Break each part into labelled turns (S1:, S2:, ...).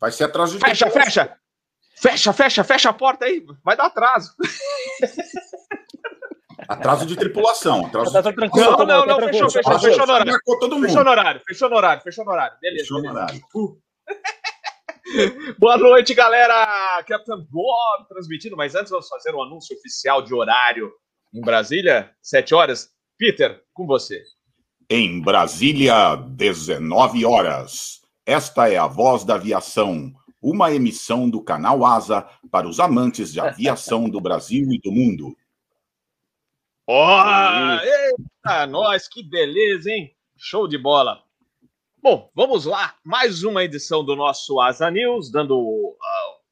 S1: Vai ser atraso de
S2: Fecha, fecha! Fecha, fecha, fecha a porta aí. Vai dar atraso.
S1: Atraso de tripulação. Atraso
S3: Tá, tá
S2: Não,
S3: tá
S2: não,
S3: tá
S2: não, fechou, fechou, fechou no horário.
S1: Marcou todo mundo.
S2: Fechou no horário, fechou no horário, fechou no horário. Beleza.
S1: Fechou no
S2: beleza.
S1: horário.
S2: Boa noite, galera! Captain Bob transmitindo, mas antes vamos fazer um anúncio oficial de horário em Brasília, 7 horas. Peter, com você.
S1: Em Brasília, 19 horas. Esta é a Voz da Aviação, uma emissão do canal Asa para os amantes de aviação do Brasil e do mundo.
S2: Ó, eita, nós, que beleza, hein? Show de bola. Bom, vamos lá. Mais uma edição do nosso Asa News, dando uh,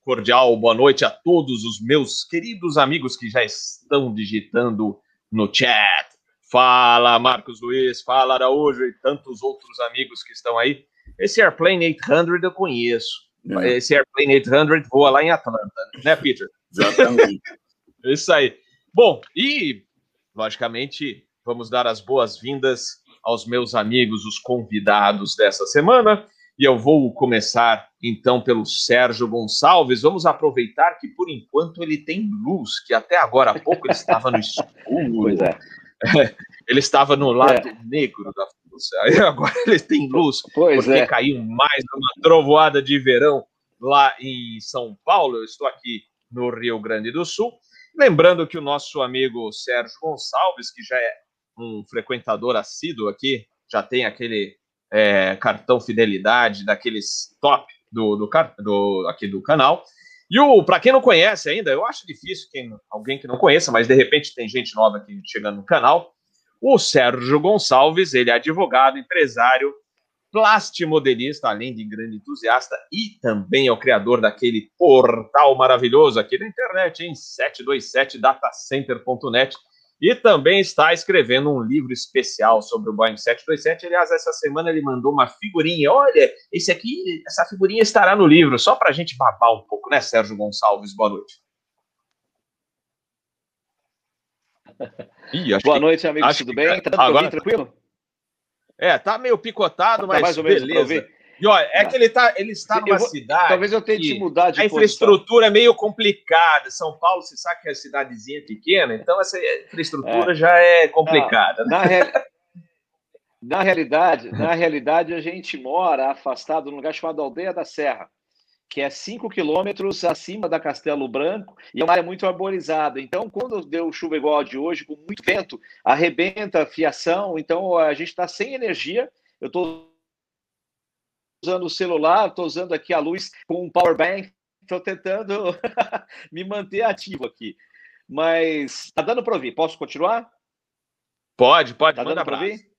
S2: cordial boa noite a todos os meus queridos amigos que já estão digitando no chat. Fala, Marcos Luiz, fala, Araújo e tantos outros amigos que estão aí. Esse Airplane 800 eu conheço.
S1: É.
S2: Esse Airplane 800 voa lá em Atlanta, né, Peter?
S1: Exatamente.
S2: Isso aí. Bom, e, logicamente, vamos dar as boas-vindas aos meus amigos, os convidados dessa semana. E eu vou começar, então, pelo Sérgio Gonçalves. Vamos aproveitar que, por enquanto, ele tem luz, que até agora há pouco ele estava no escuro.
S3: Pois é.
S2: Ele estava no lado negro da força. Aí agora ele tem luz,
S3: Pois
S2: porque
S3: é.
S2: caiu mais uma trovoada de verão lá em São Paulo. Eu estou aqui no Rio Grande do Sul. Lembrando que o nosso amigo Sérgio Gonçalves, que já é um frequentador assíduo aqui, já tem aquele é, cartão fidelidade daqueles top do, do, do- aqui do canal. E o para quem não conhece ainda, eu acho difícil quem, alguém que não conheça, mas de repente tem gente nova aqui chegando no canal. O Sérgio Gonçalves, ele é advogado, empresário, plastimodelista, além de grande entusiasta, e também é o criador daquele portal maravilhoso aqui na internet, em 727datacenter.net. E também está escrevendo um livro especial sobre o Boeing 727. Aliás, essa semana ele mandou uma figurinha. Olha, esse aqui, essa figurinha estará no livro, só para a gente babar um pouco, né, Sérgio Gonçalves? Boa noite. Ih,
S3: Boa
S2: que-
S3: noite, amigos,
S2: acho
S3: tudo
S2: que-
S3: bem? Tá dando
S2: agora-
S3: tranquilo?
S2: É, tá meio picotado,
S3: Tá
S2: mas
S3: mais ou menos
S2: beleza. E olha, é
S3: Tá.
S2: que ele, tá, ele está numa
S3: vou-
S2: cidade.
S3: Talvez eu tente
S2: que
S3: mudar de
S2: a
S3: posição.
S2: infraestrutura é meio complicada. São Paulo, você sabe que a cidadezinha é pequena, então essa infraestrutura já é complicada. né?
S3: Na, real- na realidade, na realidade, a gente mora afastado num lugar chamado Aldeia da Serra, que é 5 quilômetros acima da Castelo Branco e é uma área muito arborizada. Então, quando deu chuva igual a de hoje, com muito vento, arrebenta a fiação, então a gente está sem energia. Eu estou usando o celular, estou usando aqui a luz com um power bank, estou tentando me manter ativo aqui. Mas tá dando para ouvir. Posso continuar?
S2: Pode, pode,
S3: Tá dando para ouvir?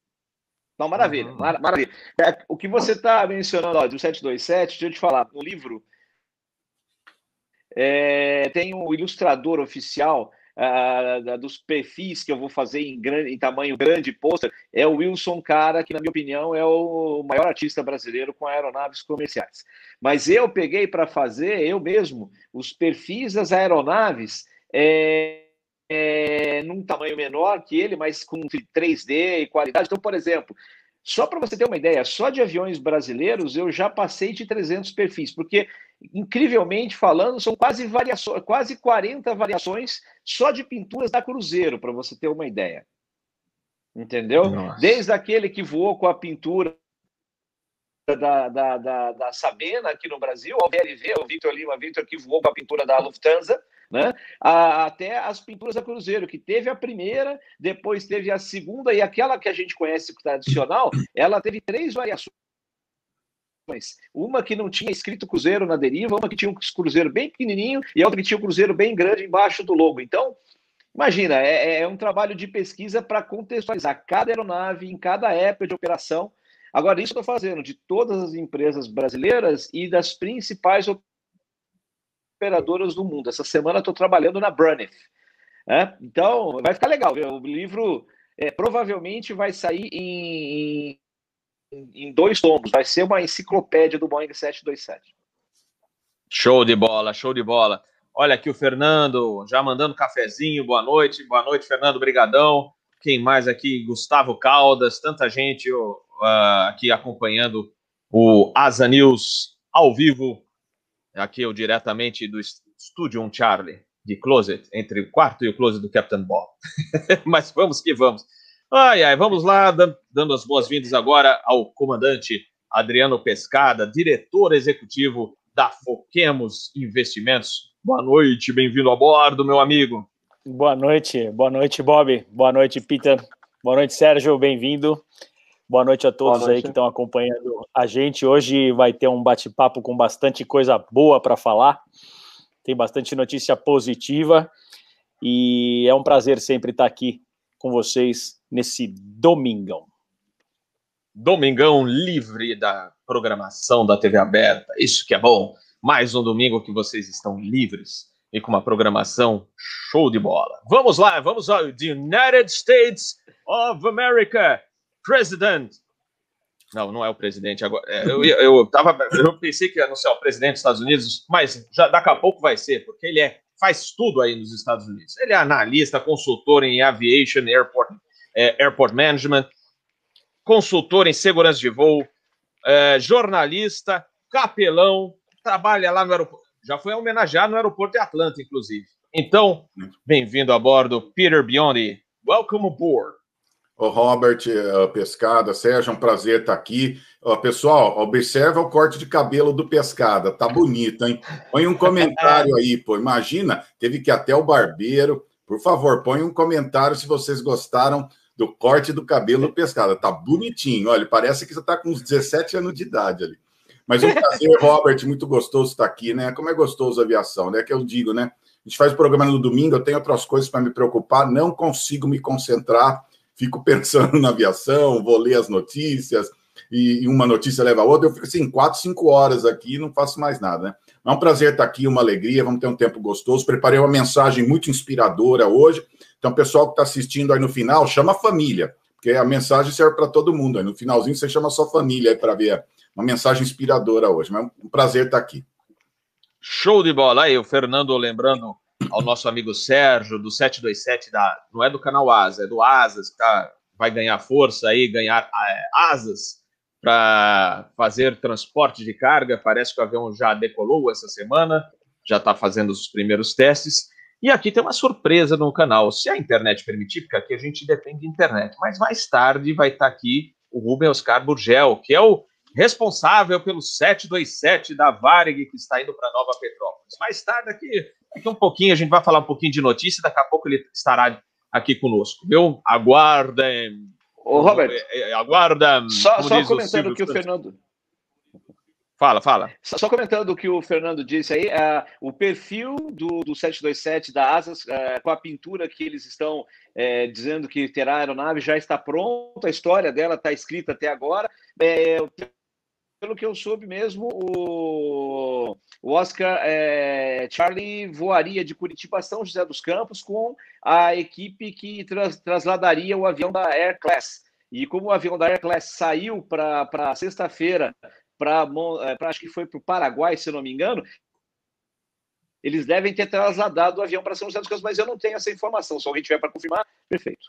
S3: Não, maravilha,
S2: Uhum.
S3: mara- maravilha. É, o que você está mencionando ó, do 727, deixa eu te falar, no livro é, tem um ilustrador oficial da- dos perfis que eu vou fazer em, grande, em tamanho grande pôster, é o Wilson Cara, que na minha opinião é o maior artista brasileiro com aeronaves comerciais. Mas eu peguei para fazer, eu mesmo, os perfis das aeronaves é, é, num tamanho menor que ele, mas com 3D e qualidade. Então, por exemplo, só para você ter uma ideia, só de aviões brasileiros eu já passei de 300 perfis, porque, incrivelmente falando, são quase, variações, quase 40 variações só de pinturas da Cruzeiro, para você ter uma ideia. Entendeu?
S2: Nossa.
S3: Desde aquele que voou com a pintura da, da, da, da Sabena aqui no Brasil, ao VLV, o Victor Lima Victor, que voou com a pintura da Lufthansa, né? Até as pinturas da Cruzeiro, que teve a primeira, depois teve a segunda, e aquela que a gente conhece tradicional, ela teve três variações. Uma que não tinha escrito Cruzeiro na deriva, uma que tinha um Cruzeiro bem pequenininho e outra que tinha um Cruzeiro bem grande embaixo do logo. Então, imagina, é, é um trabalho de pesquisa para contextualizar cada aeronave em cada época de operação. Agora, isso estou fazendo de todas as empresas brasileiras e das principais operadoras do mundo. Essa semana estou trabalhando na Braniff. né? Então, vai ficar legal. O livro é, provavelmente vai sair em, em, dois tomos. Vai ser uma enciclopédia do Boeing 727.
S2: Show de bola, show de bola. Olha aqui o Fernando, já mandando cafezinho, boa noite, boa noite, Fernando, brigadão. Quem mais aqui? Gustavo Caldas, tanta gente ah, aqui acompanhando o Asa News ao vivo aqui eu diretamente do estúdio um Charlie, de Closet, entre o quarto e o closet do Captain Bob. Mas vamos que vamos. Ai, ai, vamos lá, dando as boas-vindas agora ao comandante Adriano Pescada, diretor executivo da Foquemos Investimentos. Boa noite, bem-vindo a bordo, meu amigo.
S4: Boa noite, boa noite, Bob. Boa noite, Peter. Boa noite, Sérgio, bem-vindo. Boa noite a todos noite. aí que estão acompanhando a gente. Hoje vai ter um bate-papo com bastante coisa boa para falar. Tem bastante notícia positiva e é um prazer sempre estar aqui com vocês nesse domingão.
S2: Domingão livre da programação da TV aberta. Isso que é bom. Mais um domingo que vocês estão livres e com uma programação show de bola. Vamos lá, vamos ao United States of America President. Não, não é o presidente agora. É, eu, eu, tava, eu pensei que ia anunciar o presidente dos Estados Unidos, mas já daqui a pouco vai ser, porque ele é faz tudo aí nos Estados Unidos. Ele é analista, consultor em aviation, airport, é, airport management, consultor em segurança de voo, é, jornalista, capelão, trabalha lá no aeroporto. Já foi homenageado no aeroporto de Atlanta, inclusive. Então, bem-vindo a bordo, Peter Biondi. Welcome aboard.
S1: O Robert, uh, Pescada, Sérgio, é um prazer estar aqui. Uh, pessoal, observa o corte de cabelo do Pescada, tá bonito, hein? Põe um comentário aí, pô. Imagina, teve que ir até o barbeiro. Por favor, põe um comentário se vocês gostaram do corte do cabelo do Pescada. Tá bonitinho, olha, parece que você tá com uns 17 anos de idade ali. Mas um prazer, Robert, muito gostoso estar aqui, né? Como é gostoso a aviação, né? Que eu digo, né? A gente faz o programa no domingo, eu tenho outras coisas para me preocupar, não consigo me concentrar fico pensando na aviação, vou ler as notícias, e, uma notícia leva a outra, eu fico assim, quatro, cinco horas aqui e não faço mais nada, né? É um prazer estar aqui, uma alegria, vamos ter um tempo gostoso. Preparei uma mensagem muito inspiradora hoje. Então, pessoal que está assistindo aí no final, chama a família, porque a mensagem serve para todo mundo. Aí no finalzinho você chama a sua família aí para ver uma mensagem inspiradora hoje. Mas é um prazer estar aqui.
S2: Show de bola aí, o Fernando lembrando ao nosso amigo Sérgio, do 727, da, não é do canal Asa, é do Asas, que tá, vai ganhar força aí, ganhar é, asas para fazer transporte de carga. Parece que o avião já decolou essa semana, já está fazendo os primeiros testes. E aqui tem uma surpresa no canal, se a internet permitir, porque aqui a gente depende de internet, mas mais tarde vai estar tá aqui o Rubem Oscar Burgel, que é o responsável pelo 727 da Varig, que está indo para Nova Petrópolis. Mais tarde, aqui, daqui um pouquinho, a gente vai falar um pouquinho de notícia, daqui a pouco ele estará aqui conosco. Viu? Aguardem.
S3: Ô, Robert.
S2: É, é, aguarda.
S3: Só, só comentando o que o Fernando.
S2: Fala, fala.
S3: Só, só, comentando o que o Fernando disse aí, uh, o perfil do, do 727 da Asas, uh, com a pintura que eles estão uh, dizendo que terá a aeronave, já está pronta, a história dela está escrita até agora. É, pelo que eu soube mesmo, o, Oscar é, Charlie voaria de Curitiba a São José dos Campos com a equipe que tras, trasladaria o avião da Air Class. E como o avião da Air Class saiu para sexta-feira, para é, acho que foi para o Paraguai, se não me engano, eles devem ter trasladado o avião para São José dos Campos, mas eu não tenho essa informação. Se alguém tiver para confirmar, perfeito.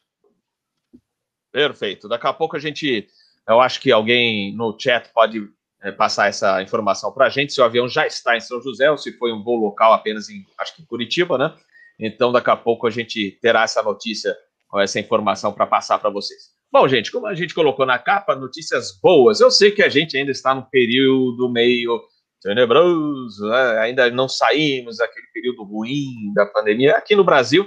S2: Perfeito. Daqui a pouco a gente. Eu acho que alguém no chat pode é, passar essa informação para a gente, se o avião já está em São José ou se foi um voo local apenas em, acho que em Curitiba, né? Então, daqui a pouco a gente terá essa notícia, essa informação para passar para vocês. Bom, gente, como a gente colocou na capa, notícias boas. Eu sei que a gente ainda está no período meio tenebroso, né? ainda não saímos daquele período ruim da pandemia. Aqui no Brasil,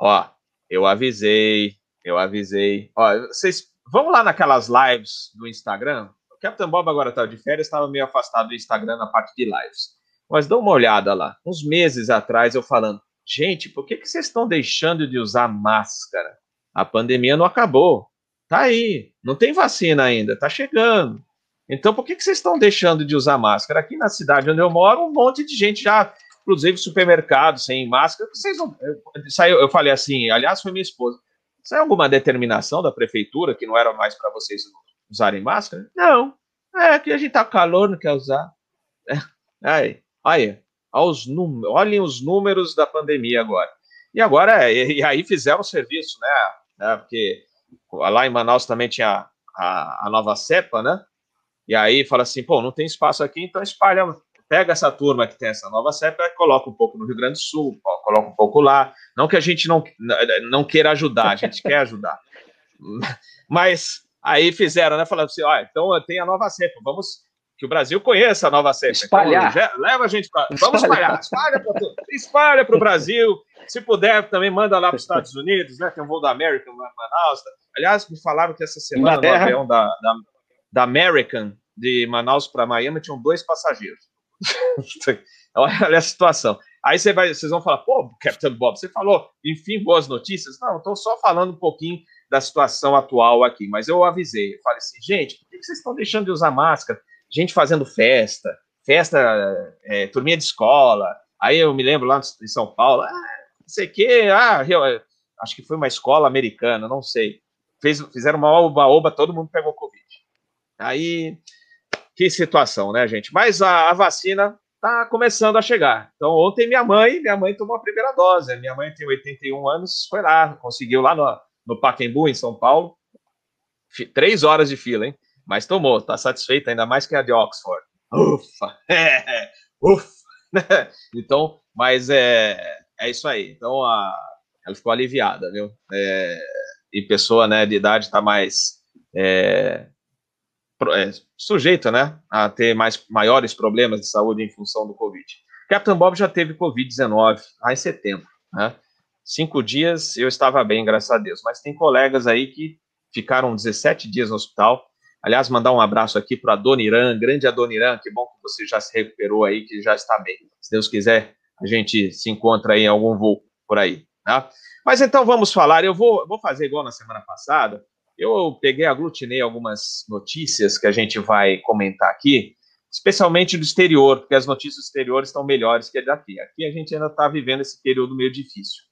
S2: ó, eu avisei, eu avisei. Ó, vocês vamos lá naquelas lives do Instagram, Captain Bob agora está de férias, estava meio afastado do Instagram na parte de lives. Mas dá uma olhada lá. Uns meses atrás eu falando, gente, por que, que vocês estão deixando de usar máscara? A pandemia não acabou. Tá aí. Não tem vacina ainda, tá chegando. Então, por que, que vocês estão deixando de usar máscara? Aqui na cidade onde eu moro, um monte de gente já, inclusive supermercado sem máscara. Vocês não. Eu, eu falei assim, aliás, foi minha esposa. Saiu alguma determinação da prefeitura que não era mais para vocês usarem máscara? Não. É que a gente tá com calor, não quer usar. É. Aí, olhem os números da pandemia agora. E agora, e, e aí fizeram o serviço, né? É, porque lá em Manaus também tinha a, a, nova cepa, né? E aí fala assim, pô, não tem espaço aqui, então espalha, pega essa turma que tem essa nova cepa, coloca um pouco no Rio Grande do Sul, coloca um pouco lá. Não que a gente não, não queira ajudar, a gente quer ajudar. Mas aí fizeram, né? Falando assim: ó, então tem a nova cepa, vamos. Que o Brasil conheça a nova cepa.
S3: Então, espalhar.
S2: Então, leva a gente para. Vamos espalhar. Espalha para o Brasil. Se puder, também manda lá para os Estados Unidos, né? Tem um voo da American lá em Manaus. Aliás, me falaram que essa semana no avião da, da, da American de Manaus para Miami tinham dois passageiros. Olha a situação. Aí você vai, vocês vão falar, pô, Captain Bob, você falou, enfim, boas notícias. Não, estou só falando um pouquinho da situação atual aqui, mas eu avisei, eu falei assim, gente, por que vocês estão deixando de usar máscara? Gente fazendo festa, festa, é, turminha de escola. Aí eu me lembro lá em São Paulo, ah, não sei o quê, ah, eu, acho que foi uma escola americana, não sei. Fez, fizeram uma oba-oba, todo mundo pegou Covid. Aí, que situação, né, gente? Mas a, a vacina está começando a chegar. Então, ontem minha mãe, minha mãe tomou a primeira dose. Minha mãe tem 81 anos, foi lá, conseguiu lá no, no Pacaembu, em São Paulo. Três horas de fila, hein? Mas tomou, tá satisfeita, ainda mais que a de Oxford. Ufa! Ufa! então, mas é, é isso aí. Então, a, ela ficou aliviada, viu? É, e pessoa né, de idade está mais é, é, sujeito né, a ter mais, maiores problemas de saúde em função do Covid. Captain Bob já teve Covid-19 lá em setembro. Né? Cinco dias eu estava bem, graças a Deus. Mas tem colegas aí que ficaram 17 dias no hospital. Aliás, mandar um abraço aqui para a Dona grande Adoniran, que bom que você já se recuperou aí, que já está bem. Se Deus quiser, a gente se encontra aí em algum voo por aí. Tá? Mas então vamos falar. Eu vou, vou fazer igual na semana passada. Eu peguei, aglutinei algumas notícias que a gente vai comentar aqui, especialmente do exterior, porque as notícias do exterior estão melhores que a daqui. Aqui a gente ainda está vivendo esse período meio difícil.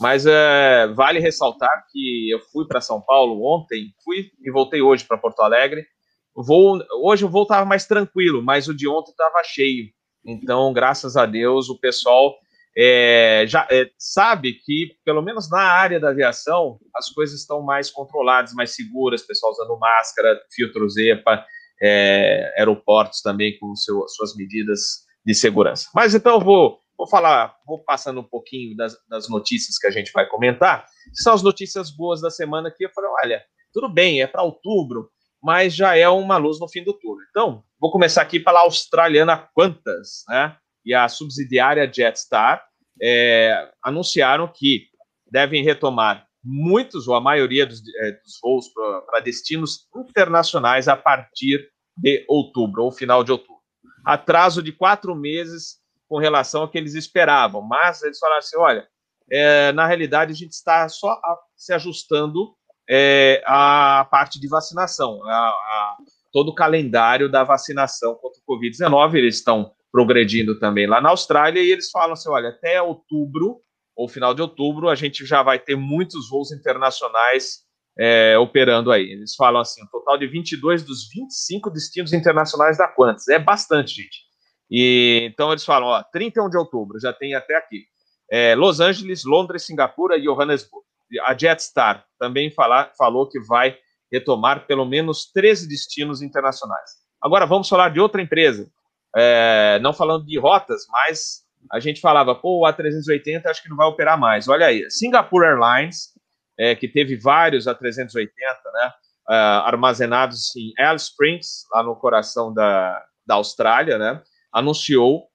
S2: Mas é, vale ressaltar que eu fui para São Paulo ontem, fui e voltei hoje para Porto Alegre. O voo, hoje o voo estava mais tranquilo, mas o de ontem estava cheio. Então, graças a Deus, o pessoal é, já é, sabe que, pelo menos na área da aviação, as coisas estão mais controladas, mais seguras, pessoal usando máscara, filtro EPA, é, aeroportos também com seu, suas medidas de segurança. Mas então eu vou, vou falar, vou passando um pouquinho das, das notícias que a gente vai comentar. São as notícias boas da semana que eu falei, olha, tudo bem, é para outubro, mas já é uma luz no fim do túnel. Então, vou começar aqui pela australiana Qantas, né? e a subsidiária Jetstar é, anunciaram que devem retomar muitos ou a maioria dos, é, dos voos para destinos internacionais a partir de outubro, ou final de outubro. Atraso de quatro meses com relação ao que eles esperavam, mas eles falaram assim: olha, é, na realidade a gente está só a, se ajustando é, à parte de vacinação, a, a, todo o calendário da vacinação contra o Covid-19. Eles estão progredindo também lá na Austrália, e eles falam assim: olha, até outubro, ou final de outubro, a gente já vai ter muitos voos internacionais é, operando aí. Eles falam assim: um total de 22 dos 25 destinos internacionais da Qantas. É bastante, gente. E então eles falam: ó, 31 de outubro, já tem até aqui. É, Los Angeles, Londres, Singapura e Johannesburg. A Jetstar também falou que vai retomar pelo menos 13 destinos internacionais. Agora vamos falar de outra empresa, é, não falando de rotas, mas a gente falava, pô, o A380 acho que não vai operar mais. Olha aí, Singapore Airlines, é, que teve vários A380, né, é, armazenados em Alice Springs, lá no coração da, da Austrália, né, anunciou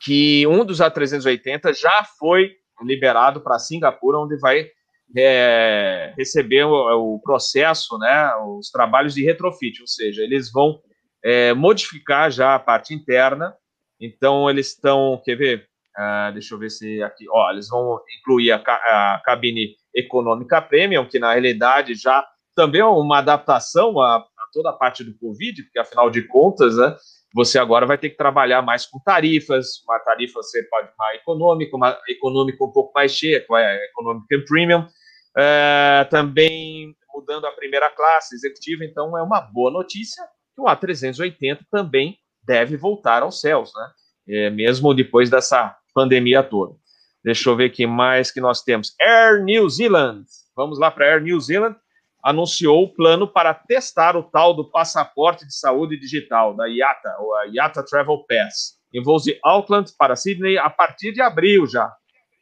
S2: que um dos A380 já foi liberado para Singapura, onde vai é, receber o, o, processo, né, os trabalhos de retrofit, ou seja, eles vão é, modificar já a parte interna. Então, eles estão, quer ver? Uh, deixa eu ver se aqui, ó, eles vão incluir a, a, cabine econômica premium, que na realidade já também é uma adaptação a, a, toda a parte do Covid, porque afinal de contas, né, você agora vai ter que trabalhar mais com tarifas, uma tarifa você pode mais econômica, uma econômica um pouco mais cheia, que é econômica premium, é, também mudando a primeira classe executiva, então é uma boa notícia que o A380 também deve voltar aos céus, né? É, mesmo depois dessa pandemia toda. Deixa eu ver aqui mais que nós temos. Air New Zealand. Vamos lá para Air New Zealand. Anunciou o plano para testar o tal do passaporte de saúde digital, da IATA, ou a IATA Travel Pass. em voos de Auckland para Sydney a partir de abril já.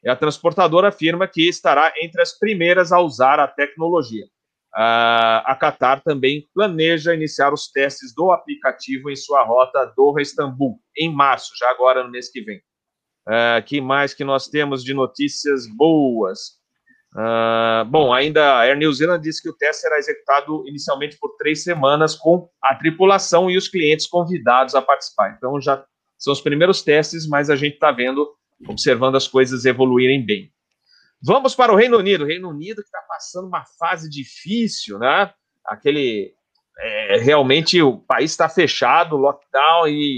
S2: E a transportadora afirma que estará entre as primeiras a usar a tecnologia. a Qatar também planeja iniciar os testes do aplicativo em sua rota Doha-Istambul, em março, já agora no mês que vem. Uh, que mais que nós temos de notícias boas? Uh, bom, ainda a Air New Zealand disse que o teste será executado inicialmente por três semanas com a tripulação e os clientes convidados a participar. Então já são os primeiros testes, mas a gente está vendo, observando as coisas evoluírem bem. Vamos para o Reino Unido. O Reino Unido que está passando uma fase difícil, né? Aquele é, realmente o país está fechado, lockdown e,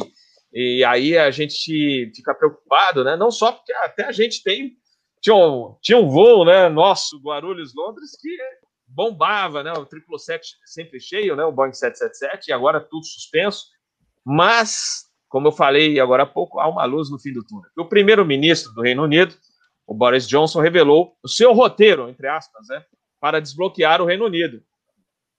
S2: e aí a gente fica preocupado, né? Não só porque até a gente tem tinha um, tinha um voo, né, nosso, Guarulhos, Londres, que bombava, né, o 777 sempre cheio, né, o Boeing 777, e agora tudo suspenso, mas, como eu falei agora há pouco, há uma luz no fim do túnel. O primeiro-ministro do Reino Unido, o Boris Johnson, revelou o seu roteiro, entre aspas, né, para desbloquear o Reino Unido.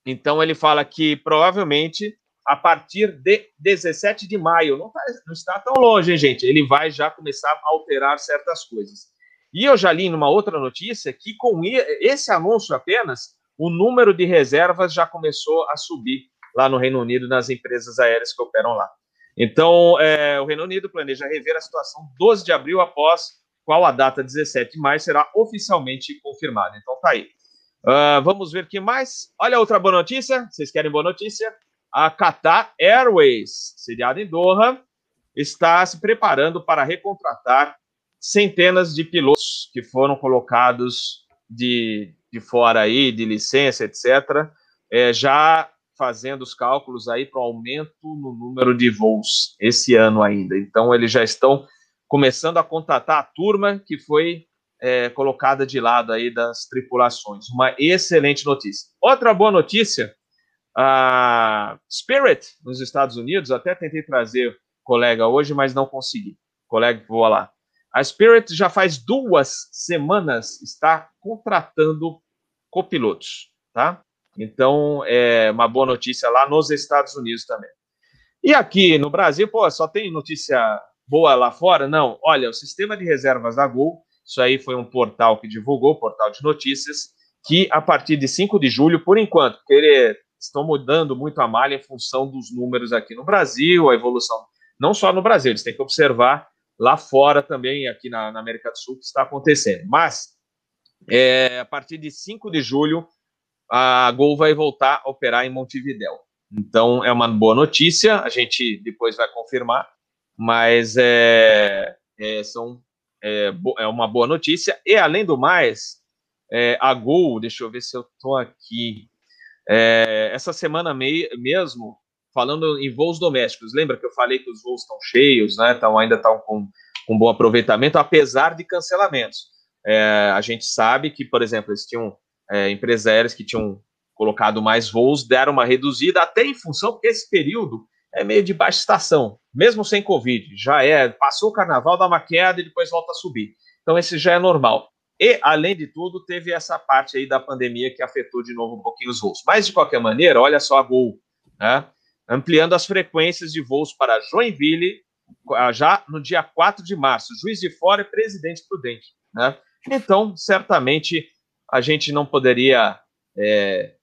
S2: Então, ele fala que, provavelmente, a partir de 17 de maio, não, tá, não está tão longe, hein, gente, ele vai já começar a alterar certas coisas. E eu já li numa outra notícia que com esse anúncio apenas, o número de reservas já começou a subir lá no Reino Unido nas empresas aéreas que operam lá. Então, é, o Reino Unido planeja rever a situação 12 de abril, após qual a data 17 de maio será oficialmente confirmada. Então, tá aí. Uh, vamos ver o que mais. Olha outra boa notícia. Vocês querem boa notícia? A Qatar Airways, sediada em Doha, está se preparando para recontratar centenas de pilotos que foram colocados de, de fora aí, de licença, etc., é, já fazendo os cálculos aí para o aumento no número de voos esse ano ainda. Então, eles já estão começando a contatar a turma que foi é, colocada de lado aí das tripulações. Uma excelente notícia. Outra boa notícia, a Spirit, nos Estados Unidos, até tentei trazer colega hoje, mas não consegui. Colega que voa lá. A Spirit já faz duas semanas está contratando copilotos, tá? Então, é uma boa notícia lá nos Estados Unidos também. E aqui no Brasil, pô, só tem notícia boa lá fora? Não. Olha, o sistema de reservas da Gol, isso aí foi um portal que divulgou, portal de notícias, que a partir de 5 de julho, por enquanto, porque eles estão mudando muito a malha em função dos números aqui no Brasil, a evolução, não só no Brasil, eles têm que observar lá fora também, aqui na, na América do Sul, que está acontecendo. Mas, é, a partir de 5 de julho, a Gol vai voltar a operar em Montevidéu. Então, é uma boa notícia, a gente depois vai confirmar, mas é, é, são, é, é uma boa notícia. E, além do mais, é, a Gol, deixa eu ver se eu estou aqui, é, essa semana mei, mesmo, falando em voos domésticos, lembra que eu falei que os voos estão cheios, né? Então ainda estão com, com bom aproveitamento, apesar de cancelamentos. É, a gente sabe que, por exemplo, eles tinham é, empresários que tinham colocado mais voos, deram uma reduzida, até em função, porque esse período é meio de baixa estação, mesmo sem Covid. Já é, passou o carnaval, dá uma queda e depois volta a subir. Então, esse já é normal. E, além de tudo, teve essa parte aí da pandemia que afetou de novo um pouquinho os voos. Mas, de qualquer maneira, olha só a Gol, né? Ampliando as frequências de voos para Joinville já no dia 4 de março. Juiz de Fora e Presidente Prudente. Né? Então, certamente, a gente não poderia é,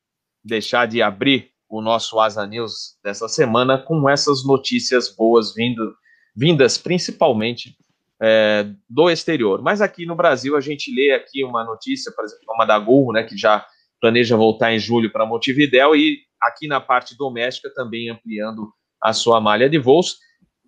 S2: deixar de abrir o nosso Asa News dessa semana com essas notícias boas vindo, vindas principalmente é, do exterior. Mas aqui no Brasil a gente lê aqui uma notícia, por exemplo, uma da Gol, né, que já planeja voltar em julho para Montevidéu e aqui na parte doméstica também ampliando a sua malha de voos.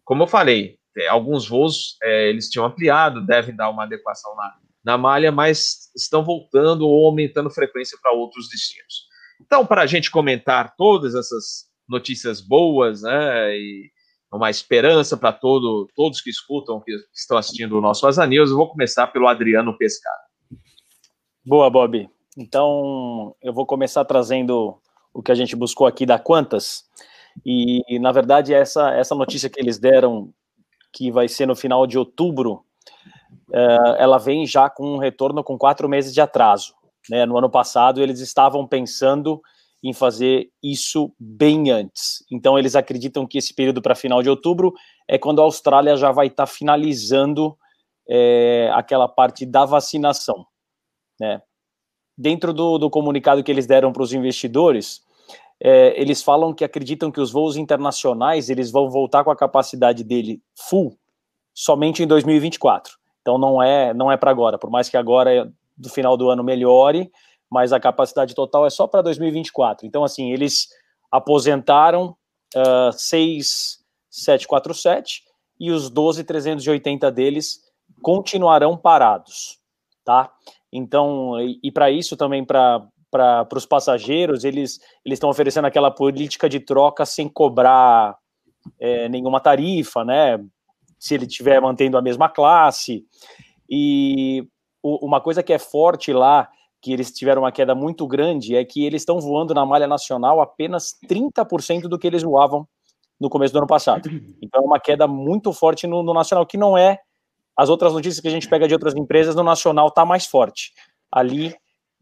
S2: Como eu falei, é, alguns voos é, eles tinham ampliado, devem dar uma adequação na, na malha, mas estão voltando ou aumentando frequência para outros destinos. Então, para a gente comentar todas essas notícias boas, né, e uma esperança para todo, todos que escutam, que estão assistindo o nosso Asa News, eu vou começar pelo Adriano Pescado.
S4: Boa, Bob. Então, eu vou começar trazendo o que a gente buscou aqui da Quantas. E, na verdade, essa, essa notícia que eles deram, que vai ser no final de outubro, é, ela vem já com um retorno com quatro meses de atraso. Né? No ano passado, eles estavam pensando em fazer isso bem antes. Então, eles acreditam que esse período para final de outubro é quando a Austrália já vai estar tá finalizando é, aquela parte da vacinação. Né? Dentro do, do comunicado que eles deram para os investidores, é, eles falam que acreditam que os voos internacionais eles vão voltar com a capacidade dele full somente em 2024. Então não é não é para agora, por mais que agora do final do ano melhore, mas a capacidade total é só para 2024. Então assim eles aposentaram uh, 6747 e os 12380 deles continuarão parados, tá? Então, e, e para isso também para os passageiros, eles eles estão oferecendo aquela política de troca sem cobrar é, nenhuma tarifa, né? Se ele estiver mantendo a mesma classe. E o, uma coisa que é forte lá, que eles tiveram uma queda muito grande, é que eles estão voando na malha nacional apenas 30% do que eles voavam no começo do ano passado. Então é uma queda muito forte no, no nacional, que não é as outras notícias que a gente pega de outras empresas, no nacional está mais forte. Ali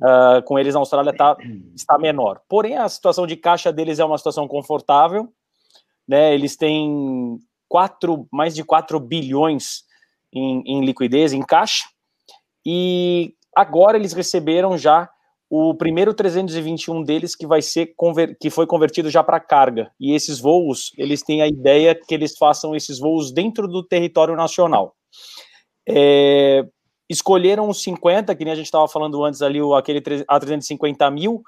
S4: uh, com eles na Austrália tá, está menor. Porém, a situação de caixa deles é uma situação confortável, né? Eles têm quatro, mais de 4 bilhões em, em liquidez, em caixa, e agora eles receberam já o primeiro 321 deles que vai ser que foi convertido já para carga. E esses voos, eles têm a ideia que eles façam esses voos dentro do território nacional. É, escolheram os 50, que nem a gente estava falando antes ali, o, aquele A350 mil,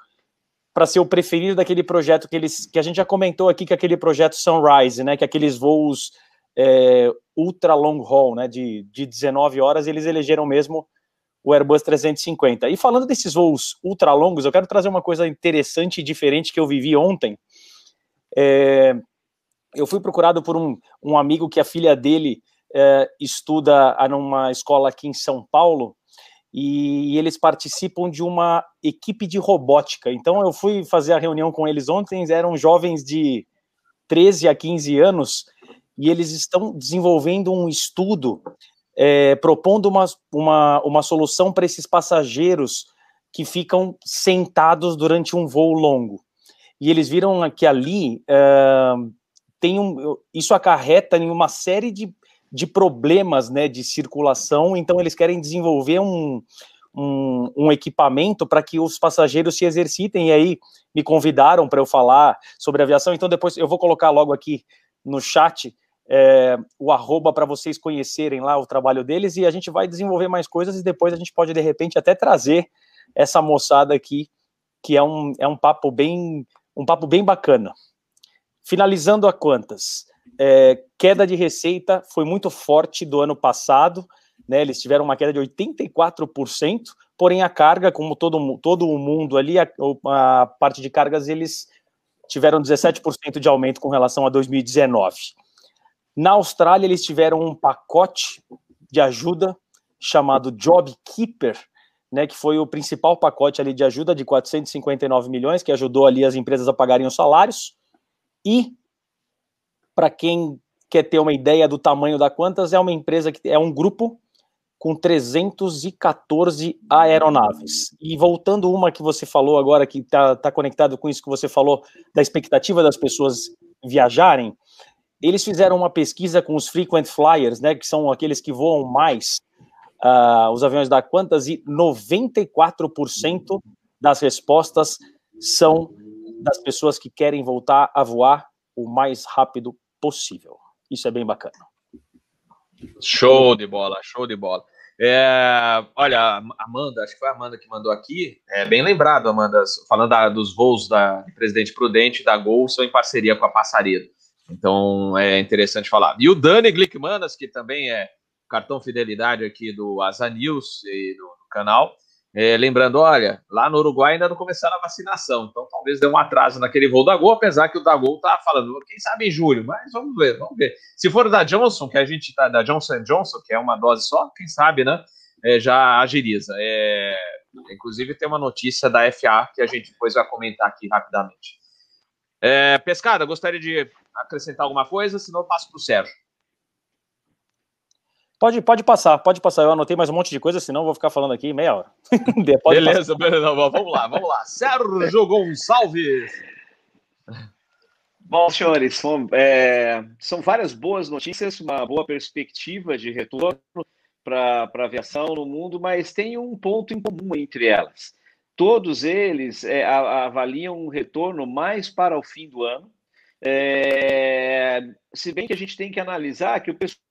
S4: para ser o preferido daquele projeto que eles que a gente já comentou aqui, que é aquele projeto Sunrise, né? Que é aqueles voos é, ultra long haul, né? De, de 19 horas, eles elegeram mesmo o Airbus 350. E falando desses voos ultra longos, eu quero trazer uma coisa interessante e diferente que eu vivi ontem. É, eu fui procurado por um, um amigo que a filha dele é, estuda numa escola aqui em São Paulo e, eles participam de uma equipe de robótica. Então eu fui fazer a reunião com eles ontem, eram jovens de 13 a 15 anos e eles estão desenvolvendo um estudo é, propondo uma, uma, uma solução para esses passageiros que ficam sentados durante um voo longo. E eles viram que ali uh, tem um, isso acarreta em uma série de de problemas né, de circulação, então eles querem desenvolver um, um, um equipamento para que os passageiros se exercitem, e aí me convidaram para eu falar sobre aviação, então depois eu vou colocar logo aqui no chat é, o arroba para vocês conhecerem lá o trabalho deles, e a gente vai desenvolver mais coisas, e depois a gente pode, de repente, até trazer essa moçada aqui, que é um, é um papo bem um papo bem bacana. Finalizando a quantas? É, queda de receita foi muito forte do ano passado, né? Eles tiveram uma queda de 84%, porém a carga, como todo, todo o mundo ali, a, a parte de cargas, eles tiveram 17% de aumento com relação a 2019. Na Austrália, eles tiveram um pacote de ajuda chamado Job Keeper, né, que foi o principal pacote ali de ajuda de 459 milhões, que ajudou ali as empresas a pagarem os salários, e para quem quer ter uma ideia do tamanho da Quantas, é uma empresa que é um grupo com 314 aeronaves. E voltando uma que você falou agora, que está tá conectado com isso que você falou, da expectativa das pessoas viajarem, eles fizeram uma pesquisa com os frequent flyers, né, que são aqueles que voam mais, uh, os aviões da Qantas, e 94% das respostas são das pessoas que querem voltar a voar o mais rápido possível. Isso é bem bacana.
S2: Show de bola, show de bola. É, olha, Amanda, acho que foi a Amanda que mandou aqui. É bem lembrado, Amanda, falando da, dos voos da Presidente Prudente da Gol são em parceria com a Passaredo. Então é interessante falar. E o Dani Glickmanas, que também é cartão fidelidade aqui do Asa News e do, do canal, é, lembrando, olha, lá no Uruguai ainda não começaram a vacinação, então talvez dê um atraso naquele voo da Gol, apesar que o da Gol tá falando, quem sabe em julho, mas vamos ver, vamos ver. Se for da Johnson, que a gente tá, da Johnson Johnson, que é uma dose só, quem sabe, né, é, já agiliza. É, inclusive tem uma notícia da FA que a gente depois vai comentar aqui rapidamente. É, Pescada, gostaria de acrescentar alguma coisa, senão eu passo para o Sérgio.
S4: Pode, pode passar, pode passar. Eu anotei mais um monte de coisa, senão eu vou ficar falando aqui meia hora.
S2: beleza, beleza, vamos lá, vamos lá. Sérgio Gonçalves.
S3: Bom, senhores, é, são várias boas notícias, uma boa perspectiva de retorno para a aviação no mundo, mas tem um ponto em comum entre elas. Todos eles é, avaliam um retorno mais para o fim do ano, é, se bem que a gente tem que analisar que o pessoal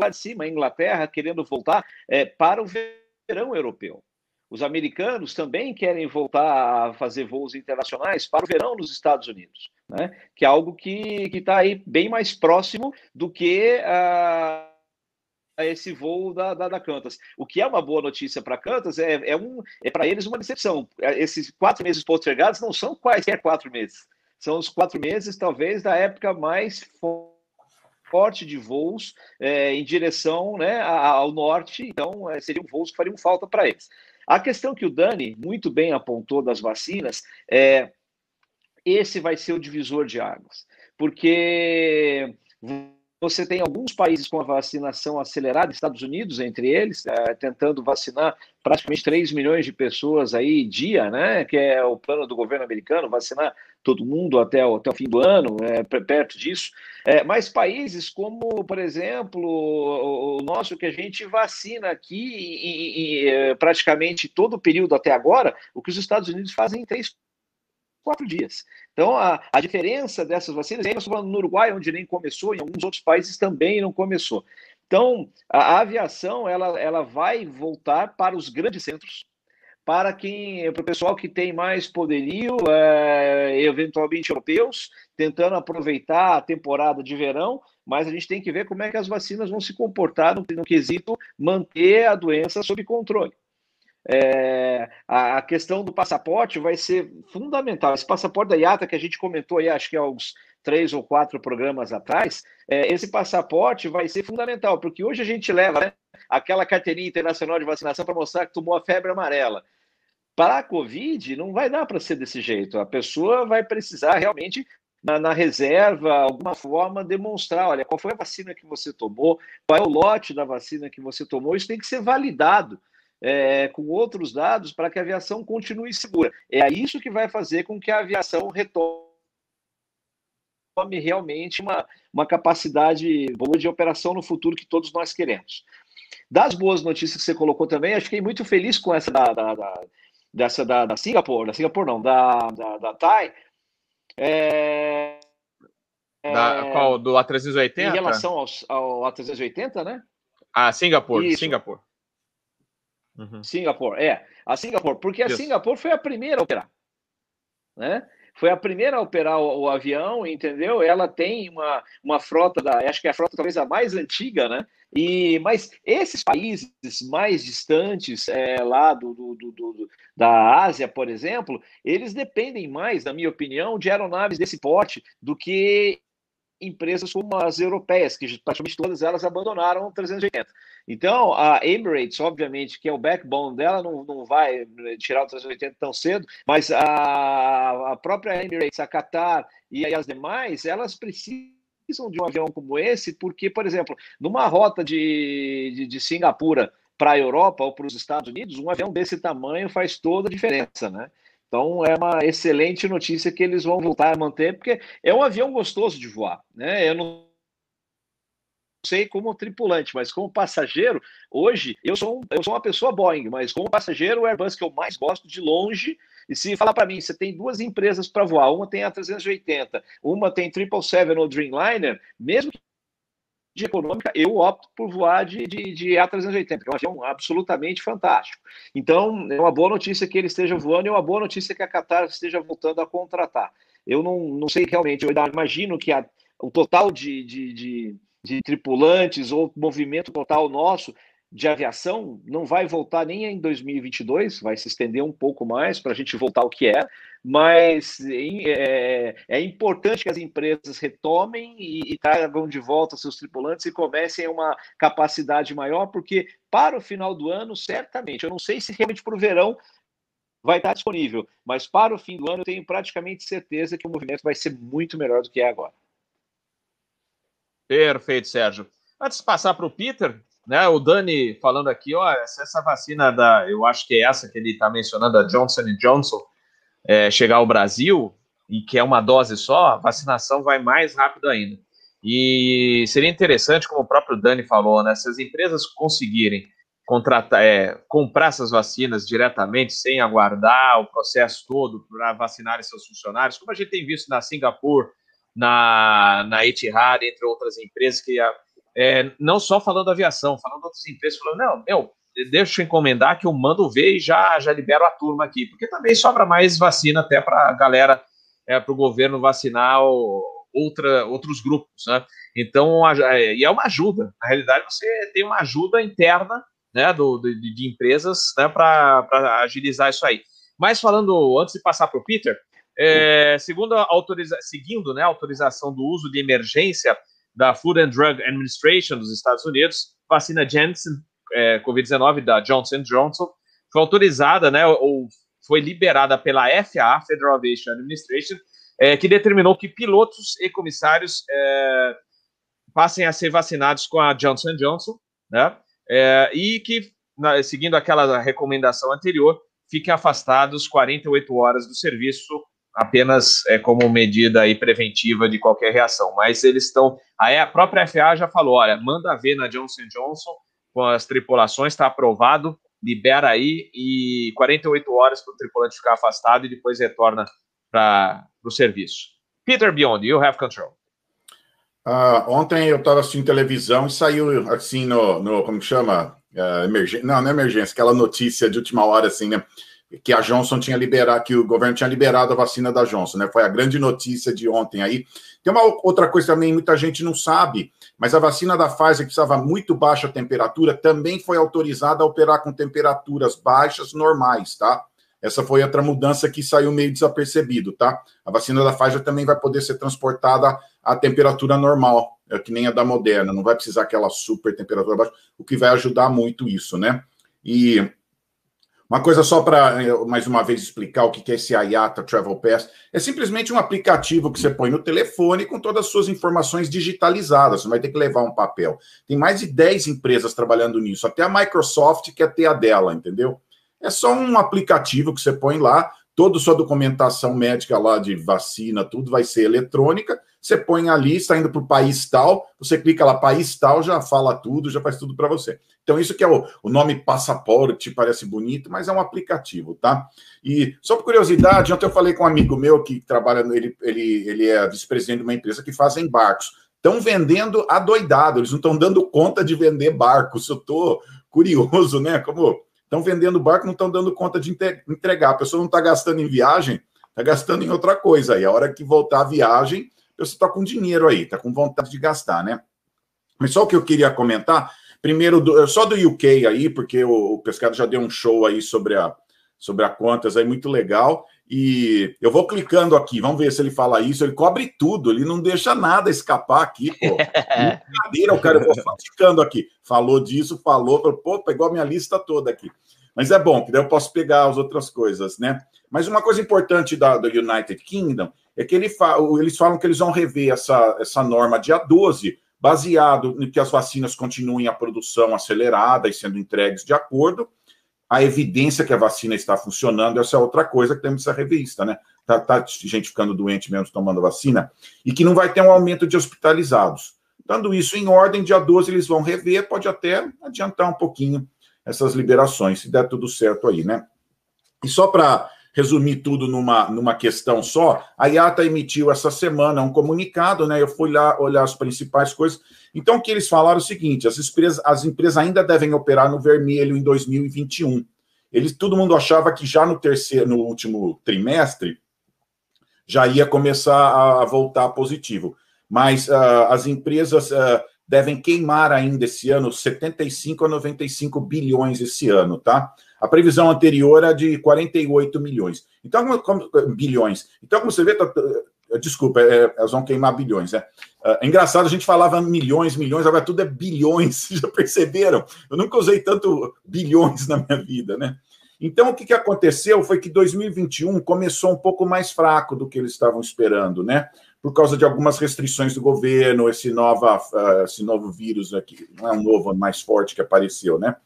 S3: lá de cima, a Inglaterra, querendo voltar é, para o verão europeu. Os americanos também querem voltar a fazer voos internacionais para o verão nos Estados Unidos, né? que é algo que está aí bem mais próximo do que a, a esse voo da, da, da, Cantas. O que é uma boa notícia para Cantas é, é, um, é para eles uma decepção. Esses quatro meses postergados não são quaisquer quatro meses. São os quatro meses, talvez, da época mais forte de voos é, em direção né, ao norte. Então, é, seriam voos que fariam falta para eles. A questão que o Dani muito bem apontou das vacinas é esse vai ser o divisor de águas, porque você tem alguns países com a vacinação acelerada, Estados Unidos entre eles, é, tentando vacinar praticamente 3 milhões de pessoas aí dia, né? Que é o plano do governo americano, vacinar todo mundo até até o fim do ano, é, perto disso. É, mas países como, por exemplo, o, nosso, que a gente vacina aqui é, praticamente todo o período até agora, o que os Estados Unidos fazem em três, quatro dias. Então, a, a diferença dessas vacinas, estamos falando no Uruguai, onde nem começou, em alguns outros países também não começou. Então, a, a aviação ela, ela vai voltar para os grandes centros, para quem, para o pessoal que tem mais poderio, é, eventualmente europeus, tentando aproveitar a temporada de verão, mas a gente tem que ver como é que as vacinas vão se comportar no, no quesito manter a doença sob controle. É, a, a, questão do passaporte vai ser fundamental. Esse passaporte da IATA que a gente comentou aí, acho que há uns três ou quatro programas atrás, é, esse passaporte vai ser fundamental, porque hoje a gente leva né, aquela carteirinha internacional de vacinação para mostrar que tomou a febre amarela. Para a Covid, não vai dar para ser desse jeito. A pessoa vai precisar realmente, na, na, reserva, alguma forma, demonstrar: olha, qual foi a vacina que você tomou, qual é o lote da vacina que você tomou. Isso tem que ser validado é, com outros dados para que a aviação continue segura. É isso que vai fazer com que a aviação retome realmente uma, uma capacidade boa de operação no futuro que todos nós queremos. Das boas notícias que você colocou também, eu fiquei muito feliz com essa da, da, da dessa da, da Singapura, da Singapura não, da, da, da Thai. É,
S2: da, qual? Do A380?
S3: Em relação aos, ao A380, né?
S2: Ah, Singapura, Singapura.
S3: Uhum. Singapura, é. A Singapura, porque a Isso. Singapura foi a primeira a operar. Né? Foi a primeira a operar o, o, avião, entendeu? Ela tem uma, uma frota da. Acho que é a frota talvez a mais antiga, né? E, mas esses países mais distantes é, lá do, do, do, do, da Ásia, por exemplo, eles dependem mais, na minha opinião, de aeronaves desse porte do que empresas como as europeias, que praticamente todas elas abandonaram o 380. Então, a Emirates, obviamente, que é o backbone dela, não, não vai tirar o 380 tão cedo, mas a, a própria Emirates, a Qatar e as demais, elas precisam precisam de um avião como esse, porque, por exemplo, numa rota de, de, de Singapura para a Europa ou para os Estados Unidos, um avião desse tamanho faz toda a diferença, né? Então é uma excelente notícia que eles vão voltar a manter, porque é um avião gostoso de voar, né? Eu não sei como tripulante, mas como passageiro, hoje eu sou, um, eu sou uma pessoa Boeing, mas como passageiro, o Airbus que eu mais gosto de longe e se falar para mim, você tem duas empresas para voar, uma tem a 380, uma tem 777 ou Dreamliner, mesmo que de econômica, eu opto por voar de, de, de A380, que é um avião absolutamente fantástico. Então, é uma boa notícia que ele esteja voando e é uma boa notícia que a Qatar esteja voltando a contratar. Eu não, não sei realmente, eu imagino que a, o total de, de, de, de tripulantes ou movimento total nosso de aviação não vai voltar nem em 2022, vai se estender um pouco mais para a gente voltar ao que é, mas é, é, importante que as empresas retomem e, e tragam de volta seus tripulantes e comecem uma capacidade maior, porque para o final do ano, certamente, eu não sei se realmente para o verão vai estar disponível, mas para o fim do ano eu tenho praticamente certeza que o movimento vai ser muito melhor do que é agora.
S2: Perfeito, Sérgio. Antes de passar para o Peter, né? O Dani falando aqui, ó, essa vacina da, eu acho que é essa que ele está mencionando, a Johnson Johnson, é, chegar ao Brasil, e que é uma dose só, a vacinação vai mais rápido ainda. E seria interessante, como o próprio Dani falou, né, se as empresas conseguirem contratar, é, comprar essas vacinas diretamente, sem aguardar o processo todo para vacinar seus funcionários, como a gente tem visto na Singapura, na, na Etihad, entre outras empresas, que é, não só falando aviação, falando outras empresas, falando, não, meu, deixa eu encomendar que eu mando ver e já, já libero a turma aqui, porque também sobra mais vacina até para a galera, é, para o governo vacinar outra, outros grupos, né? Então, é, e é uma ajuda. Na realidade, você tem uma ajuda interna né, do, de, de empresas né, para agilizar isso aí. Mas falando, antes de passar para o Peter, é, segundo autoriza seguindo né, a autorização do uso de emergência da Food and Drug Administration dos Estados Unidos, vacina Janssen é, Covid-19 da Johnson Johnson foi autorizada, né, ou foi liberada pela FAA, Federal Aviation Administration, é, que determinou que pilotos e comissários é, passem a ser vacinados com a Johnson Johnson, né, é, e que, na, seguindo aquela recomendação anterior, fiquem afastados 48 horas do serviço, apenas é, como medida aí preventiva de qualquer reação. Mas eles estão. Aí a própria FAA já falou: olha, manda ver na Johnson Johnson com as tripulações, está aprovado, libera aí e 48 horas para o tripulante ficar afastado e depois retorna para o serviço. Peter Beyond, you have control.
S1: Uh, ontem eu estava assistindo televisão e saiu assim no, no como chama? Uh, emergência, não, não é emergência, aquela notícia de última hora, assim, né? Que a Johnson tinha liberado, que o governo tinha liberado a vacina da Johnson, né? Foi a grande notícia de ontem aí. Tem uma outra coisa também, muita gente não sabe, mas a vacina da Pfizer, que precisava muito baixa temperatura, também foi autorizada a operar com temperaturas baixas normais, tá? Essa foi outra mudança que saiu meio desapercebido, tá? A vacina da Pfizer também vai poder ser transportada a temperatura normal, é que nem a da Moderna, não vai precisar aquela super temperatura baixa, o que vai ajudar muito isso, né? E uma coisa só para mais uma vez explicar o que é esse IATA Travel Pass, é simplesmente um aplicativo que você põe no telefone com todas as suas informações digitalizadas, você vai ter que levar um papel. Tem mais de 10 empresas trabalhando nisso, até a Microsoft quer ter a dela, entendeu? É só um aplicativo que você põe lá, toda sua documentação médica lá de vacina, tudo vai ser eletrônica. Você põe ali, está indo para o país tal, você clica lá, país tal, já fala tudo, já faz tudo para você. Então, isso que é o, o nome passaporte, parece bonito, mas é um aplicativo, tá? E só por curiosidade, ontem eu falei com um amigo meu que trabalha, ele, ele, ele é vice-presidente de uma empresa que faz barcos. Estão vendendo adoidado, eles não estão dando conta de vender barcos. Eu estou curioso, né? Como Estão vendendo barco, não estão dando conta de entregar. A pessoa não está gastando em viagem, está gastando em outra coisa. Aí, a hora que voltar a viagem, você está com dinheiro aí, está com vontade de gastar, né? Mas só o que eu queria comentar, primeiro, do, só do UK aí, porque o, o Pescado já deu um show aí sobre a, sobre a contas aí, muito legal. E eu vou clicando aqui, vamos ver se ele fala isso. Ele cobre tudo, ele não deixa nada escapar aqui, pô. Brincadeira, o cara, eu vou clicando aqui. Falou disso, falou, pô, pegou a minha lista toda aqui. Mas é bom, que daí eu posso pegar as outras coisas, né? Mas uma coisa importante da, do United Kingdom é que ele fa eles falam que eles vão rever essa, essa norma dia 12, baseado em que as vacinas continuem a produção acelerada e sendo entregues de acordo a evidência que a vacina está funcionando, essa é outra coisa que temos essa revista, né? Tá, tá, gente ficando doente mesmo tomando vacina, e que não vai ter um aumento de hospitalizados. Dando isso em ordem, dia 12 eles vão rever, pode até adiantar um pouquinho essas liberações, se der tudo certo aí, né? E só para resumir tudo numa, numa questão só, a IATA emitiu essa semana um comunicado, né? Eu fui lá olhar as principais coisas. Então, o que eles falaram é o seguinte: as empresas, as empresas ainda devem operar no vermelho em 2021. Eles, todo mundo achava que já no terceiro, no último trimestre, já ia começar a voltar positivo. Mas uh, as empresas uh, devem queimar ainda esse ano 75 a 95 bilhões esse ano, tá? A previsão anterior era de 48 milhões. Então, como, bilhões. Então, como você vê, tá, tá desculpa, é, elas vão queimar bilhões, né? É engraçado, a gente falava milhões, milhões, agora tudo é bilhões, já perceberam? Eu nunca usei tanto bilhões na minha vida, né? Então, o que, que aconteceu foi que 2021 começou um pouco mais fraco do que eles estavam esperando, né? Por causa de algumas restrições do governo, esse, nova, uh, esse novo vírus aqui, não é um novo, mais forte que apareceu, né?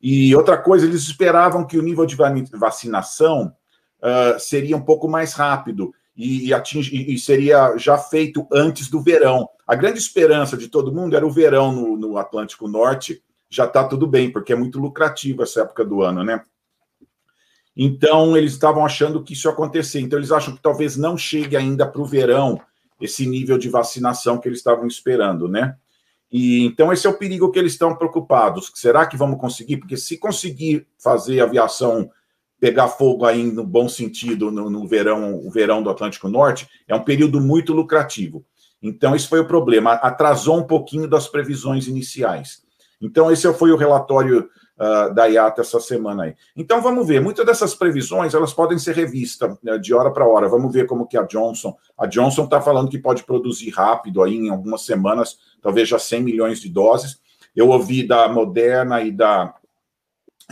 S1: E outra coisa, eles esperavam que o nível de vacinação uh, seria um pouco mais rápido. e, atinge, e seria já feito antes do verão. A grande esperança de todo mundo era o verão no, no Atlântico Norte, já está tudo bem, porque é muito lucrativo essa época do ano, né? Então, eles estavam achando que isso ia acontecer. Então, eles acham que talvez não chegue ainda para o verão esse nível de vacinação que eles estavam esperando, né? E então esse é o perigo que eles estão preocupados. Será que vamos conseguir? Porque se conseguir fazer a aviação pegar fogo aí no bom sentido no, no verão, o verão do Atlântico Norte, é um período muito lucrativo. Então esse foi o problema, atrasou um pouquinho das previsões iniciais. Então esse foi o relatório uh, da IATA essa semana aí. Então vamos ver, muitas dessas previsões elas podem ser revistas né, de hora para hora. Vamos ver como que a Johnson, a Johnson está falando que pode produzir rápido aí em algumas semanas, talvez já 100 milhões de doses. Eu ouvi da Moderna e da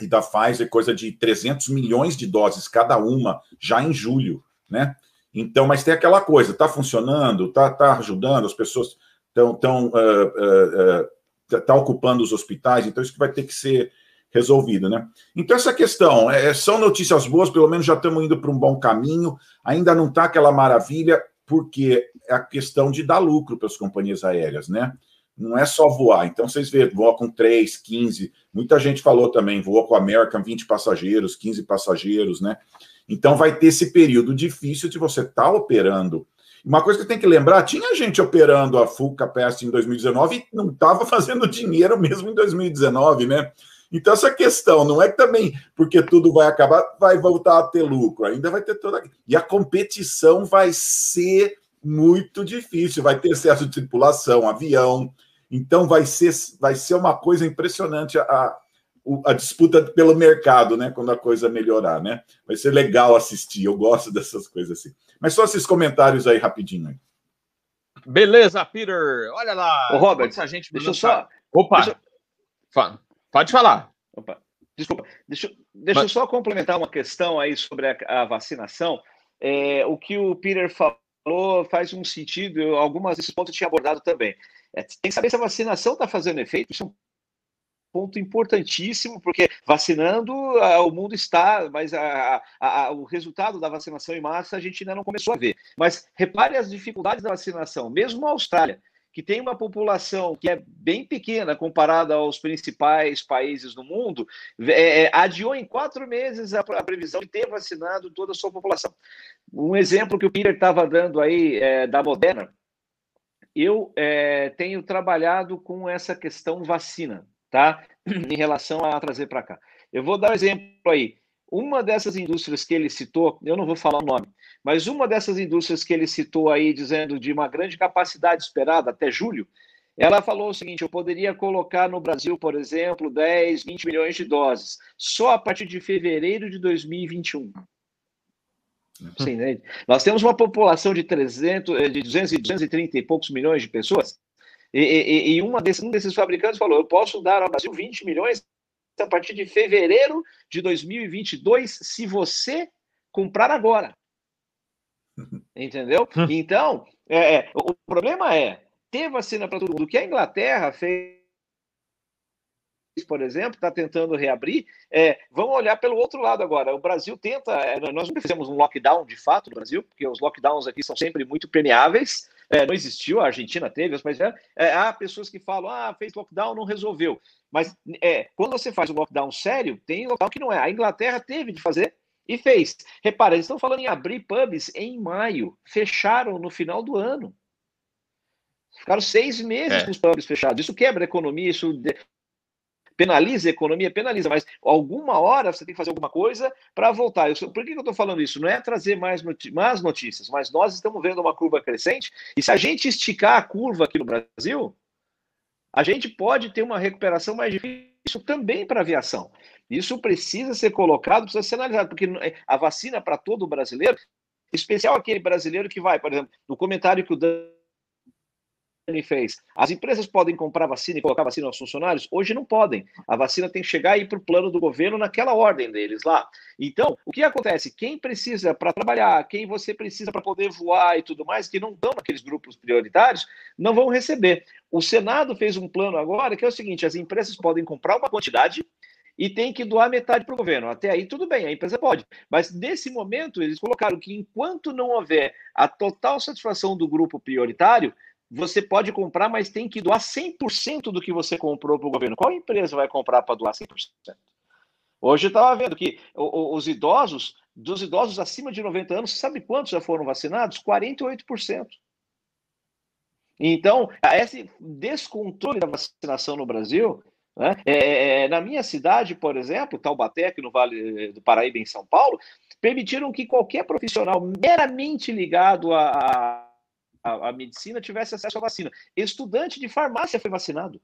S1: e da Pfizer coisa de 300 milhões de doses cada uma já em julho, né? Então, mas tem aquela coisa, está funcionando, está tá ajudando, as pessoas estão tão, uh, uh, uh, tá ocupando os hospitais, então isso vai ter que ser resolvido, né? Então, essa questão, é, são notícias boas, pelo menos já estamos indo para um bom caminho, ainda não está aquela maravilha, porque é a questão de dar lucro para as companhias aéreas, né? Não é só voar. Então, vocês vê, voa com 3, 15, muita gente falou também, voa com a American 20 passageiros, 15 passageiros, né? Então, vai ter esse período difícil de você estar tá operando. Uma coisa que tem que lembrar, tinha gente operando a full capacity em 2019 e não estava fazendo dinheiro mesmo em 2019, né? Então, essa questão não é que também, porque tudo vai acabar, vai voltar a ter lucro, ainda vai ter toda. E a competição vai ser muito difícil, vai ter excesso de tripulação, avião. Então, vai ser, vai ser uma coisa impressionante a, a disputa pelo mercado, né? Quando a coisa melhorar, né? Vai ser legal assistir, eu gosto dessas coisas assim. Mas só esses comentários aí rapidinho.
S2: Beleza, Peter. Olha lá.
S3: Ô, Robert, a gente deixa eu só.
S2: Opa! Deixa... Pode falar.
S3: Opa, desculpa. Deixa, deixa Mas... eu só complementar uma questão aí sobre a, a vacinação. É, o que o Peter falou faz um sentido, algumas desses pontos eu tinha abordado também. É, tem que saber se a vacinação está fazendo efeito, isso é um ponto importantíssimo, porque vacinando o mundo está, mas a, a, o resultado da vacinação em massa a gente ainda não começou a ver. Mas repare as dificuldades da vacinação, mesmo a Austrália que tem uma população que é bem pequena comparada aos principais países do mundo, é, é, adiou em quatro meses a, a, previsão de ter vacinado toda a sua população. Um exemplo que o Peter estava dando aí é, da Moderna, eu é, tenho trabalhado com essa questão vacina, tá? Em relação a trazer para cá. Eu vou dar um exemplo aí. Uma dessas indústrias que ele citou, eu não vou falar o nome, mas uma dessas indústrias que ele citou aí, dizendo de uma grande capacidade esperada até julho, ela falou o seguinte: eu poderia colocar no Brasil, por exemplo, 10, 20 milhões de doses, só a partir de fevereiro de 2021. Sim, né? Nós temos uma população de 300, eh, de 200 e 230 e poucos milhões de pessoas, e, e, e uma desse, um desses fabricantes falou: eu posso dar ao Brasil 20 milhões a partir de fevereiro de 2022, se você comprar agora. Entendeu? Então, é, é, o problema é ter vacina para todo mundo. O que a Inglaterra fez, por exemplo, está tentando reabrir. É, vamos olhar pelo outro lado agora. O Brasil tenta. É, nós nunca fizemos um lockdown de fato no Brasil, porque os lockdowns aqui são sempre muito permeáveis. É, não existiu, a Argentina teve, mas é, é, há pessoas que falam, ah, fez lockdown, não resolveu. Mas é, quando você faz um lockdown sério, tem lockdown que não é. A Inglaterra teve de fazer e fez. Repara, eles estão falando em abrir pubs em maio. Fecharam no final do ano. Ficaram seis meses é. com os pubs fechados. Isso quebra a economia, isso penaliza a economia, penaliza, mas alguma hora você tem que fazer alguma coisa para voltar. Eu, por que, que eu estou falando isso? Não é trazer mais, mais notícias, mas nós estamos vendo uma curva crescente, e se a gente esticar a curva aqui no Brasil, a gente pode ter uma recuperação mais difícil também para a aviação. Isso precisa ser colocado, precisa ser analisado, porque a vacina para todo brasileiro, especial aquele brasileiro que vai, por exemplo, no comentário que o Dan fez. As empresas podem comprar vacina e colocar vacina aos funcionários? Hoje não podem. A vacina tem que chegar e ir para o plano do governo naquela ordem deles lá. Então, o que acontece? Quem precisa para trabalhar, quem você precisa para poder voar e tudo mais, que não estão naqueles grupos prioritários, não vão receber. O Senado fez um plano agora que é o seguinte: as empresas podem comprar uma quantidade e tem que doar metade para o governo. Até aí tudo bem, a empresa pode. Mas nesse momento eles colocaram que enquanto não houver a total satisfação do grupo prioritário, você pode comprar, mas tem que doar 100% do que você comprou para o governo. Qual empresa vai comprar para doar 100%? Hoje eu estava vendo que os idosos, dos idosos acima de 90 anos, sabe quantos já foram vacinados? 48%. Então, esse descontrole da vacinação no Brasil, né, é, é, na minha cidade, por exemplo, Taubaté, aqui no Vale do Paraíba, em São Paulo, permitiram que qualquer profissional meramente ligado à, à, à medicina tivesse acesso à vacina. Estudante de farmácia foi vacinado.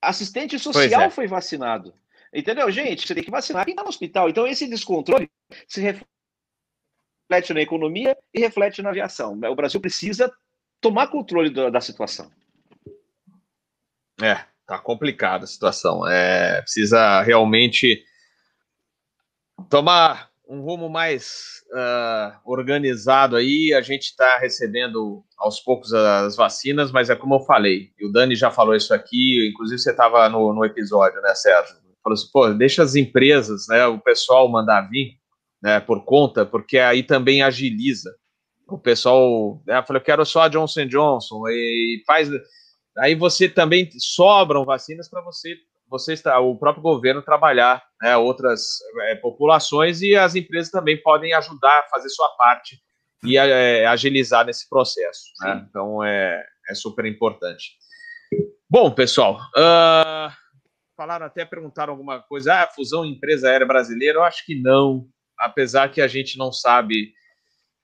S3: Assistente social é. foi vacinado. Entendeu, gente? Você tem que vacinar quem está no hospital. Então, esse descontrole se reflete na economia e reflete na aviação. O Brasil precisa tomar controle da, da situação.
S2: É, tá complicada a situação. É, precisa realmente tomar um rumo mais uh, organizado aí. A gente está recebendo aos poucos as vacinas, mas é como eu falei, e o Dani já falou isso aqui, inclusive você estava no, no episódio, né, Sérgio? Falou assim, pô, deixa as empresas, né, o pessoal mandar vir né, por conta, porque aí também agiliza o pessoal, né, falei, eu quero só a Johnson Johnson, e faz. Aí você também sobram vacinas para você, você está, o próprio governo trabalhar né, outras é, populações e as empresas também podem ajudar a fazer sua parte e é, agilizar nesse processo. Né? Então é, é super importante. Bom, pessoal, uh, falaram até, perguntaram alguma coisa, ah, fusão empresa aérea brasileira, eu acho que não, apesar que a gente não sabe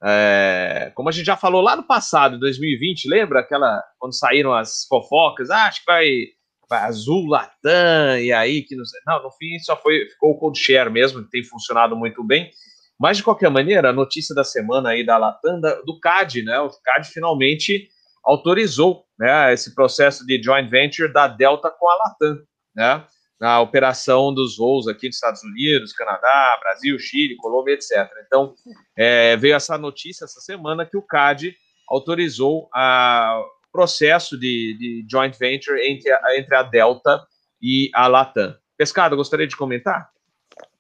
S2: é, como a gente já falou lá no passado, 2020, lembra aquela quando saíram as fofocas? Ah, acho que vai, vai Azul, Latam, e aí que não, não, no fim só foi ficou o Cold Share mesmo, que tem funcionado muito bem. Mas de qualquer maneira, a notícia da semana aí da Latam, da, do CAD, né? O CAD finalmente autorizou, né, esse processo de joint venture da Delta com a Latam, né? na operação dos voos aqui nos Estados Unidos, Canadá, Brasil, Chile, Colômbia, etc. Então, é, veio essa notícia essa semana que o CAD autorizou o processo de, de, joint venture entre a, entre a Delta e a Latam. Pescado, gostaria de comentar?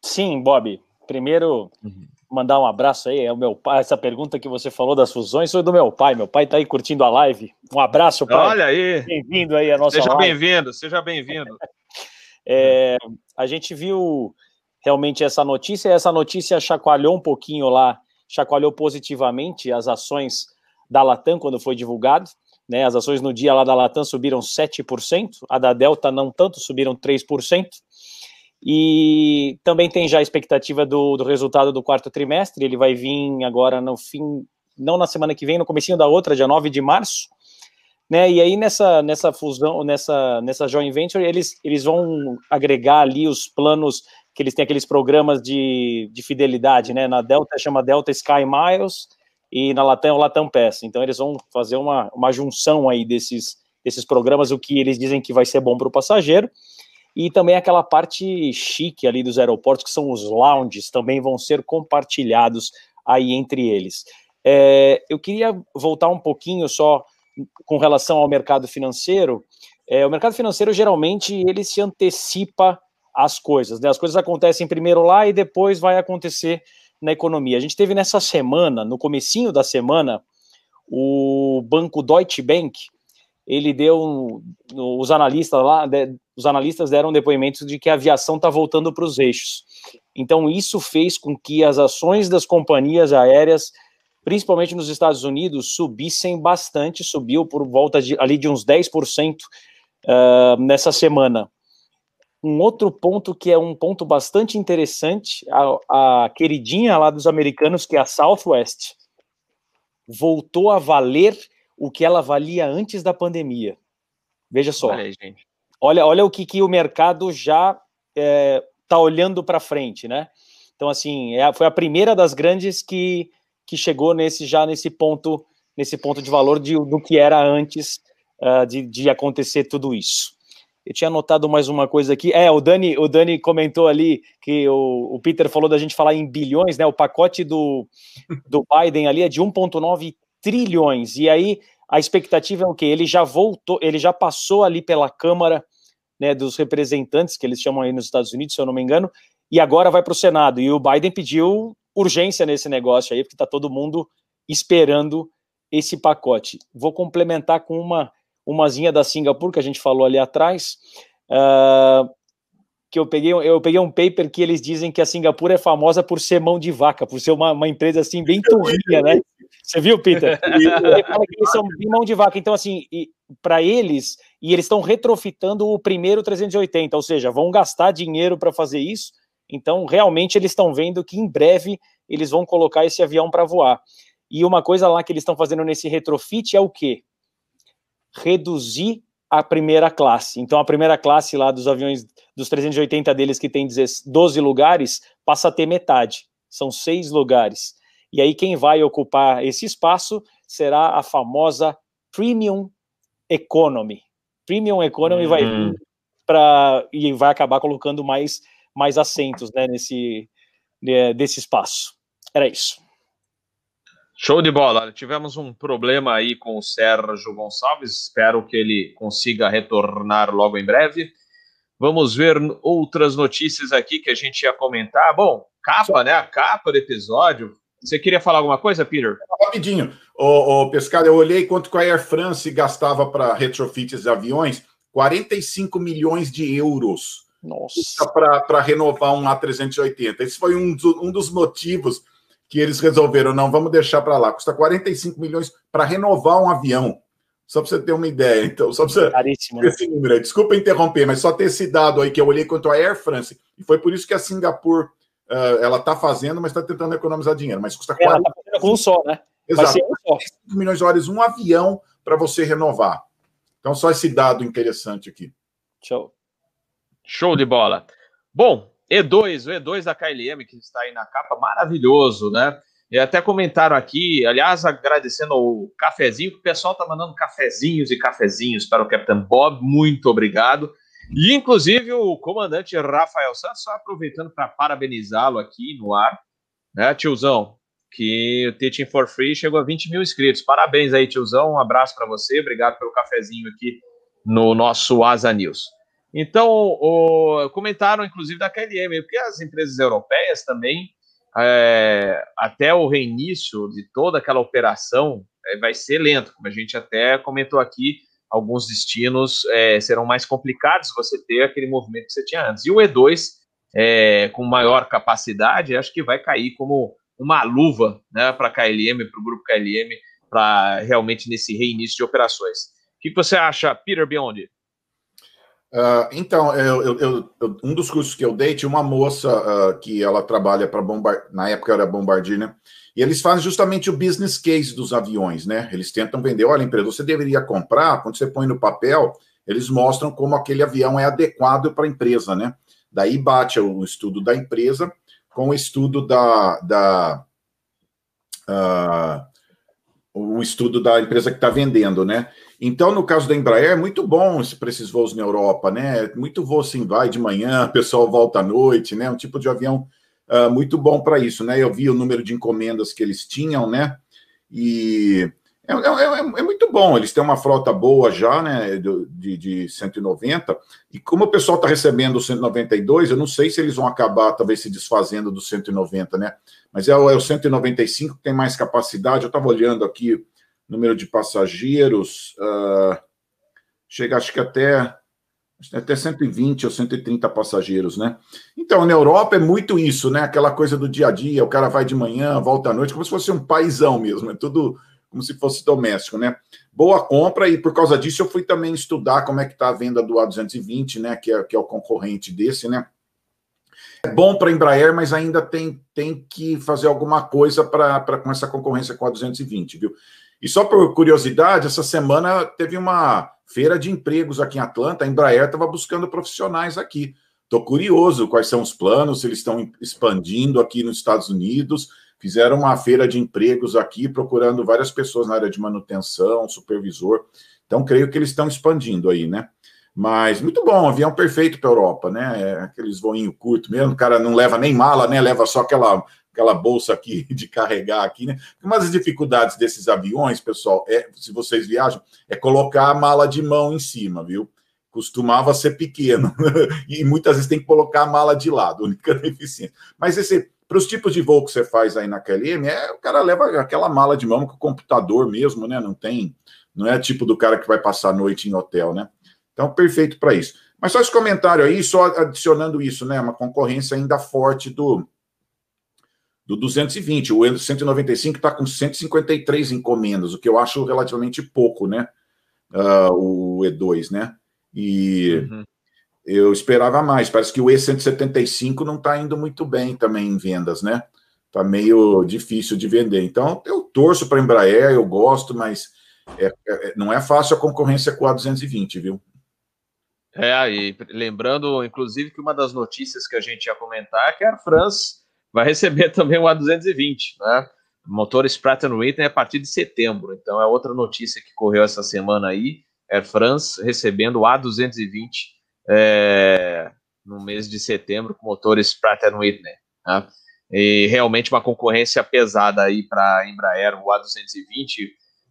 S4: Sim, Bob. Primeiro, uhum. mandar um abraço aí. É o meu pai. Essa pergunta que você falou das fusões foi do meu pai. Meu pai está aí curtindo a live. Um abraço, pai.
S2: Olha aí.
S4: Bem-vindo aí a nossa
S2: Seja bem-vindo, seja bem-vindo.
S4: É, a gente viu realmente essa notícia, e essa notícia chacoalhou um pouquinho lá, chacoalhou positivamente as ações da Latam quando foi divulgado. Né, as ações no dia lá da Latam subiram 7%, a da Delta não tanto, subiram 3%. E também tem já a expectativa do, do resultado do quarto trimestre, ele vai vir agora no fim, não na semana que vem, no comecinho da outra, dia 9 de março. Né? E aí nessa, nessa fusão, nessa, nessa joint venture, eles, eles vão agregar ali os planos que eles têm aqueles programas de, de fidelidade, né? Na Delta chama Delta Sky Miles e na Latam é o Latam Pass. Então eles vão fazer uma, uma junção aí desses, desses programas, o que eles dizem que vai ser bom para o passageiro. E também aquela parte chique ali dos aeroportos, que são os lounges, também vão ser compartilhados aí entre eles. É, eu queria voltar um pouquinho só com relação ao mercado financeiro, é, o mercado financeiro geralmente ele se antecipa às coisas, né? As coisas acontecem primeiro lá e depois vai acontecer na economia. A gente teve nessa semana, no comecinho da semana, o banco Deutsche Bank, ele deu os analistas lá, os analistas deram depoimentos de que a aviação está voltando para os eixos. Então isso fez com que as ações das companhias aéreas principalmente nos Estados Unidos, subissem bastante, subiu por volta de, ali de uns 10% uh, nessa semana. Um outro ponto que é um ponto bastante interessante, a, a queridinha lá dos americanos, que é a Southwest, voltou a valer o que ela valia antes da pandemia. Veja só. Olha, olha, olha o que, que o mercado já está é, tá olhando para frente, né? Então, assim, é, foi a primeira das grandes que que chegou nesse já nesse ponto nesse ponto de valor de, do que era antes uh, de, de acontecer tudo isso. Eu tinha anotado mais uma coisa aqui. É, o Dani, o Dani comentou ali que o, o Peter falou da gente falar em bilhões, né? O pacote do, do Biden ali é de 1,9 trilhões. E aí a expectativa é o quê? Ele já voltou, ele já passou ali pela Câmara né, dos representantes, que eles chamam aí nos Estados Unidos, se eu não me engano, e agora vai para o Senado. E o Biden pediu urgência nesse negócio aí, porque está todo mundo esperando esse pacote. Vou complementar com uma umazinha da Singapura, que a gente falou ali atrás, uh, que eu peguei, eu peguei um paper que eles dizem que a Singapura é famosa por ser mão de vaca, por ser uma, uma empresa assim bem turrinha, né? Você viu, Peter? Eles são bem mão de vaca. Então, assim, para eles, e eles estão retrofitando o primeiro 380, ou seja, vão gastar dinheiro para fazer isso. Então, realmente, eles estão vendo que em breve eles vão colocar esse avião para voar. E uma coisa lá que eles estão fazendo nesse retrofit é o quê? Reduzir a primeira classe. Então, a primeira classe lá dos aviões, dos 380 deles, que tem 12 lugares, passa a ter metade. São seis lugares. E aí, quem vai ocupar esse espaço será a famosa Premium Economy. Premium Economy uhum. vai vir para e vai acabar colocando mais, mais assentos né, nesse né, desse espaço. Era isso.
S2: Show de bola. Tivemos um problema aí com o Sérgio Gonçalves. Espero que ele consiga retornar logo em breve. Vamos ver outras notícias aqui que a gente ia comentar. Bom, capa, né? A capa do episódio. Você queria falar alguma coisa, Peter?
S1: Rapidinho. Ô, ô Pescado, eu olhei quanto que a Air France gastava para retrofits de aviões. 45 milhões de euros.
S4: Nossa.
S1: Para renovar um A380. Esse foi um, um dos motivos que eles resolveram, não, vamos deixar para lá. Custa 45 milhões para renovar um avião. Só para você ter uma ideia. Então, só para você
S4: Caríssimo, né?
S1: esse número. Desculpa interromper, mas só ter esse dado aí que eu olhei quanto a Air France. E foi por isso que a Singapura uh, ela está fazendo, mas está tentando economizar dinheiro. Mas custa
S4: 45 ela tá fazendo com um só, né?
S1: Exato. Um 45 milhões de dólares um avião para você renovar. Então, só esse dado interessante aqui.
S4: Show.
S2: Show de bola. Bom, e2, o E2 da KLM, que está aí na capa, maravilhoso, né? E até comentaram aqui, aliás, agradecendo o cafezinho, que o pessoal está mandando cafezinhos e cafezinhos para o Capitão Bob, muito obrigado. E, inclusive, o comandante Rafael Santos, só aproveitando para parabenizá-lo aqui no ar, né, tiozão? Que o Teaching for Free chegou a 20 mil inscritos. Parabéns aí, tiozão. Um abraço para você. Obrigado pelo cafezinho aqui no nosso Asa News. Então, o, comentaram inclusive da KLM, porque as empresas europeias também, é, até o reinício de toda aquela operação, é, vai ser lento, como a gente até comentou aqui, alguns destinos é, serão mais complicados você ter aquele movimento que você tinha antes. E o E2, é, com maior capacidade, acho que vai cair como uma luva né, para a KLM, para o grupo KLM, para realmente nesse reinício de operações. O que você acha, Peter Biondi?
S1: Uh, então, eu, eu, eu, um dos cursos que eu dei tinha uma moça uh, que ela trabalha para Bombardier, na época era Bombardier, né? E eles fazem justamente o business case dos aviões, né? Eles tentam vender, olha, empresa, você deveria comprar, quando você põe no papel, eles mostram como aquele avião é adequado para a empresa, né? Daí bate o estudo da empresa com o estudo da, da uh, o estudo da empresa que está vendendo, né? Então, no caso da Embraer, é muito bom para esses voos na Europa, né? Muito voo assim, vai de manhã, o pessoal volta à noite, né? Um tipo de avião uh, muito bom para isso, né? Eu vi o número de encomendas que eles tinham, né? E é, é, é, é, muito bom, eles têm uma frota boa já, né? De, de 190, e como o pessoal está recebendo o 192, eu não sei se eles vão acabar talvez se desfazendo do 190, né? Mas é, é o 195 que tem mais capacidade. Eu estava olhando aqui número de passageiros, uh, chega acho que até, até 120 ou 130 passageiros, né? Então, na Europa é muito isso, né? Aquela coisa do dia a dia, o cara vai de manhã, volta à noite, como se fosse um paizão mesmo, é tudo como se fosse doméstico, né? Boa compra, e por causa disso eu fui também estudar como é que está a venda do A220, né? Que é, que é o concorrente desse, né? É bom para a Embraer, mas ainda tem, tem que fazer alguma coisa para com essa concorrência com a 220, viu? E só por curiosidade, essa semana teve uma feira de empregos aqui em Atlanta. A Embraer estava buscando profissionais aqui. Estou curioso quais são os planos, se eles estão expandindo aqui nos Estados Unidos. Fizeram uma feira de empregos aqui, procurando várias pessoas na área de manutenção, supervisor. Então, creio que eles estão expandindo aí, né? Mas muito bom, avião perfeito para a Europa, né? É aqueles voinhos curtos mesmo, o cara não leva nem mala, né? Leva só aquela aquela bolsa aqui de carregar aqui, né? Uma das dificuldades desses aviões, pessoal, é, se vocês viajam, é colocar a mala de mão em cima, viu? costumava ser pequeno e muitas vezes tem que colocar a mala de lado, única deficiência. Mas esse para os tipos de voo que você faz aí na KLM, é, o cara leva aquela mala de mão com o computador mesmo, né? Não tem, não é tipo do cara que vai passar a noite em hotel, né? Então, perfeito para isso. Mas só esse comentário aí, só adicionando isso, né? Uma concorrência ainda forte do, do 220. O 195 está com 153 encomendas, o que eu acho relativamente pouco, né? Uh, o E2, né? E uhum eu esperava mais. Parece que o E175 não está indo muito bem também em vendas, né? Está meio difícil de vender. Então, eu torço para a Embraer, eu gosto, mas é, é, não é fácil a concorrência com a 220, viu?
S2: É, e lembrando, inclusive, que uma das notícias que a gente ia comentar é que a Air France vai receber também o A220, né? O motor Pratt Whitney a partir de setembro. Então, é outra notícia que correu essa semana aí. Air France recebendo o A220 é, no mês de setembro com motores Pratt Whitney. Né? E realmente uma concorrência pesada aí para a Embraer, o A220,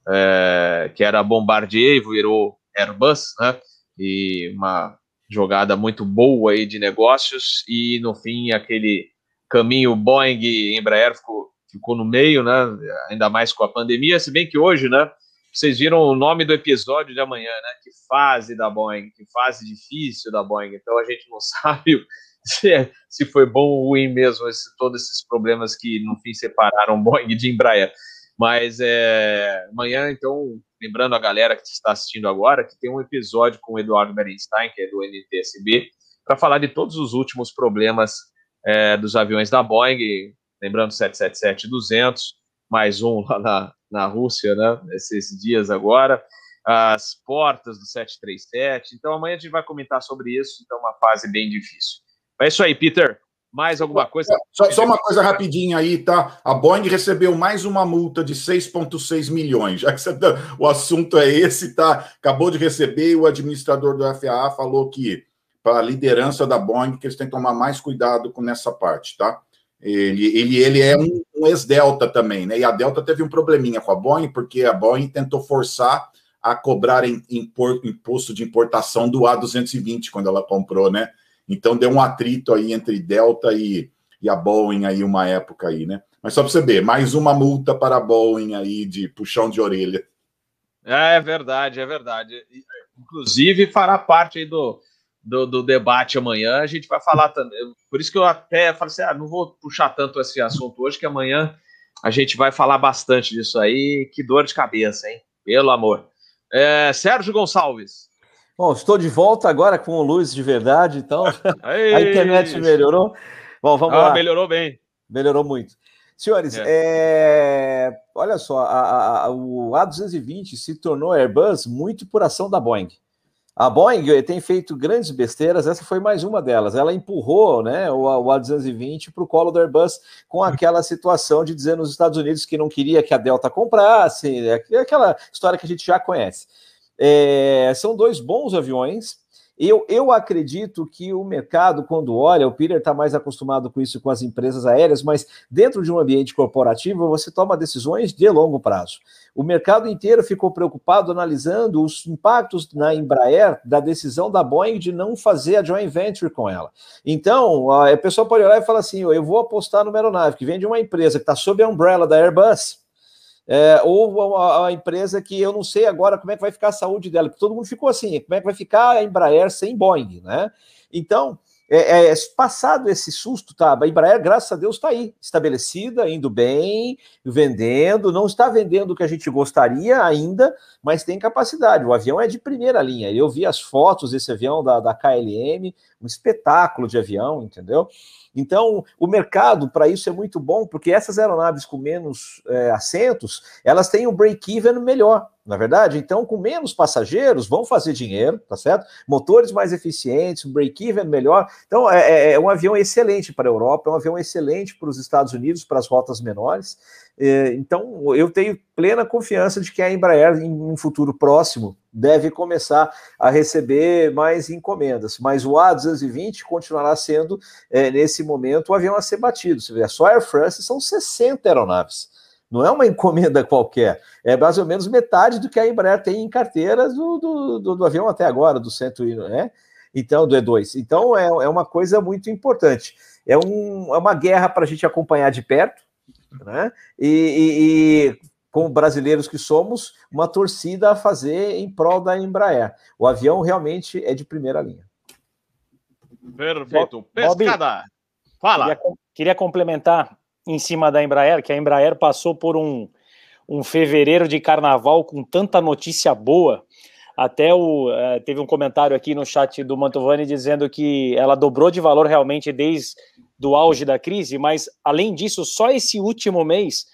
S2: é, que era Bombardier e virou Airbus, né? E uma jogada muito boa aí de negócios e no fim aquele caminho Boeing e Embraer ficou, ficou no meio, né? Ainda mais com a pandemia, se bem que hoje, né? Vocês viram o nome do episódio de amanhã, né? Que fase da Boeing, que fase difícil da Boeing. Então a gente não sabe se, é, se foi bom ou ruim mesmo, esse, todos esses problemas que no fim separaram Boeing de Embraer. Mas é, amanhã, então, lembrando a galera que está assistindo agora, que tem um episódio com o Eduardo Berenstein, que é do NTSB, para falar de todos os últimos problemas é, dos aviões da Boeing, lembrando 777-200, mais um lá na, na Rússia, né, esses dias agora, as portas do 737. Então amanhã a gente vai comentar sobre isso, então uma fase bem difícil. É isso aí, Peter. Mais alguma coisa?
S1: Só, só, uma coisa rapidinha aí, tá? A Boeing recebeu mais uma multa de 6,6 milhões. Já que você, tá, o assunto é esse, tá? Acabou de receber e o administrador do FAA falou que para a liderança da Boeing que eles têm que tomar mais cuidado com nessa parte, tá? Ele, ele, ele é um, um ex-Delta também, né? E a Delta teve um probleminha com a Boeing, porque a Boeing tentou forçar a cobrar em, imposto de importação do A220 quando ela comprou, né? Então deu um atrito aí entre Delta e, e a Boeing aí uma época aí, né? Mas só para você ver, mais uma multa para a Boeing aí de puxão de orelha.
S2: É verdade, é verdade. Inclusive fará parte aí do, do, do, debate amanhã, a gente vai falar também. Por isso que eu até falei assim: ah, não vou puxar tanto esse assunto hoje, que amanhã a gente vai falar bastante disso aí. Que dor de cabeça, hein? Pelo amor. É, Sérgio Gonçalves.
S3: Bom, estou de volta agora com luz de verdade, então a internet melhorou. Bom, vamos ah, lá.
S2: Melhorou bem.
S3: Melhorou muito. Senhores, é. É... olha só, a, a, o A220 se tornou Airbus muito por ação da Boeing. A Boeing eh, tem feito grandes besteiras, essa foi mais uma delas. Ela empurrou né, o, o A220 para o colo do Airbus com aquela situação de dizer nos Estados Unidos que não queria que a Delta comprasse, é aquela história que a gente já conhece. É, são dois bons aviões, eu, eu acredito que o mercado, quando olha, o Peter está mais acostumado com isso com as empresas aéreas, mas dentro de um ambiente corporativo, você toma decisões de longo prazo. O mercado inteiro ficou preocupado analisando os impactos na Embraer da decisão da Boeing de não fazer a joint venture com ela. Então, a pessoa pode olhar e falar assim: eu vou apostar numa aeronave que vem de uma empresa que está sob a umbrella da Airbus é, ou a, a, empresa que eu não sei agora como é que vai ficar a saúde dela, porque todo mundo ficou assim, como é que vai ficar a Embraer sem Boeing, né? Então, é, é, passado esse susto, tá? A Embraer, graças a Deus, está aí, estabelecida, indo bem, vendendo, não está vendendo o que a gente gostaria ainda, mas tem capacidade. O avião é de primeira linha. Eu vi as fotos desse avião da, da KLM, um espetáculo de avião, entendeu? Então, o mercado para isso é muito bom, porque essas aeronaves com menos é, assentos, elas têm um break-even melhor, na é verdade? Então, com menos passageiros, vão fazer dinheiro, tá certo? Motores mais eficientes, um break-even melhor. Então, é, é, é um avião excelente para a Europa, é um avião excelente para os Estados Unidos, para as rotas menores. É, então, eu tenho plena confiança de que a Embraer, em um futuro próximo, deve começar a receber mais encomendas. Mas o A220 continuará sendo, é, nesse momento, o avião a ser batido. Você vê, só a Air France são 60 aeronaves. Não é uma encomenda qualquer. É mais ou menos metade do que a Embraer tem em carteiras do, do, do, do avião até agora, do centro, né? Então, do E2. Então, é, é uma coisa muito importante. É, um, é uma guerra para a gente acompanhar de perto, né? E, e, e, como brasileiros que somos, uma torcida a fazer em prol da Embraer. O avião realmente é de primeira linha.
S2: Perfeito. Pescada. Fala.
S4: Queria, queria complementar em cima da Embraer, que a Embraer passou por um, um fevereiro de carnaval com tanta notícia boa. Até o, uh, teve um comentário aqui no chat do Mantovani dizendo que ela dobrou de valor realmente desde o auge da crise, mas além disso, só esse último mês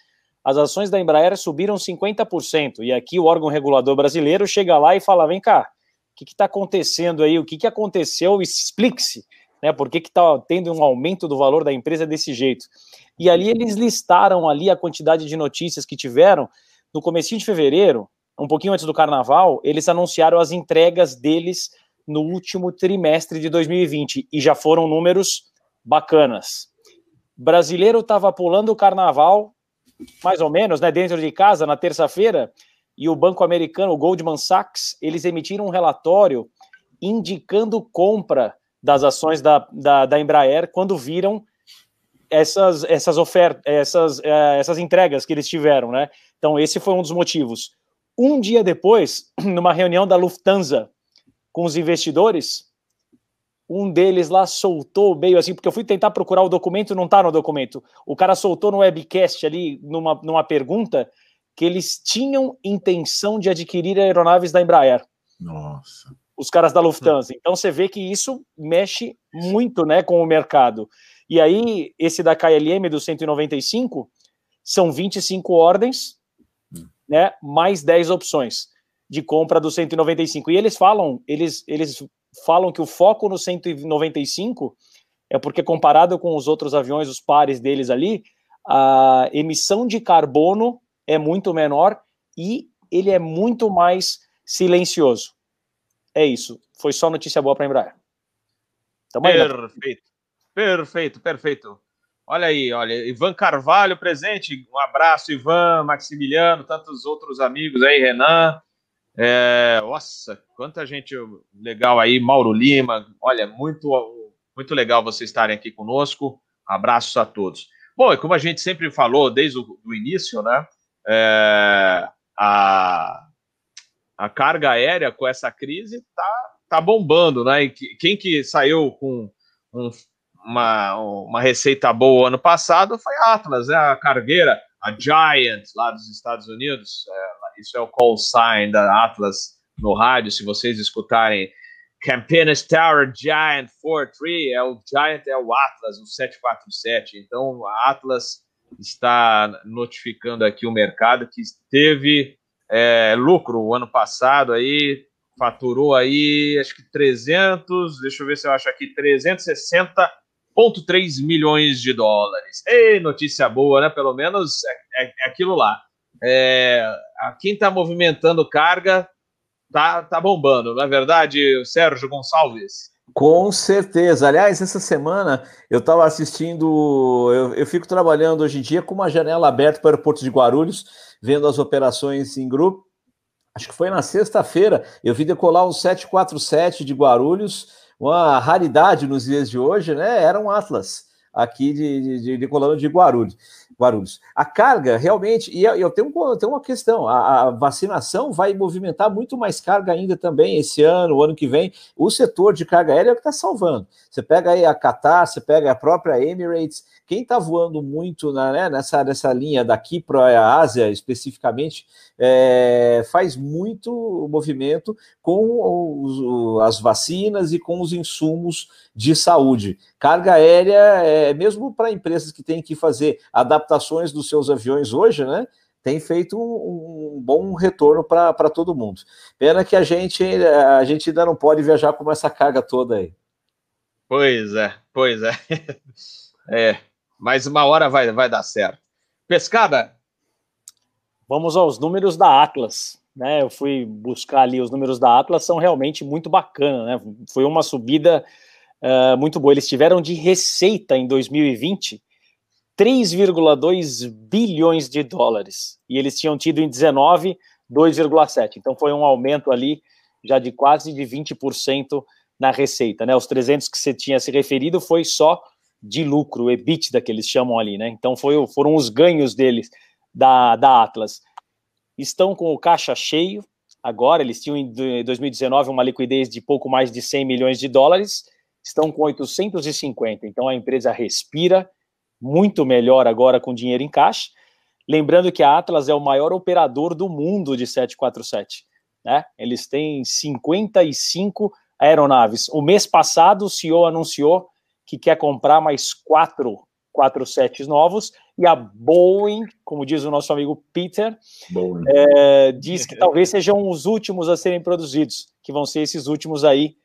S4: as ações da Embraer subiram 50%. E aqui o órgão regulador brasileiro chega lá e fala: vem cá, o que está acontecendo aí? O que, que aconteceu? Explique-se. Né, por que está tendo um aumento do valor da empresa desse jeito? E ali eles listaram ali a quantidade de notícias que tiveram. No começo de fevereiro, um pouquinho antes do carnaval, eles anunciaram as entregas deles no último trimestre de 2020 e já foram números bacanas. Brasileiro estava pulando o carnaval, mais ou menos, né, dentro de casa na terça-feira, e o banco americano, o Goldman Sachs, eles emitiram um relatório indicando compra das ações da, da, da Embraer quando viram essas, essas ofertas, essas, é, essas entregas que eles tiveram, né? Então, esse foi um dos motivos. Um dia depois, numa reunião da Lufthansa com os investidores, um deles lá soltou meio assim, porque eu fui tentar procurar o documento, não está no documento. O cara soltou no webcast ali, numa, numa pergunta, que eles tinham intenção de adquirir aeronaves da Embraer.
S1: Nossa.
S4: Os caras da Lufthansa. Então você vê que isso mexe muito né, com o mercado. E aí, esse da KLM do 195 são 25 ordens, hum. né, mais 10 opções de compra do 195. E eles falam, eles, eles falam que o foco no 195 é porque comparado com os outros aviões, os pares deles ali, a emissão de carbono é muito menor e ele é muito mais silencioso. É isso. Foi só notícia boa para Embraer.
S2: Tamo Perfeito. Perfeito, perfeito. Olha aí, olha, Ivan Carvalho presente. Um abraço, Ivan, Maximiliano, tantos outros amigos aí, Renan. É, nossa, quanta gente legal aí, Mauro Lima. Olha, muito, muito legal vocês estarem aqui conosco. Abraços a todos. Bom, e como a gente sempre falou desde o início, né? É, a, a carga aérea com essa crise tá, tá bombando, né? E quem que saiu com um uma, uma receita boa ano passado foi a Atlas, né? a cargueira, a Giant lá dos Estados Unidos. É, isso é o call sign da Atlas no rádio. Se vocês escutarem Campinas Tower Giant 43, é o Giant é o Atlas, o 747. Então a Atlas está notificando aqui o mercado que teve é, lucro o ano passado aí faturou aí acho que 300, deixa eu ver se eu acho aqui 360 1,3 milhões de dólares. Ei, notícia boa, né? Pelo menos é, é, é aquilo lá. É, quem está movimentando carga tá, tá bombando, não é verdade, Sérgio Gonçalves?
S3: Com certeza. Aliás, essa semana eu estava assistindo. Eu, eu, fico trabalhando hoje em dia com uma janela aberta para o aeroporto de Guarulhos, vendo as operações em grupo. Acho que foi na sexta-feira. Eu vi decolar um 747 de Guarulhos uma raridade nos dias de hoje, né? Era um Atlas aqui de, de, de Colônia de Guarulhos. Guarulhos. A carga, realmente, e eu tenho, eu tenho uma questão: a, a, vacinação vai movimentar muito mais carga ainda também esse ano, o ano que vem. O setor de carga aérea é o que está salvando. Você pega aí a Qatar, você pega a própria Emirates, quem está voando muito na, né, nessa, nessa linha daqui para a Ásia, especificamente, é, faz muito movimento com os, as vacinas e com os insumos de saúde. Carga aérea, é, mesmo para empresas que têm que fazer adaptações dos seus aviões hoje, né? tem feito um, bom retorno para todo mundo. Pena que a gente, a gente ainda não pode viajar com essa carga toda aí.
S2: Pois é, pois é. É, mas uma hora vai, vai dar certo. Pescada?
S4: Vamos aos números da Atlas. Né, eu fui buscar ali os números da Atlas, são realmente muito bacanas. Né? Foi uma subida uh, muito boa. Eles tiveram de receita em 2020 3,2 bilhões de dólares. E eles tinham tido em 19 2,7. Então foi um aumento ali já de quase de 20% na receita, né? Os 300 que você tinha se referido foi só de lucro, EBITDA que eles chamam ali, né? Então foi, foram os ganhos deles da, da Atlas. Estão com o caixa cheio, agora eles tinham em 2019 uma liquidez de pouco mais de 100 milhões de dólares, estão com 850, então a empresa respira muito melhor agora com dinheiro em caixa. Lembrando que a Atlas é o maior operador do mundo de 747, né? Eles têm 55 aeronaves. O mês passado o CEO anunciou que quer comprar mais quatro 47 novos, e a Boeing, como diz o nosso amigo Peter, é, diz que talvez sejam os últimos a serem produzidos, que vão ser esses últimos aí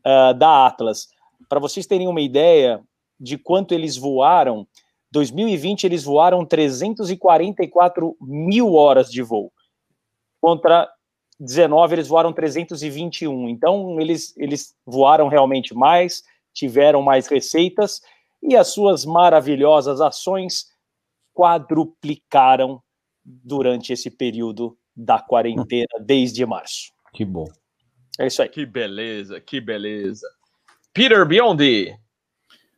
S4: uh, da Atlas. Para vocês terem uma ideia de quanto eles voaram, 2020 eles voaram 344 mil horas de voo, contra 19 eles voaram 321. Então eles, eles voaram realmente mais, tiveram mais receitas e as suas maravilhosas ações quadruplicaram durante esse período da quarentena desde março.
S5: Que bom.
S2: É isso aí. Que beleza, que beleza. Peter Biondi.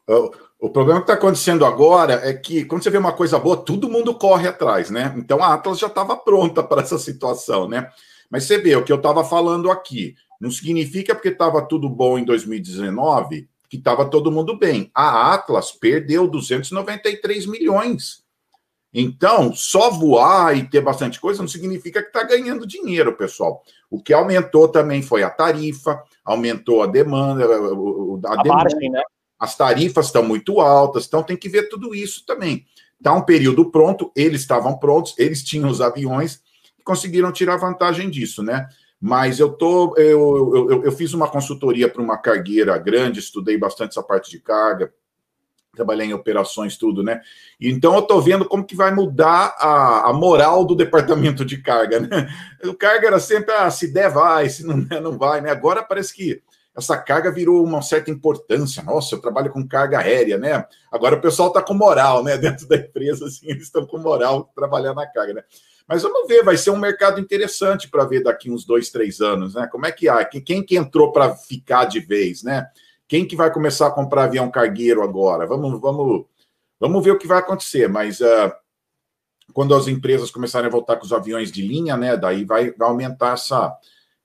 S1: O, o problema que está acontecendo agora é que quando você vê uma coisa boa, todo mundo corre atrás, né? Então a Atlas já estava pronta para essa situação, né? Mas você vê o que eu estava falando aqui. Não significa porque estava tudo bom em 2019 que estava todo mundo bem. A Atlas perdeu 293 milhões. Então, só voar e ter bastante coisa não significa que está ganhando dinheiro, pessoal. O que aumentou também foi a tarifa, aumentou a demanda, a, a, a demanda. Margem, né? As tarifas estão muito altas, então tem que ver tudo isso também. Está um período pronto, eles estavam prontos, eles tinham os aviões e conseguiram tirar vantagem disso, né? Mas eu tô, eu, eu, eu fiz uma consultoria para uma cargueira grande, estudei bastante essa parte de carga, trabalhei em operações, tudo, né? Então eu tô vendo como que vai mudar a, a moral do departamento de carga, né? O carga era sempre, ah, se der, vai, se não der, não vai, né? Agora parece que essa carga virou uma certa importância. Nossa, eu trabalho com carga aérea, né? Agora o pessoal tá com moral, né? Dentro da empresa, assim, eles estão com moral trabalhar na carga, né? Mas vamos ver, vai ser um mercado interessante para ver daqui uns dois, três anos, né? Como é que há? Quem que entrou para ficar de vez, né? Quem que vai começar a comprar avião cargueiro agora? Vamos, vamos, vamos ver o que vai acontecer. Mas uh, quando as empresas começarem a voltar com os aviões de linha, né? Daí vai, vai aumentar essa,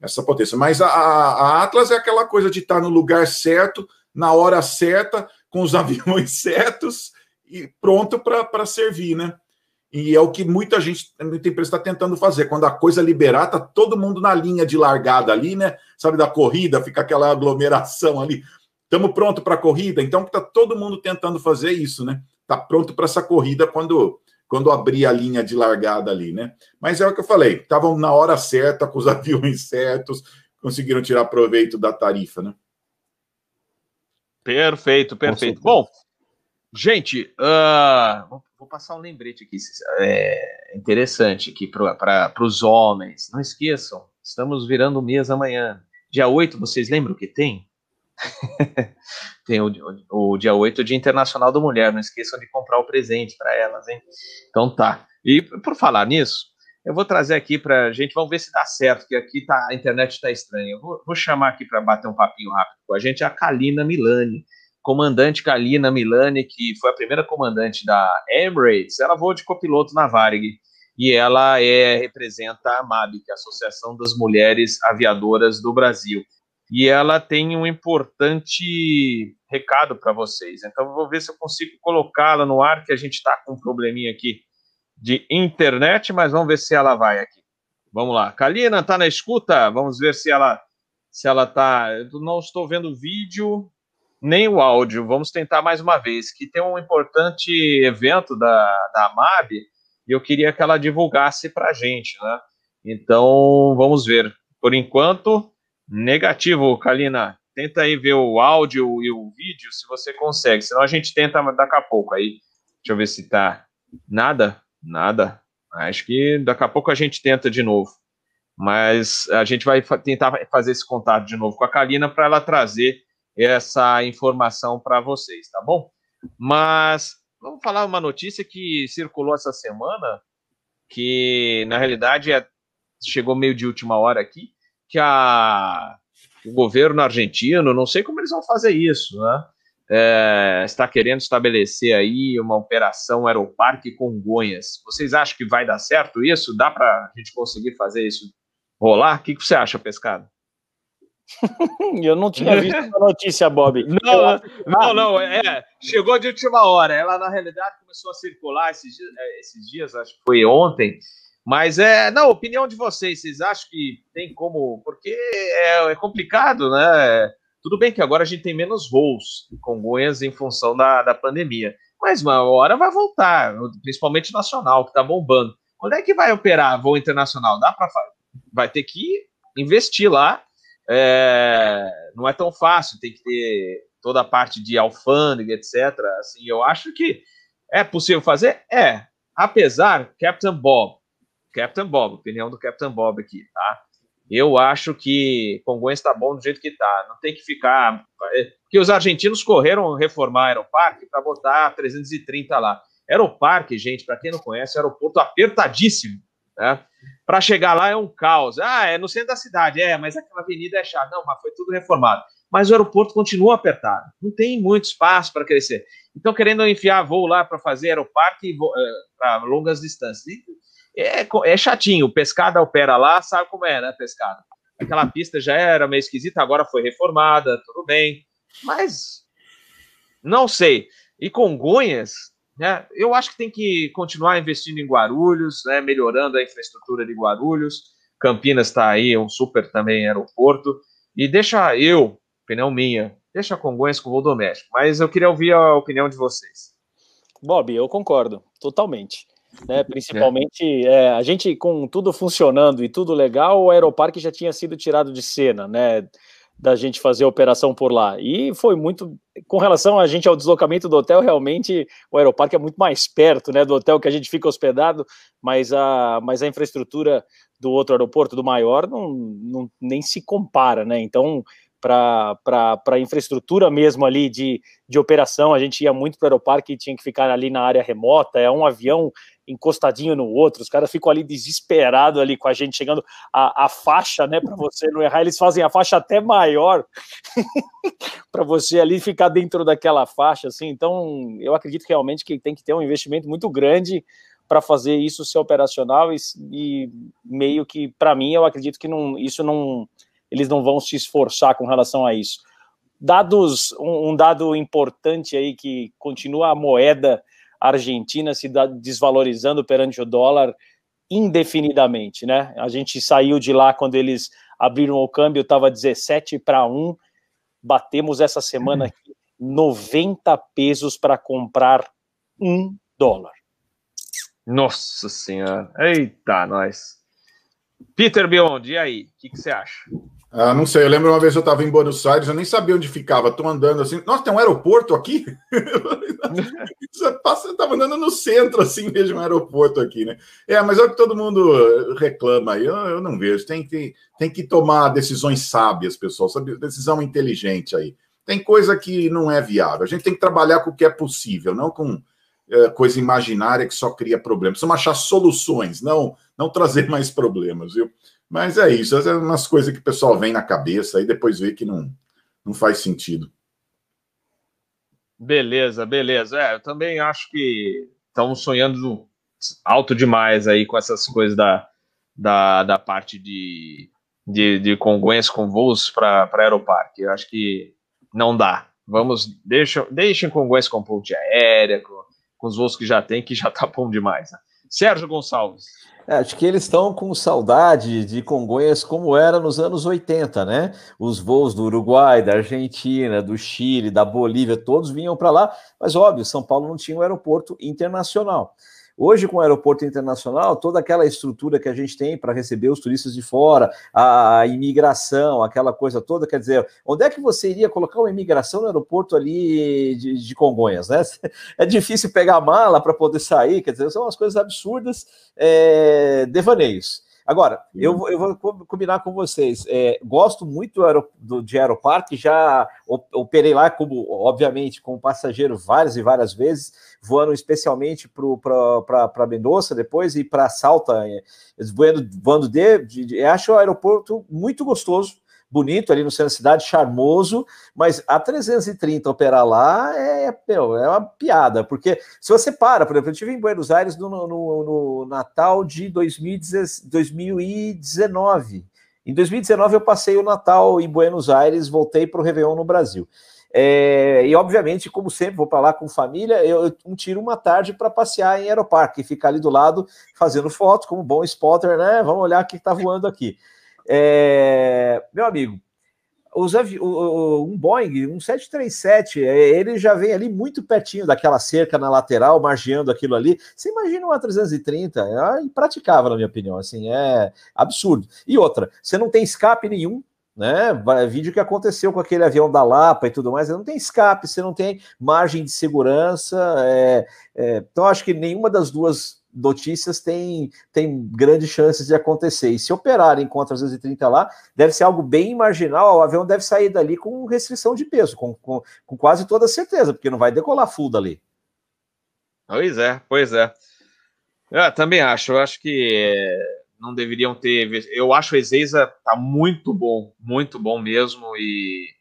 S1: essa potência. Mas a, a Atlas é aquela coisa de estar no lugar certo, na hora certa, com os aviões certos e pronto para servir, né? E é o que muita gente, muita empresa está tentando fazer. Quando a coisa liberar, tá todo mundo na linha de largada ali, né? Sabe, da corrida, fica aquela aglomeração ali. Estamos pronto para a corrida, então está todo mundo tentando fazer isso, né? Está pronto para essa corrida quando, quando abrir a linha de largada ali, né? Mas é o que eu falei, estavam na hora certa, com os aviões certos, conseguiram tirar proveito da tarifa, né?
S2: Perfeito, perfeito. Bom, gente, uh, vou passar um lembrete aqui, é interessante aqui para os homens. Não esqueçam, estamos virando mês amanhã. Dia 8, vocês lembram o que tem? tem o, o, o, dia 8, o Dia Internacional da Mulher. Não esqueçam de comprar o presente para elas, hein? Então tá. E por falar nisso, eu vou trazer aqui para a gente, vamos ver se dá certo, que aqui tá, a internet está estranha. Eu vou, vou chamar aqui para bater um papinho rápido com a gente a Kalina Milani comandante Kalina Milani, que foi a primeira comandante da Emirates, ela voou de copiloto na Varig e ela é representa a MAB, que é a Associação das Mulheres Aviadoras do Brasil. E ela tem um importante recado para vocês. Então, vou ver se eu consigo colocá-la no ar, que a gente está com um probleminha aqui de internet, mas vamos ver se ela vai aqui. Vamos lá. Kalina, está na escuta? Vamos ver se ela se ela está. não estou vendo o vídeo nem o áudio. Vamos tentar mais uma vez, que tem um importante evento da, da AMAB e eu queria que ela divulgasse para a gente, né? Então, vamos ver. Por enquanto, negativo, Kalina. Tenta aí ver o áudio e o vídeo, se você consegue. Senão a gente tenta daqui a pouco aí. Deixa eu ver se tá. Nada? Nada. Acho que daqui a pouco a gente tenta de novo. Mas a gente vai tentar fazer esse contato de novo com a Kalina para ela trazer essa informação para vocês, tá bom? Mas vamos falar uma notícia que circulou essa semana, que na realidade é, chegou meio de última hora aqui, que a, o governo argentino, não sei como eles vão fazer isso, né? É, está querendo estabelecer aí uma operação Aeroparque Congonhas. Vocês acham que vai dar certo isso? Dá para a gente conseguir fazer isso rolar? O que, que você acha, Pescado?
S4: Eu não tinha visto essa notícia, Bob.
S2: Não, não, não, é, chegou de última hora. Ela, na realidade, começou a circular esses dias, é, esses dias acho que foi ontem. Mas é, não, opinião de vocês, vocês acham que tem como, porque é, é complicado, né? Tudo bem que agora a gente tem menos voos com Congonhas em função da, da pandemia, mas uma hora vai voltar, principalmente nacional, que está bombando. Quando é que vai operar voo internacional? Dá para vai ter que investir lá é, não é tão fácil, tem que ter toda a parte de alfândega, etc. Assim, eu acho que é possível fazer? É. Apesar, Captain Bob, Captain Bob, opinião do Captain Bob aqui, tá? Eu acho que Congonhas está bom do jeito que está. Não tem que ficar. É, porque os argentinos correram reformar aeroparque para botar 330 lá. Aeroparque, gente, para quem não conhece, aeroporto apertadíssimo. Né? Para chegar lá é um caos. Ah, é no centro da cidade, é, mas aquela avenida é chata. Não, mas foi tudo reformado. Mas o aeroporto continua apertado. Não tem muito espaço para crescer. Então, querendo enfiar voo lá para fazer aeroparque uh, para longas distâncias. É, é chatinho. Pescada opera lá, sabe como é, né, pescada? Aquela pista já era meio esquisita, agora foi reformada, tudo bem. Mas não sei. E Congonhas, né? Eu acho que tem que continuar investindo em Guarulhos, né? melhorando a infraestrutura de Guarulhos. Campinas está aí, um super também aeroporto. E deixa eu, opinião minha, deixa Congonhas com voo doméstico. Mas eu queria ouvir a opinião de vocês.
S4: Bob, eu concordo, totalmente. Né, principalmente é. É, a gente com tudo funcionando e tudo legal, o aeroparque já tinha sido tirado de cena, né? Da gente fazer a operação por lá. E foi muito. Com relação a gente ao deslocamento do hotel, realmente o aeroparque é muito mais perto né, do hotel que a gente fica hospedado, mas a, mas a infraestrutura do outro aeroporto, do maior, não, não nem se compara, né? Então, para a infraestrutura mesmo ali de, de operação, a gente ia muito para o aeroparque e tinha que ficar ali na área remota, é um avião encostadinho no outro, os caras ficam ali desesperados ali com a gente, chegando a, a faixa, né, para você não errar, eles fazem a faixa até maior para você ali ficar dentro daquela faixa, assim, então eu acredito realmente que tem que ter um investimento muito grande para fazer isso ser operacional e, e meio que, para mim, eu acredito que não, isso não, eles não vão se esforçar com relação a isso. Dados, um, um dado importante aí que continua a moeda Argentina se desvalorizando perante o dólar indefinidamente, né? A gente saiu de lá quando eles abriram o câmbio, estava 17 para 1. Batemos essa semana aqui 90 pesos para comprar um dólar.
S2: Nossa Senhora! Eita, nós! Peter Beyond, e aí? O que você acha?
S1: Ah, não sei, eu lembro uma vez eu estava em Buenos Aires, eu nem sabia onde ficava, estou andando assim, nossa, tem um aeroporto aqui? Você estava andando no centro, assim, vejo um aeroporto aqui, né? É, mas é o que todo mundo reclama aí, eu, eu não vejo, tem que, tem que tomar decisões sábias, pessoal, sabe? decisão inteligente aí. Tem coisa que não é viável, a gente tem que trabalhar com o que é possível, não com é, coisa imaginária que só cria problemas. Precisamos achar soluções, não, não trazer mais problemas, viu? Mas é isso, é umas coisas que o pessoal vem na cabeça e depois vê que não, não faz sentido.
S2: Beleza, beleza. É, eu também acho que estão sonhando alto demais aí com essas coisas da, da, da parte de, de, de Congonhas com voos para Aeroparque. Eu acho que não dá. Vamos, deixa, deixem Congonhas com ponte aérea, com, com os voos que já tem, que já tá bom demais. Né? Sérgio Gonçalves.
S5: É, acho que eles estão com saudade de Congonhas como era nos anos 80, né? Os voos do Uruguai, da Argentina, do Chile, da Bolívia, todos vinham para lá, mas óbvio, São Paulo não tinha um aeroporto internacional. Hoje, com o aeroporto internacional, toda aquela estrutura que a gente tem para receber os turistas de fora, a imigração, aquela coisa toda, quer dizer, onde é que você iria colocar uma imigração no aeroporto ali de, de Congonhas, né? É difícil pegar a mala para poder sair, quer dizer, são umas coisas absurdas, é, devaneios.
S3: Agora, eu, eu vou combinar com vocês. É, gosto muito do, de Aeroparque, já operei lá, como, obviamente, como passageiro várias e várias vezes, voando especialmente para Mendonça depois e para Salta, é, voando, voando de, de, de. Acho o aeroporto muito gostoso bonito ali no centro da cidade, charmoso, mas a 330 operar lá é, é uma piada, porque se você para, por exemplo, eu estive em Buenos Aires no, no, no Natal de 2019. Em 2019 eu passei o Natal em Buenos Aires, voltei para o Réveillon no Brasil. É, e obviamente, como sempre, vou para lá com família, eu, eu tiro uma tarde para passear em Aeroparque, ficar ali do lado fazendo foto, como bom spotter, né? Vamos olhar o que está voando aqui. É, meu amigo, os, um Boeing, um 737, é, ele já vem ali muito pertinho daquela cerca na lateral, margeando aquilo ali. Você imagina uma 330, é impraticável, na minha opinião, assim, é absurdo. E outra, você não tem escape nenhum, né? Vídeo que aconteceu com aquele avião da Lapa e tudo mais, não tem escape, você não tem margem de segurança. É, é, então, acho que nenhuma das duas notícias tem, tem grandes chances de acontecer. E se operarem com a 330 lá, deve ser algo bem marginal. O avião deve sair dali com restrição de peso, com, com, com quase toda certeza, porque não vai decolar full dali.
S2: Pois é, pois é. Eu também acho. Eu acho que é, não deveriam ter. Eu acho o Ezeiza tá muito bom, muito bom mesmo. E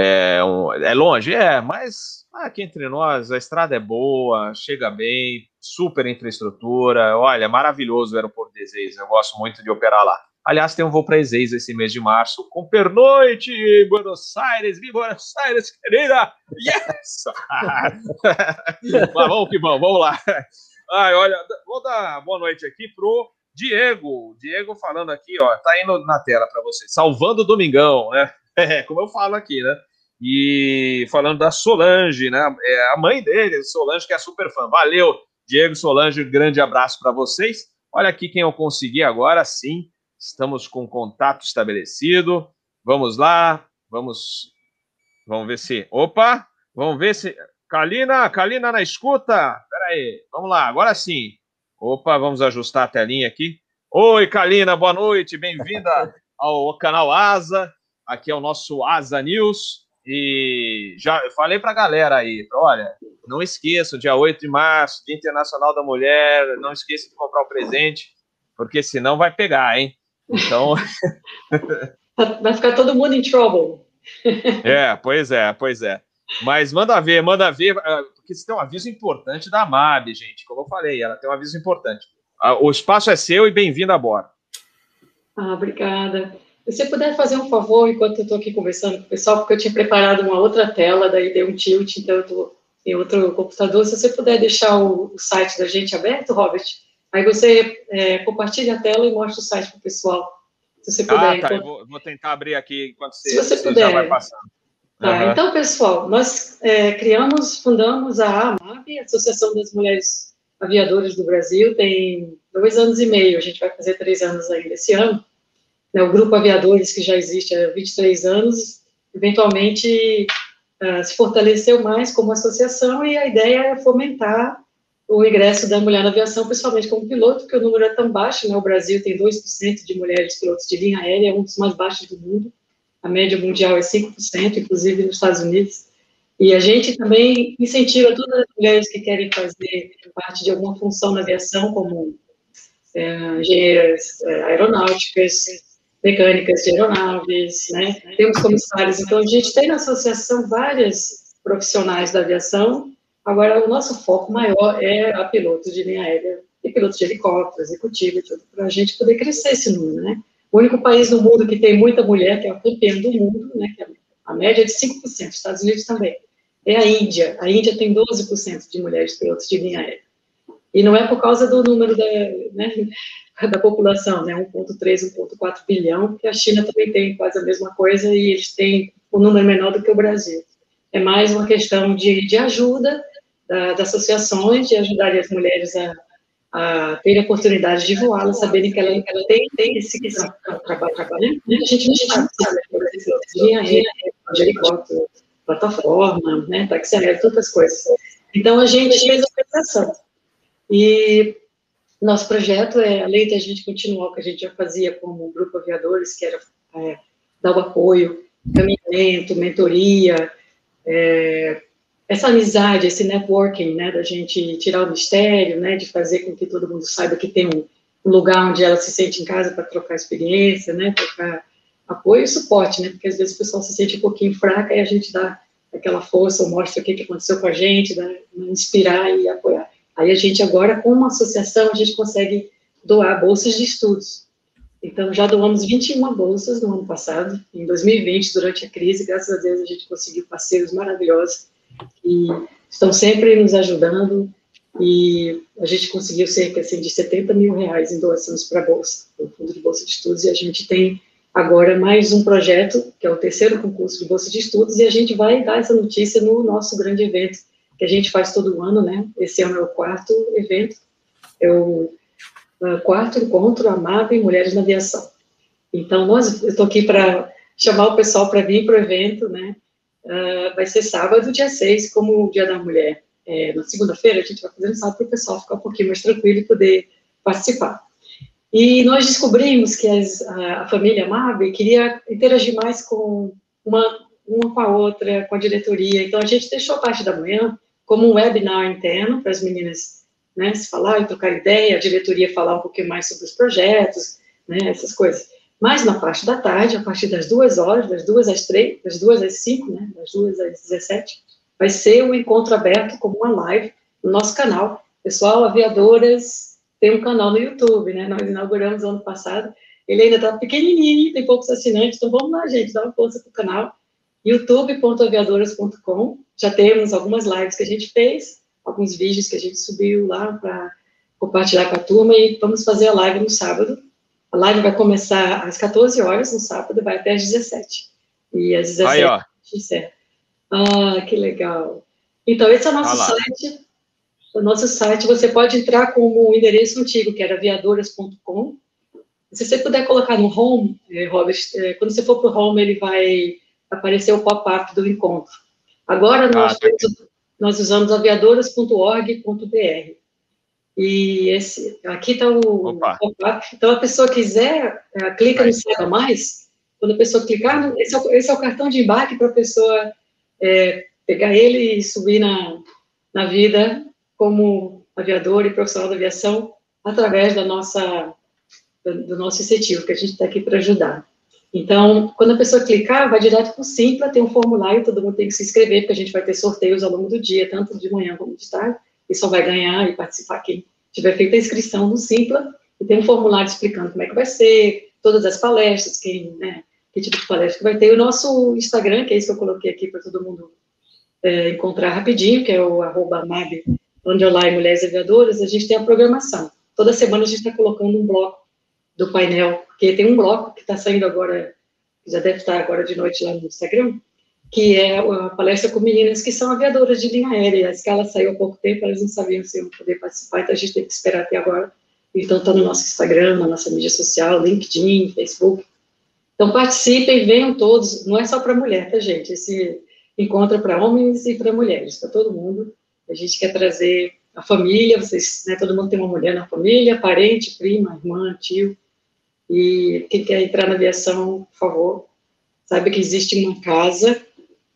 S2: é, é longe, é, mas aqui entre nós a estrada é boa, chega bem, super infraestrutura. Olha, maravilhoso o aeroporto de Ezeiza. Eu gosto muito de operar lá. Aliás, tem um voo para Ezeiza esse mês de março, com pernoite, Buenos Aires, viva Buenos Aires, querida! Yes! Mas vamos que vamos, vamos lá. Ai, olha, vou dar boa noite aqui pro Diego. Diego falando aqui, ó, tá indo na tela para você, salvando o Domingão, né? É, como eu falo aqui, né? E falando da Solange, né? É a mãe dele, Solange, que é super fã. Valeu, Diego Solange, grande abraço para vocês. Olha aqui quem eu consegui agora, sim. Estamos com contato estabelecido. Vamos lá, vamos, vamos ver se. Opa, vamos ver se. Kalina, Kalina na escuta. Pera aí, vamos lá, agora sim. Opa, vamos ajustar a telinha aqui. Oi, Kalina, boa noite, bem-vinda ao canal Asa. Aqui é o nosso Asa News. E já falei para a galera aí, olha, não esqueça, dia 8 de março, Dia Internacional da Mulher, não esqueça de comprar o um presente, porque senão vai pegar, hein? Então.
S6: vai ficar todo mundo em trouble.
S2: é, pois é, pois é. Mas manda ver, manda ver, ah, porque você tem um aviso importante da MAB, gente. Como eu falei, ela tem um aviso importante. Ah, o espaço é seu e bem-vindo a bordo.
S6: Ah, obrigada. Se você puder fazer um favor enquanto eu estou aqui conversando com o pessoal, porque eu tinha preparado uma outra tela, daí deu um tilt, então eu estou em outro computador. Se você puder deixar o, o site da gente aberto, Robert, aí você é, compartilha a tela e mostra o site para o pessoal.
S2: Se você puder. Ah, tá. Eu vou, vou, tentar abrir aqui enquanto você,
S6: se você, você puder. já vai passando. Tá, uhum. então, pessoal, nós é, criamos, fundamos a AMAB, Associação das Mulheres Aviadoras do Brasil, tem dois anos e meio, a gente vai fazer três anos ainda esse ano né, o Grupo Aviadores, que já existe há 23 anos, eventualmente uh, se fortaleceu mais como associação e a ideia é fomentar o ingresso da mulher na aviação, principalmente como piloto, porque o número é tão baixo, né? o Brasil tem 2% de mulheres pilotos de linha aérea, é um dos mais baixos do mundo, a média mundial é 5%, inclusive nos Estados Unidos, e a gente também incentiva todas as mulheres que querem fazer parte de alguma função na aviação, como é, engenheiras é, aeronáuticas, mecânicas de aeronaves, né? Temos comissários, então a gente tem na associação várias profissionais da aviação. Agora o nosso foco maior é a pilotos de linha aérea e pilotos de helicóptero, executivo para a gente poder crescer esse número, né? O único país no mundo que tem muita mulher, que é o campeão do mundo, né? Que é a média é de 5%, Estados Unidos também. É a Índia. A Índia tem 12% de mulheres pilotos de linha aérea. E não é por causa do número da, né, da população, né, 1,3, 1,4 bilhão, porque a China também tem quase a mesma coisa e eles têm um número menor do que o Brasil. É mais uma questão de, de ajuda da, das associações, de ajudar as mulheres a, a terem a oportunidade de voar, saberem que ela, que ela tem, tem esse trabalho, trabalho, né? A gente não sabe, linha aérea, de helicóptero, plataforma, né, táxi aéreo, tantas coisas. Então, a gente fez a apresentação. E Nosso projeto é, além da gente continuar o que a gente já fazia como Grupo Aviadores, que era é, dar o apoio, caminhamento, mentoria, é, essa amizade, esse networking, né, da gente tirar o mistério, né, de fazer com que todo mundo saiba que tem um, lugar onde ela se sente em casa para trocar experiência, né, trocar apoio e suporte, né, porque às vezes o pessoal se sente um pouquinho fraca e a gente dá aquela força, ou mostra o que, que aconteceu com a gente, dá, inspirar e apoiar. Aí a gente agora, com uma associação, a gente consegue doar bolsas de estudos. Então, já doamos 21 bolsas no ano passado, em 2020, durante a crise, graças a Deus a gente conseguiu parceiros maravilhosos que estão sempre nos ajudando. E a gente conseguiu cerca assim, de 70 mil reais em doações para a Bolsa, o Fundo de Bolsa de Estudos, e a gente tem agora mais um projeto, que é o terceiro concurso de Bolsa de Estudos, e a gente vai dar essa notícia no nosso grande evento, que a gente faz todo ano, né? Esse é o quarto evento, é o quarto encontro Amado em Mulheres na Aviação. Então, nós, eu estou aqui para chamar o pessoal para vir para o evento, né? Uh, vai ser sábado, dia 6, como o Dia da Mulher. É, na segunda-feira, a gente vai fazer um sábado para o pessoal ficar um pouquinho mais tranquilo e poder participar. E nós descobrimos que as, a, a, família Mabe queria interagir mais com uma, uma com a outra, com a diretoria. Então, a gente deixou a parte da manhã como um webinar interno para as meninas né, se falar e trocar ideia, a diretoria falar um pouquinho mais sobre os projetos, né, essas coisas. Mas na parte da tarde, a partir das duas horas, das duas às três, das duas às cinco, né, das duas às dezessete, vai ser um encontro aberto como uma live no nosso canal. Pessoal, aviadoras, tem um canal no YouTube, né? Nós inauguramos ano passado. Ele ainda está pequenininho, tem poucos assinantes, então vamos lá, gente, dá uma força para o canal. youtube.aviadoras.com. Já temos algumas lives que a gente fez, alguns vídeos que a gente subiu lá para compartilhar com a turma e vamos fazer a live no sábado a live vai começar às 14 horas no sábado, vai até às 17. E às 17 Aí, ó. encerra. Ah, que legal. Então, esse é o nosso site. O nosso site, você pode entrar com o endereço antigo, que era aviadoras.com. Se você puder colocar no home, eh, Robert, eh, quando você for para o home, ele vai aparecer o pop-up do encontro. Agora, nós, ah, tá nós usamos aviadoras.org.br. E esse, aqui está o, Opa. Então, a pessoa quiser, uh, clica no Saiba Mais. Quando a pessoa clicar, esse é, o, esse é o cartão de embarque para a pessoa é, pegar ele e subir na, na vida como aviador e profissional da aviação através da nossa, do, do nosso incentivo, que a gente está aqui para ajudar. Então, quando a pessoa clicar, vai direto para o Simpla, tem um formulário, todo mundo tem que se inscrever, porque a gente vai ter sorteios ao longo do dia, tanto de manhã como de tarde e só vai ganhar e participar quem tiver feito a inscrição no Simpla, e tem um formulário explicando como é que vai ser, todas as palestras, quem, né, que tipo de palestra que vai ter. E o nosso Instagram, que é isso que eu coloquei aqui para todo mundo é, encontrar rapidinho, que é o arroba MAB, underline Mulheres Aviadoras, a gente tem a programação. Toda semana a gente está colocando um bloco do painel, porque tem um bloco que está saindo agora, já deve estar agora de noite lá no Instagram, que é a palestra com meninas que são aviadoras de linha aérea. A escala saiu há pouco tempo, elas não sabiam se iam poder participar, então a gente tem que esperar até agora. Então, está no nosso Instagram, na nossa mídia social, LinkedIn, Facebook. Então, participem, venham todos. Não é só para mulher, tá, gente? Esse encontro é para homens e para mulheres, para todo mundo. A gente quer trazer a família, vocês, né, todo mundo tem uma mulher na família, parente, prima, irmã, tio. E quem quer entrar na aviação, por favor, saiba que existe uma casa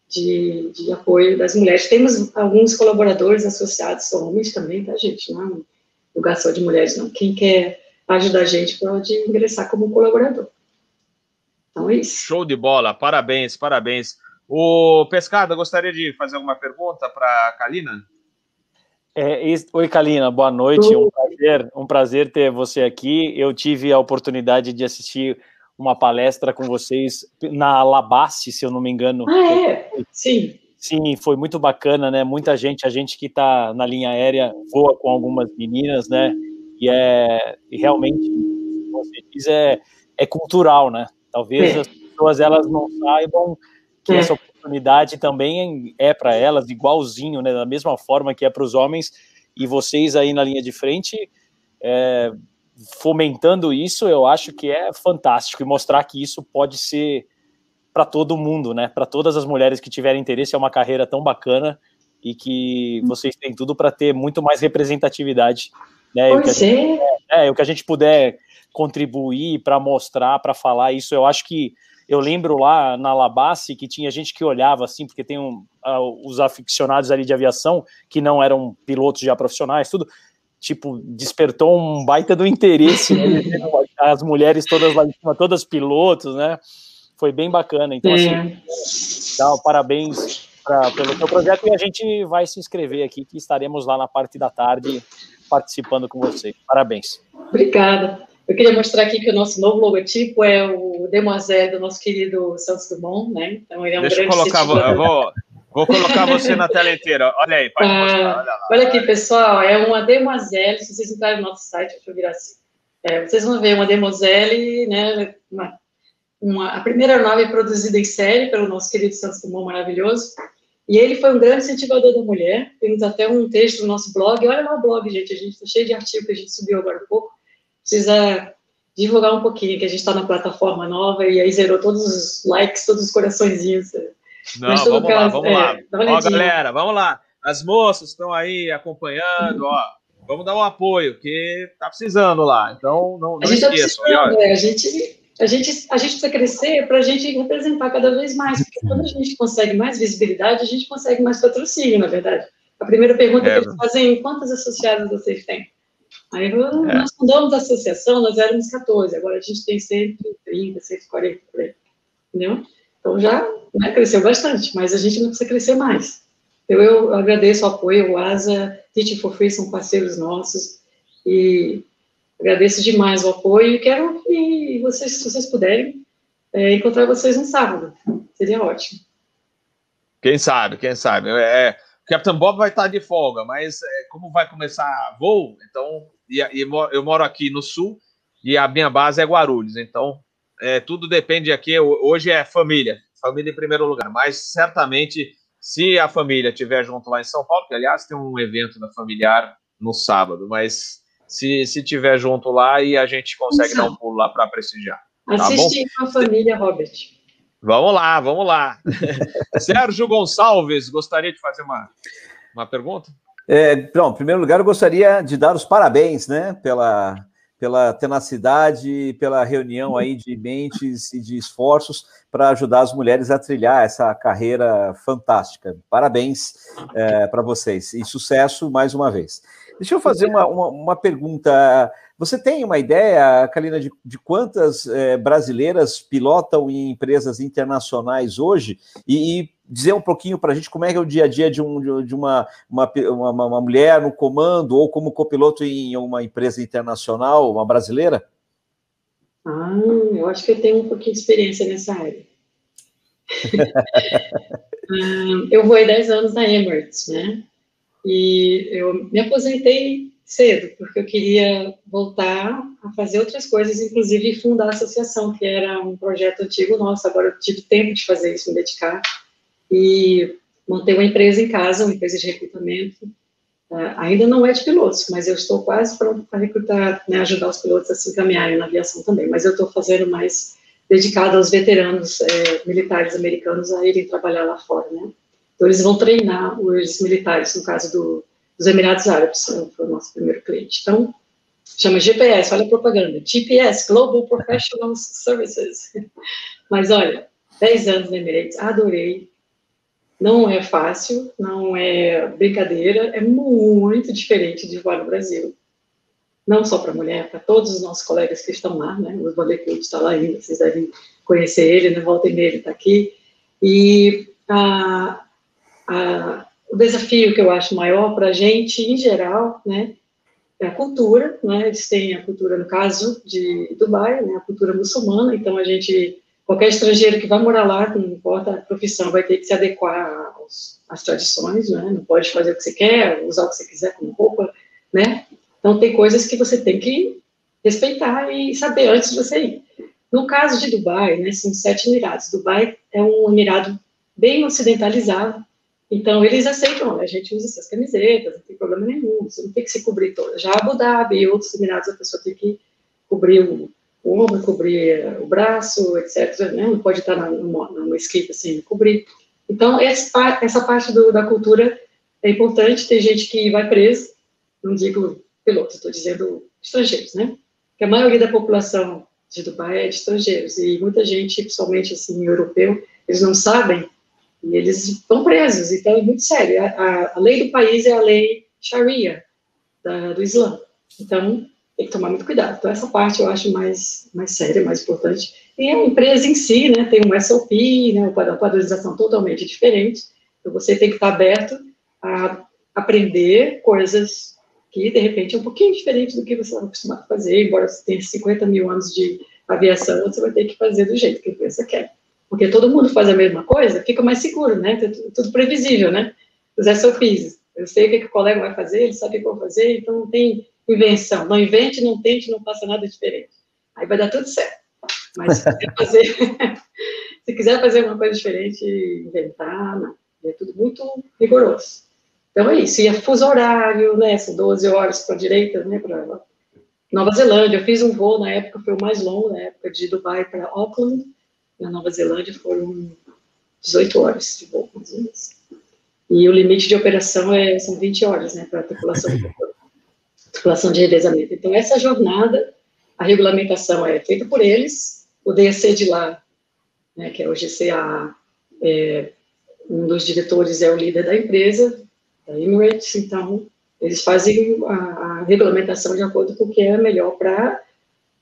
S6: de, de apoio das mulheres. Temos alguns colaboradores associados, são homens também, tá, gente? Não é um lugar só de mulheres, não. Quem quer ajudar a gente pode ingressar como colaborador. Então é isso.
S2: Show de bola, parabéns, parabéns. O Pescada, gostaria de fazer alguma pergunta para a Kalina?
S4: É, oi, Kalina, boa noite. Um prazer, um prazer ter você aqui. Eu tive a oportunidade de assistir uma palestra com vocês na Alabace, se eu não me engano.
S6: Ah, é? Sim.
S4: Sim, foi muito bacana, né? Muita gente, a gente que está na linha aérea voa com algumas meninas, né? E é e realmente, você diz, é, é cultural, né? Talvez é. as pessoas elas não saibam que é. essa oportunidade também é para elas, igualzinho, né? Da mesma forma que é para os homens. E vocês aí na linha de frente, é, fomentando isso, eu acho que é fantástico e mostrar que isso pode ser para todo mundo, né? Para todas as mulheres que tiverem interesse, é uma carreira tão bacana e que vocês têm tudo para ter muito mais representatividade Né? Pois o é. é. O que a gente puder contribuir para mostrar, para falar isso, eu acho que eu lembro lá na Labasse que tinha gente que olhava assim, porque tem um, uh, os aficionados ali de aviação que não eram pilotos já profissionais, tudo, tipo, despertou um baita do interesse, né? as mulheres todas lá em cima, todas pilotos, né? Foi bem bacana. Então, assim, dá, parabéns pra, pelo seu projeto e a gente vai se inscrever aqui, que estaremos lá na parte da tarde participando com você. Parabéns.
S6: Obrigada. Eu queria mostrar aqui que o nosso novo logotipo é o Demoiselle do nosso querido Santos Dumont, né? Então ele é um
S2: Deixa grande eu colocar, vou, eu vou, vou, colocar você na tela inteira. Olha aí, pode ah, mostrar. Olha,
S6: olha aqui, pessoal, é uma Demoiselle, se vocês entrarem no nosso site, deixa eu virar assim. É, vocês vão ver uma Demoiselle, né? Uma, uma, a primeira nave produzida em série pelo nosso querido Santos Dumont maravilhoso. E ele foi um grande incentivador da mulher. Temos até um texto no nosso blog. Olha lá o blog, gente. A gente está cheio de artigos que a gente subiu agora um pouco precisa divulgar um pouquinho, que a gente está na plataforma nova e aí zerou todos os likes, todos os coraçõezinhos.
S2: Não, vamos caso, lá, vamos é, lá. Ó, galera, vamos lá. As moças estão aí acompanhando, ó. Vamos dar um apoio, que tá precisando lá. Então, não, não a gente tá esqueçam.
S6: Tá é, a, gente, a, gente, a gente precisa crescer para a gente representar cada vez mais, porque quando a gente consegue mais visibilidade, a gente consegue mais patrocínio, na verdade. A primeira pergunta é, que eles fazem, quantas associadas vocês têm? Aí é. nós fundamos a associação, nós éramos 14, agora a gente tem 130, 140 por aí, entendeu? Então já né, cresceu bastante, mas a gente não precisa crescer mais. Eu, eu agradeço o apoio, o ASA, Teaching for Free são parceiros nossos, e agradeço demais o apoio e quero que vocês, se vocês puderem, é, encontrar vocês no sábado, seria ótimo.
S2: Quem sabe, quem sabe. É, Capitão Bob vai estar de folga, mas é, como vai começar voo, então e, e, eu moro aqui no sul e a minha base é Guarulhos, então é, tudo depende aqui. Hoje é família, família em primeiro lugar, mas certamente se a família estiver junto lá em São Paulo, que aliás tem um evento da familiar no sábado, mas se, se tiver junto lá e a gente consegue dar um pulo lá para prestigiar.
S6: Assistir tá com a família, Robert.
S2: Vamos lá, vamos lá. Sérgio Gonçalves, gostaria de fazer uma, uma pergunta?
S5: É, bom, em primeiro lugar, eu gostaria de dar os parabéns, né, pela, pela tenacidade, pela reunião aí de mentes e de esforços para ajudar as mulheres a trilhar essa carreira fantástica. Parabéns é, para vocês e sucesso mais uma vez. Deixa eu fazer uma, uma, uma pergunta. Você tem uma ideia, Kalina, de, de quantas é, brasileiras pilotam em empresas internacionais hoje? E, e dizer um pouquinho para a gente como é que é o dia a dia de, um, de uma, uma, uma, uma mulher no comando ou como copiloto em uma empresa internacional, uma brasileira?
S6: Ah, eu acho que eu tenho um pouquinho de experiência nessa área. Ah, eu vou 10 anos na Emirates, né? E eu me aposentei cedo, porque eu queria voltar a fazer outras coisas, inclusive fundar a associação, que era um projeto antigo nosso. Agora eu tive tempo de fazer isso, me dedicar. E montei uma empresa em casa, uma empresa de recrutamento. Uh, ainda não é de pilotos, mas eu estou quase pronto para recrutar, né, ajudar os pilotos a se encaminharem na aviação também. Mas eu estou fazendo mais dedicado aos veteranos é, militares americanos a irem trabalhar lá fora, né? Então, eles vão treinar os militares, no caso do, dos Emirados Árabes, foi o nosso primeiro cliente. Então, chama GPS, olha a propaganda, GPS, Global Professional Services. Mas olha, 10 anos na Emirates, adorei. Não é fácil, não é brincadeira, é muito diferente de voar no Brasil. Não só para mulher, para todos os nossos colegas que estão lá, né? O Vandercult está lá ainda, vocês devem conhecer ele, né? Voltem nele, está aqui. E a, a, o desafio que eu acho maior para a gente, em geral, né, é a cultura, né, eles têm a cultura, no caso de Dubai, né, a cultura muçulmana, então a gente, qualquer estrangeiro que vai morar lá, não importa a profissão, vai ter que se adequar aos, às tradições, né, não pode fazer o que você quer, usar o que você quiser como roupa, né, então tem coisas que você tem que respeitar e saber antes de você ir. No caso de Dubai, né, são sete emirados. Dubai é um emirado bem ocidentalizado, então, eles aceitam, a gente usa essas camisetas, não tem problema nenhum, você não tem que se cobrir toda. Já Abu Dhabi e outros Emirados, a pessoa tem que cobrir o, o ombro, cobrir o braço, etc. Né? Não pode estar numa, numa escrita sem cobrir. Então, essa, essa parte do, da cultura é importante. Tem gente que vai preso, não digo pilotos, estou dizendo estrangeiros, né? Que a maioria da população de Dubai é de estrangeiros e muita gente, principalmente assim, europeu, eles não sabem e eles estão presos, então é muito sério. A, a, a lei do país é a lei Sharia, da, do Islã. Então, tem que tomar muito cuidado. Então, essa parte eu acho mais, mais séria, mais importante. E a empresa em si, né, tem um SOP, né, uma padronização totalmente diferente. Então, você tem que estar aberto a aprender coisas que, de repente, é um pouquinho diferente do que você está acostumado a fazer, embora você tenha 50 mil anos de aviação, você vai ter que fazer do jeito que a empresa quer. Porque todo mundo faz a mesma coisa, fica mais seguro, né? Tudo previsível, né? Os SOPs. Eu sei o que, que o colega vai fazer, ele sabe o que eu vou fazer, então não tem invenção. Não invente, não tente, não faça nada diferente. Aí vai dar tudo certo. Mas se quiser fazer, se quiser fazer coisa diferente, inventar, não. É tudo muito rigoroso. Então é isso. E a fuso horário, né? São 12 horas para a direita, né? Para Nova Zelândia. Eu fiz um voo na época, foi o mais longo, na época de Dubai para Auckland. Na Nova Zelândia foram 18 horas de voo, mais ou menos. E o limite de operação é, são 20 horas, né? Para a tripulação, tripulação de revezamento. Então, essa jornada, a regulamentação é feita por eles. O DEC de lá, né, que é o GCA, é, um dos diretores é o líder da empresa, da Emirates, então eles fazem a, a, regulamentação de acordo com o que é melhor para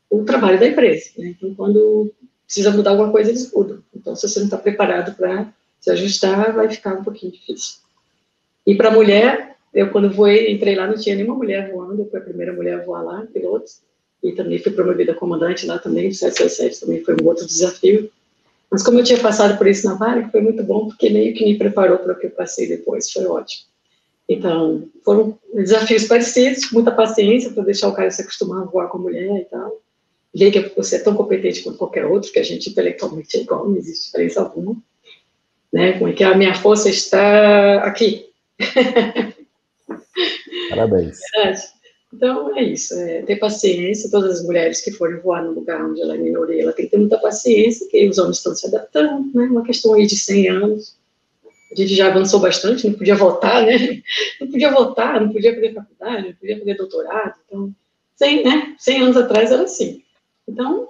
S6: o trabalho da empresa. Né? Então, quando precisa mudar alguma coisa, eles mudam. Então, se você não está preparado para se ajustar, vai ficar um pouquinho difícil. E para mulher, eu quando voei, entrei lá, não tinha nenhuma mulher voando, eu fui a primeira mulher a voar lá, piloto, e também fui promovida comandante lá também, 767 também foi um outro desafio. Mas como eu tinha passado por isso na Varig, foi muito bom, porque meio que me preparou para o que eu passei depois, foi ótimo. Então, foram desafios parecidos, muita paciência para deixar o cara se acostumar a voar com a mulher e tal. Ver que você é tão competente quanto qualquer outro, que a gente intelectualmente é igual, não existe diferença alguma. Né? Como é que a minha força está aqui.
S5: Parabéns.
S6: Verdade. Então, é isso, é ter paciência, todas as mulheres que forem voar no lugar onde ela é minoria, ela tem que ter muita paciência, que os homens estão se adaptando, né, uma questão aí de 100 anos, a gente já avançou bastante, não podia votar, né, não podia votar, não podia fazer faculdade, não podia fazer doutorado, então, 100, né, 100 anos atrás era assim. Então,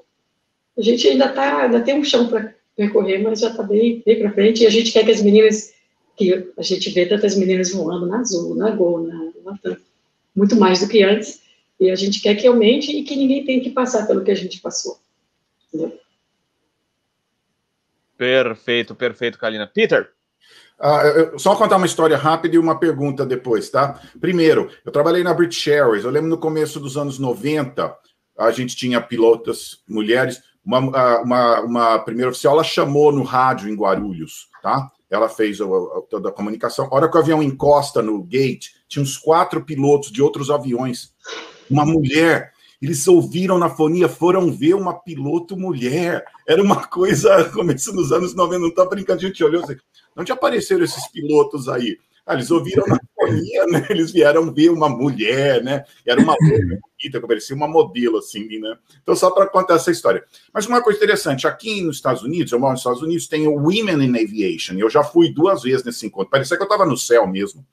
S6: a gente ainda tá, ainda tem um chão para percorrer, mas já está bem, bem para frente, e a gente quer que as meninas, que a gente vê tantas meninas voando na Azul, na Gol, na Latam, muito mais do que antes, e a gente quer que aumente e que ninguém tenha que passar pelo que a gente passou. Entendeu?
S2: Perfeito, perfeito, Kalina. Peter?
S1: Ah, eu, só contar uma história rápida e uma pergunta depois, tá? Primeiro, eu trabalhei na British Airways. Eu lembro no começo dos anos 90, a gente tinha pilotas mulheres. Uma, uma, uma primeira oficial, ela chamou no rádio em Guarulhos, tá? Ela fez toda a comunicação. A hora que o avião encosta no gate, tinha uns quatro pilotos de outros aviões. Uma mulher. Eles ouviram na fonia, foram ver uma piloto mulher. Era uma coisa, começo nos anos 90, não tá brincando, a gente olhou assim, onde apareceram esses pilotos aí? Ah, eles ouviram na fonia, né? Eles vieram ver uma mulher, né? Era uma bonita, que parecia uma modelo, assim, né? Então, só para contar essa história. Mas uma coisa interessante, aqui nos Estados Unidos, eu moro nos Estados Unidos, tem o Women in Aviation. Eu já fui duas vezes nesse encontro. Parecia que eu estava no céu mesmo.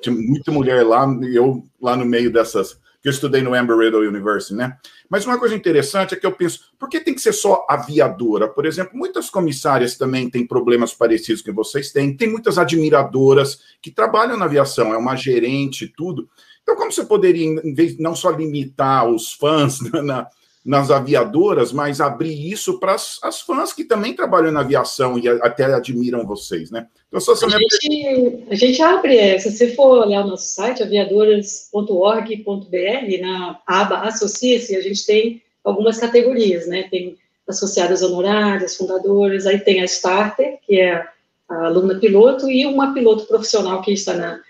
S1: Tinha muita mulher lá, eu lá no meio dessas que eu estudei no Embry-Riddle University, né? Mas uma coisa interessante é que eu penso, por que tem que ser só aviadora? Por exemplo, muitas comissárias também têm problemas parecidos que vocês têm. Tem muitas admiradoras que trabalham na aviação, é uma gerente, tudo. Então, como você poderia, em vez não só limitar os fãs na, nas aviadoras, mas abrir isso para as fãs que também trabalham na aviação e até admiram vocês, né?
S6: Então, só a, gente, a gente abre, é, se você for olhar o nosso site, aviadoras.org.br, na aba Associe-se, a gente tem algumas categorias, né? Tem associadas honorárias, fundadoras, aí tem a Starter, que é a aluna piloto, e uma piloto profissional que está na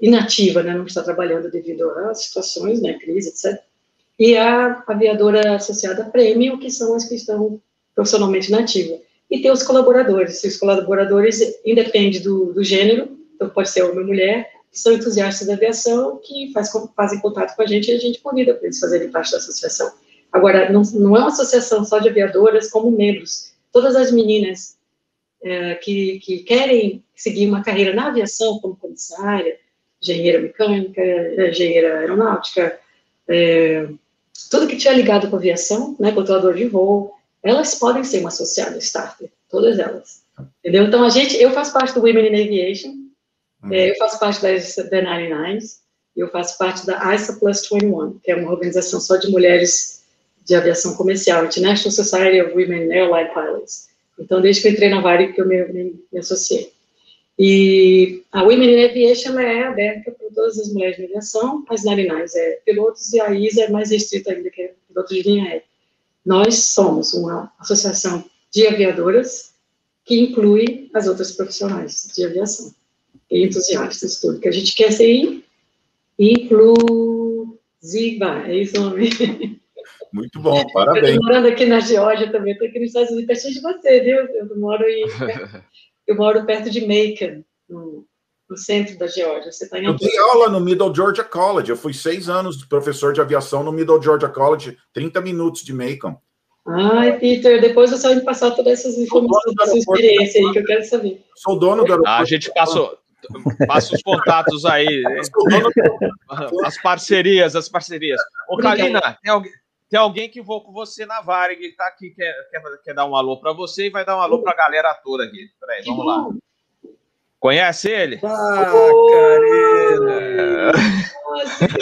S6: inativa, né? Não está trabalhando devido às situações, né? Crise, etc e a aviadora associada Premium, que são as que estão profissionalmente na ativa. E tem os colaboradores, os colaboradores independe do, do gênero, então pode ser homem ou mulher, que são entusiastas da aviação, que faz, fazem contato com a gente e a gente convida para eles fazerem parte da associação. Agora, não, não é uma associação só de aviadoras como membros. Todas as meninas é, que, que querem seguir uma carreira na aviação, como comissária, engenheira mecânica, engenheira aeronáutica, é, tudo que tinha ligado com aviação, né, controlador de voo, elas podem ser uma associada starter, todas elas. Entendeu? Então, a gente, eu faço parte do Women in Aviation, uhum. eu faço parte das The 99s, eu faço parte da ISA Plus 21, que é uma organização só de mulheres de aviação comercial, International Society of Women Airline Pilots. Então, desde que eu entrei na Varig, que eu me, me, me associei. E a Women in Aviation é aberta para todas as mulheres de aviação, as 99s é pilotos e a ISA é mais restrita ainda, que é pilotos de linha aérea. Nós somos uma associação de aviadoras que inclui as outras profissionais de aviação e entusiastas, tudo que a gente quer ser inclusiva, é isso o nome.
S1: Muito bom, parabéns. Eu
S6: estou morando aqui na Geórgia também, estou aqui nos Estados Unidos, pertinho de você, viu? Eu moro, em, eu moro perto de Macon, no, no centro da Geórgia. Você está em
S1: Eu dei aula no Middle Georgia College, eu fui seis anos de professor de aviação no Middle Georgia College, 30 minutos de Macon.
S6: Ai, Peter, depois você vai me passar todas essas informações da sua experiência aí, que eu quero saber.
S1: Sou dono do
S2: aeroporto. Ah, a gente passou, Passa os contatos aí. As parcerias, as parcerias. Ô, Kalina, tem alguém, tem alguém que voa com você na Varig, tá aqui, quer, quer, quer dar um alô para você e vai dar um alô para a galera toda aqui. Peraí, vamos lá. Conhece ele?
S7: Ah, Karina!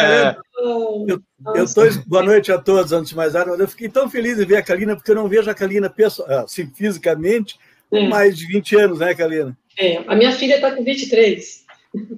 S7: É. Eu, eu tô, boa noite a todos, antes de mais nada. Eu fiquei tão feliz de ver a Kalina, porque eu não vejo a Kalina assim, fisicamente é. mais de 20 anos, né, Kalina?
S6: É, a minha filha está com 23.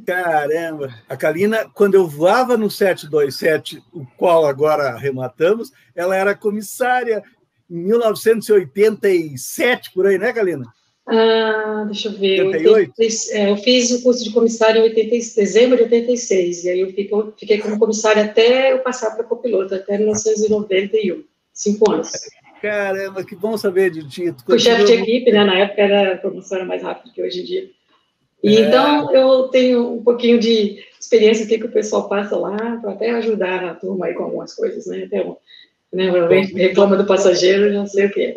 S7: Caramba! A Kalina, quando eu voava no 727, o qual agora arrematamos, ela era comissária em 1987, por aí, né, Kalina?
S6: Ah, deixa eu ver. 88? Eu, é, eu fiz o curso de comissária em 80, dezembro de 86, e aí eu fiquei, fiquei como comissária até eu passar para copiloto, até 1991, cinco anos.
S7: Caramba, que bom saber de ti.
S6: Fui chefe de equipe, né? Na época era, a promoção era mais rápida que hoje em dia. E é. então eu tenho um pouquinho de experiência aqui que o pessoal passa lá para até ajudar a turma aí com algumas coisas, né? Até né, reclama do passageiro, já sei o que.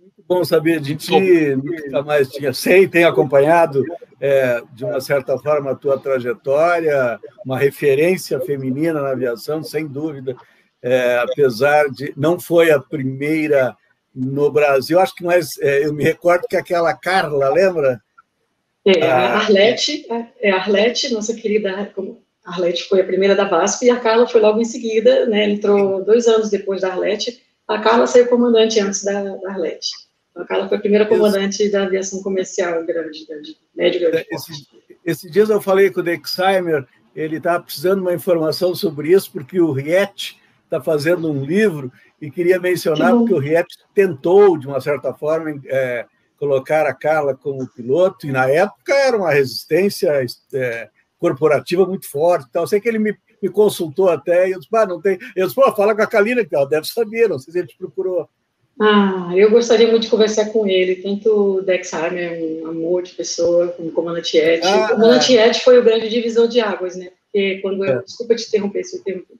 S7: Muito bom saber de ti, nunca mais tinha sei, tenho acompanhado é, de uma certa forma a tua trajetória, uma referência feminina na aviação, sem dúvida é, apesar de não foi a primeira no Brasil, acho que mais é, eu me recordo que aquela Carla, lembra?
S6: É, a ah, Arlete, é a Arlete, nossa querida Arlete foi a primeira da VASP e a Carla foi logo em seguida, né? Entrou dois anos depois da Arlete. A Carla saiu comandante antes da, da Arlete. A Carla foi a primeira comandante Isso. da aviação comercial grande, grande médio grande.
S7: Esses, esses dias eu falei com o Dexheimer, ele estava precisando de uma informação sobre isso, porque o Riet está fazendo um livro e queria mencionar que porque o Riep tentou, de uma certa forma, é, colocar a Carla como piloto, e na época era uma resistência é, corporativa muito forte. Então, sei que ele me, me consultou até, e eu disse, ah, não tem. Eu disse, pô, fala com a Kalina, que ela deve saber, não sei se ele te procurou.
S6: Ah, eu gostaria muito de conversar com ele, tanto o Dex Harmer, um amor de pessoa, como o comandante Ed. Ah, o comandante é. Ed foi o grande divisor de águas, né? Porque quando eu. É. Desculpa te interromper se eu interromper.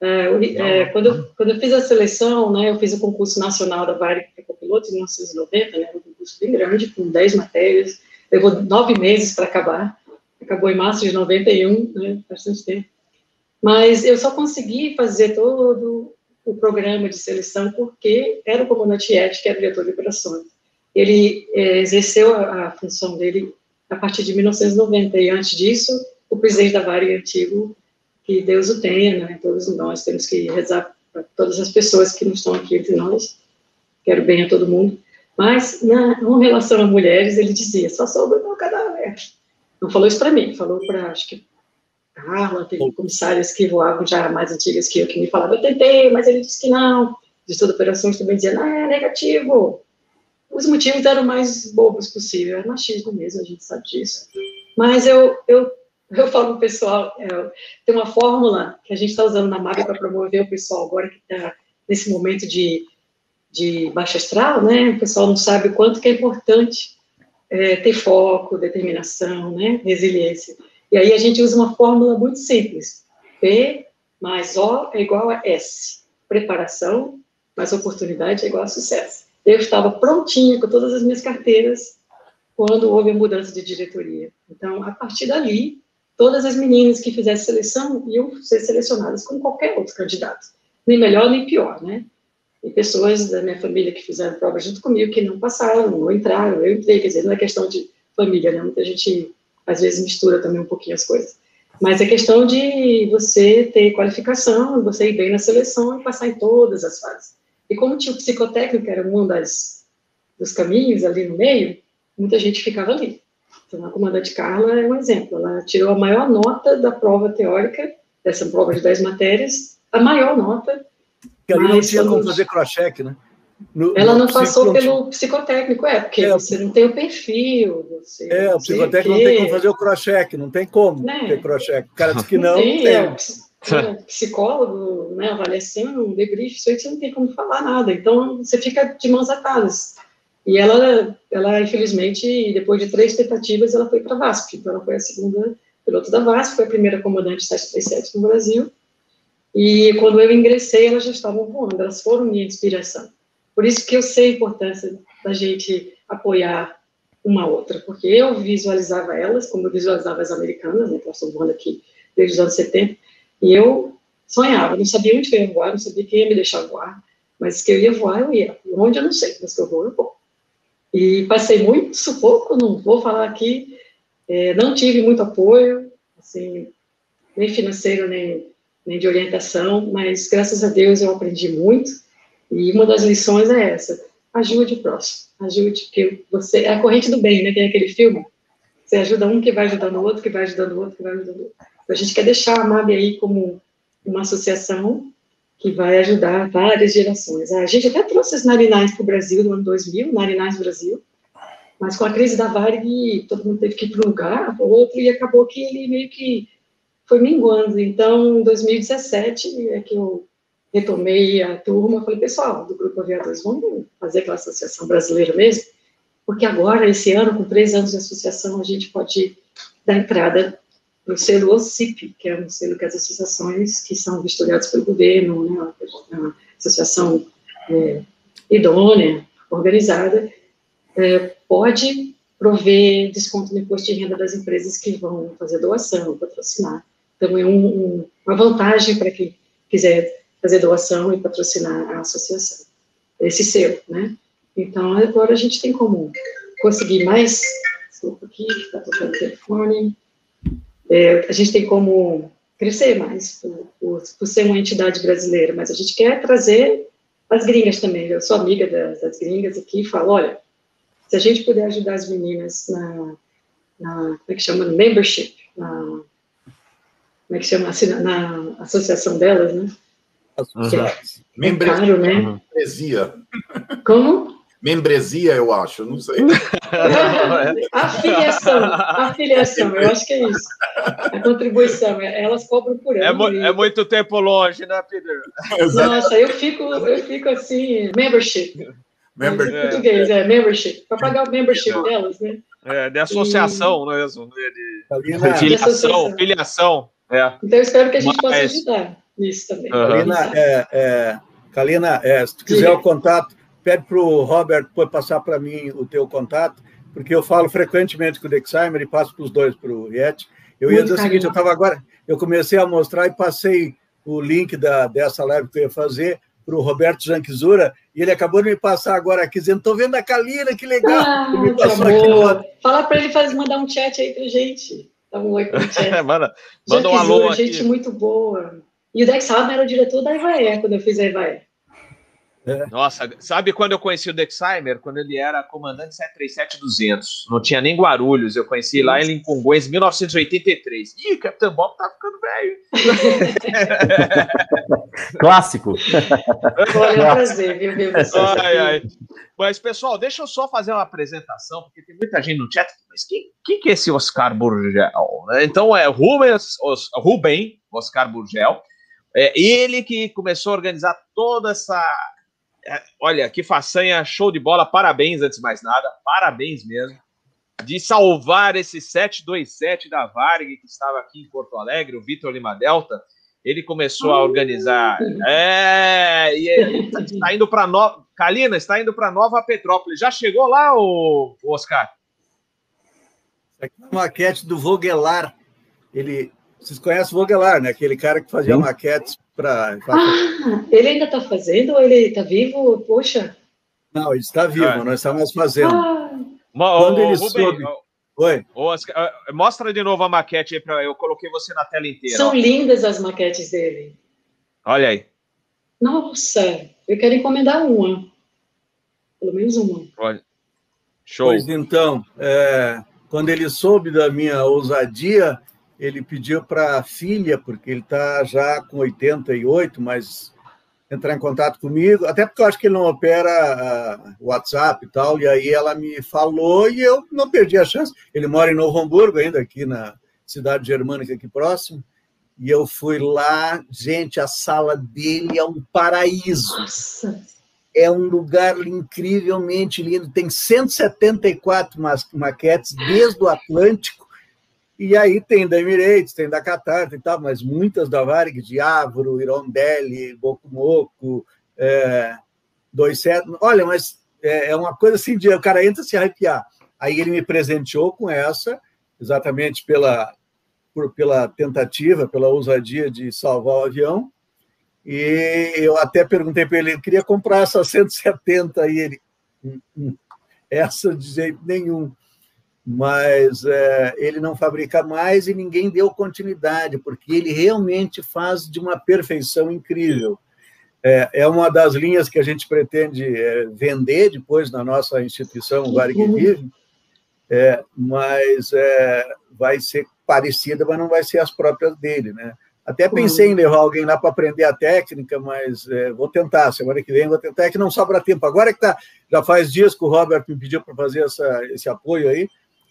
S6: É, é, quando, eu, quando eu fiz a seleção, né, eu fiz o concurso nacional da para copiloto em 1990, né, um concurso bem grande, com 10 matérias, levou nove meses para acabar, acabou em março de 91, né, bastante tempo. Mas eu só consegui fazer todo o programa de seleção porque era o comandante Ed, que é diretor de operações. Ele é, exerceu a, a, função dele a partir de 1990, e antes disso, o presidente da Varig antigo que Deus o tenha, né? Todos nós temos que rezar para todas as pessoas que não estão aqui entre nós. Quero bem a todo mundo. Mas, na, em relação a mulheres, ele dizia: só soube o cadáver. Não falou isso para mim, falou para, acho que, Carla, tem comissárias que voavam já mais antigas que eu, que me falavam: eu tentei, mas ele disse que não. De toda operações também dizia: não, é negativo. Os motivos eram mais bobos possível, era machismo mesmo, a gente sabe disso. Mas eu, eu eu falo para o pessoal, é, tem uma fórmula que a gente está usando na MAB para promover o pessoal agora que está nesse momento de, de baixa astral, né? O pessoal não sabe o quanto que é importante é, ter foco, determinação, né? Resiliência. E aí a gente usa uma fórmula muito simples. P mais O é igual a S. Preparação mais oportunidade é igual a sucesso. Eu estava prontinha com todas as minhas carteiras quando houve a mudança de diretoria. Então, a partir dali, todas as meninas que fizessem seleção iam ser selecionadas como qualquer outro candidato, nem melhor nem pior, né? E pessoas da minha família que fizeram prova junto comigo que não passaram, ou entraram, eu entrei, quer dizer, não é questão de família, né? Muita gente às vezes mistura também um pouquinho as coisas. Mas é questão de você ter qualificação, você ir bem na seleção e passar em todas as fases. E como tinha o psicotécnico, era um das, dos caminhos ali no meio, muita gente ficava ali. Então, a comandante Carla é um exemplo. Ela tirou a maior nota da prova teórica, dessa prova de 10 matérias, a maior nota.
S7: Que ali não tinha como fazer cross-check, né?
S6: No, ela não passou pelo psicotécnico, é, porque é, você não tem o perfil. Você,
S7: é, o psicotécnico não tem como fazer o cross-check, não tem como né? ter cross-check. O cara disse que não, não tem. É,
S6: é, psicólogo, né, avaliação, debrief, isso aí você não tem como falar nada. Então, você fica de mãos atadas. E ela, ela infelizmente, depois de três tentativas, ela foi para a VASP. Então, ela foi a segunda piloto da VASP, foi a primeira comandante 737 no Brasil. E quando eu ingressei, elas já estavam voando, elas foram minha inspiração. Por isso que eu sei a importância da gente apoiar uma outra, porque eu visualizava elas, como eu visualizava as americanas, né, que elas estão voando aqui desde os anos 70, e eu sonhava, não sabia onde eu ia voar, não sabia quem ia me deixar voar, mas que eu ia voar, eu ia. Onde eu não sei, mas que eu vou, eu vou. E passei muito sufoco, não vou falar aqui, é, não tive muito apoio, assim, nem financeiro, nem, nem de orientação, mas graças a Deus eu aprendi muito, e uma das lições é essa, ajude o próximo, ajude, porque você, é a corrente do bem, né, tem aquele filme, você ajuda um que vai ajudando o outro, que vai ajudando o outro, que vai ajudando o outro. A gente quer deixar a MAB aí como uma associação que vai ajudar várias gerações. A gente até trouxe as Narinais para o Brasil no ano 2000, Narinais Brasil, mas com a crise da Varg, todo mundo teve que ir para um lugar, para outro, e acabou que ele meio que foi minguando. Então, em 2017, é que eu retomei a turma, falei, pessoal, do Grupo Aviadores, vamos fazer aquela associação brasileira mesmo? Porque agora, esse ano, com três anos de associação, a gente pode dar entrada no selo OCIP, que é um selo que as associações que são vistoriadas pelo governo, né, uma associação é, idônea, organizada, é, pode prover desconto no imposto de renda das empresas que vão fazer doação, patrocinar. Então, é um, um, uma vantagem para quem quiser fazer doação e patrocinar a associação. Esse selo, né? Então, agora a gente tem como conseguir mais. Desculpa aqui, está tocando o telefone é, a gente tem como crescer mais por, por, por, ser uma entidade brasileira, mas a gente quer trazer as gringas também. Eu sou amiga das, das gringas aqui e falo, olha, se a gente puder ajudar as meninas na, na como é que chama, membership, na, como é que chama, assim, na, na associação delas, né?
S1: Uhum. É, Membresia. Caro, né? Membresia.
S6: Como?
S1: Membresia, eu acho, não sei.
S6: afiliação, afiliação, eu acho que é isso. A contribuição, é, elas cobram por
S2: é ano. É, e... é muito tempo longe, né, Peter?
S6: Nossa, eu fico, eu fico assim, membership. Em português, é, membership, para pagar o membership é. delas, né?
S2: É, de associação e... mesmo, né? de, de filiação, filiação. É.
S6: Então, eu espero que a gente Mas... possa ajudar nisso também. Uhum.
S7: Kalina, é, é, Kalina é, se tu quiser Sim. o contato, pede para o Robert passar para mim o teu contato, porque eu falo frequentemente com o Dexheimer e passo para os dois para o Riet. Eu ia dizer o seguinte, eu estava agora, eu comecei a mostrar e passei o link da, dessa live que eu ia fazer para o Roberto Janquizura, e ele acabou de me passar agora aqui, dizendo, estou vendo a Kalina, que legal! Ah,
S6: me passou aqui Fala para ele fazer, mandar um chat aí para gente. Dá um oi para o chat.
S2: manda, manda um alô
S6: gente muito boa. E o Dex Hauser era o diretor da Ivaé, quando eu fiz a Ivaé.
S2: É. Nossa, sabe quando eu conheci o Dexheimer? Quando ele era comandante 737-200. Não tinha nem Guarulhos. Eu conheci lá em Congonhas em 1983. Ih, Capitão Bob tá ficando velho.
S5: Clássico.
S6: Foi um prazer, viu, viu ai,
S2: ai. Mas, pessoal, deixa eu só fazer uma apresentação, porque tem muita gente no chat. Mas quem, quem que é esse Oscar Burgel? Então, é Rubens, Os, Ruben Oscar Burgel. É ele que começou a organizar toda essa olha, que façanha, show de bola, parabéns antes de mais nada, parabéns mesmo, de salvar esse 727 da Varg, que estava aqui em Porto Alegre, o Vitor Lima Delta, ele começou a organizar, é, e está indo para Nova, Kalina, está indo para Nova Petrópolis, já chegou lá, o, Oscar?
S7: Aqui é uma maquete do Vogelar, ele. Vocês conhecem o Vogelar, né? Aquele cara que fazia Sim. maquetes para.
S6: Ah, ele ainda está fazendo ou ele está vivo? Poxa.
S7: Não, ele está vivo, ah. nós estamos fazendo. Ah.
S2: Quando ele Rubem, soube. Oi. Ah, mostra de novo a maquete aí para eu coloquei você na tela inteira.
S6: São ó. lindas as maquetes dele.
S2: Olha aí.
S6: Nossa, eu quero encomendar uma. Pelo menos uma.
S2: Olha. Show.
S7: Pois então, é, quando ele soube da minha ousadia, ele pediu para a filha, porque ele está já com 88, mas entrar em contato comigo, até porque eu acho que ele não opera uh, WhatsApp e tal, e aí ela me falou e eu não perdi a chance. Ele mora em Novo Hamburgo, ainda aqui na cidade germânica aqui próximo, e eu fui lá, gente, a sala dele é um paraíso. Nossa. É um lugar incrivelmente lindo, tem 174 maquetes desde o Atlântico e aí tem da Emirates, tem da Qatar, tem tal, mas muitas da Varig, de Avro, Irondelli, Bokumoku, é, 27. Olha, mas é, é, uma coisa assim de o cara entra se arrepiar. Aí ele me presenteou com essa, exatamente pela, por, pela tentativa, pela ousadia de salvar o avião. E eu até perguntei para ele, ele queria comprar essa 170 e ele, hum, hum, essa de jeito nenhum mas é, ele não fabrica mais e ninguém deu continuidade, porque ele realmente faz de uma perfeição incrível. É, é uma das linhas que a gente pretende é, vender depois na nossa instituição Varig Vive, é, mas é, vai ser parecida, mas não vai ser as próprias dele, né? Até pensei em levar alguém lá para aprender a técnica, mas é, vou tentar. Semana que vem vou tentar, é que não sobra tempo. Agora que tá, já faz dias que o Robert me pediu para fazer essa, esse apoio aí,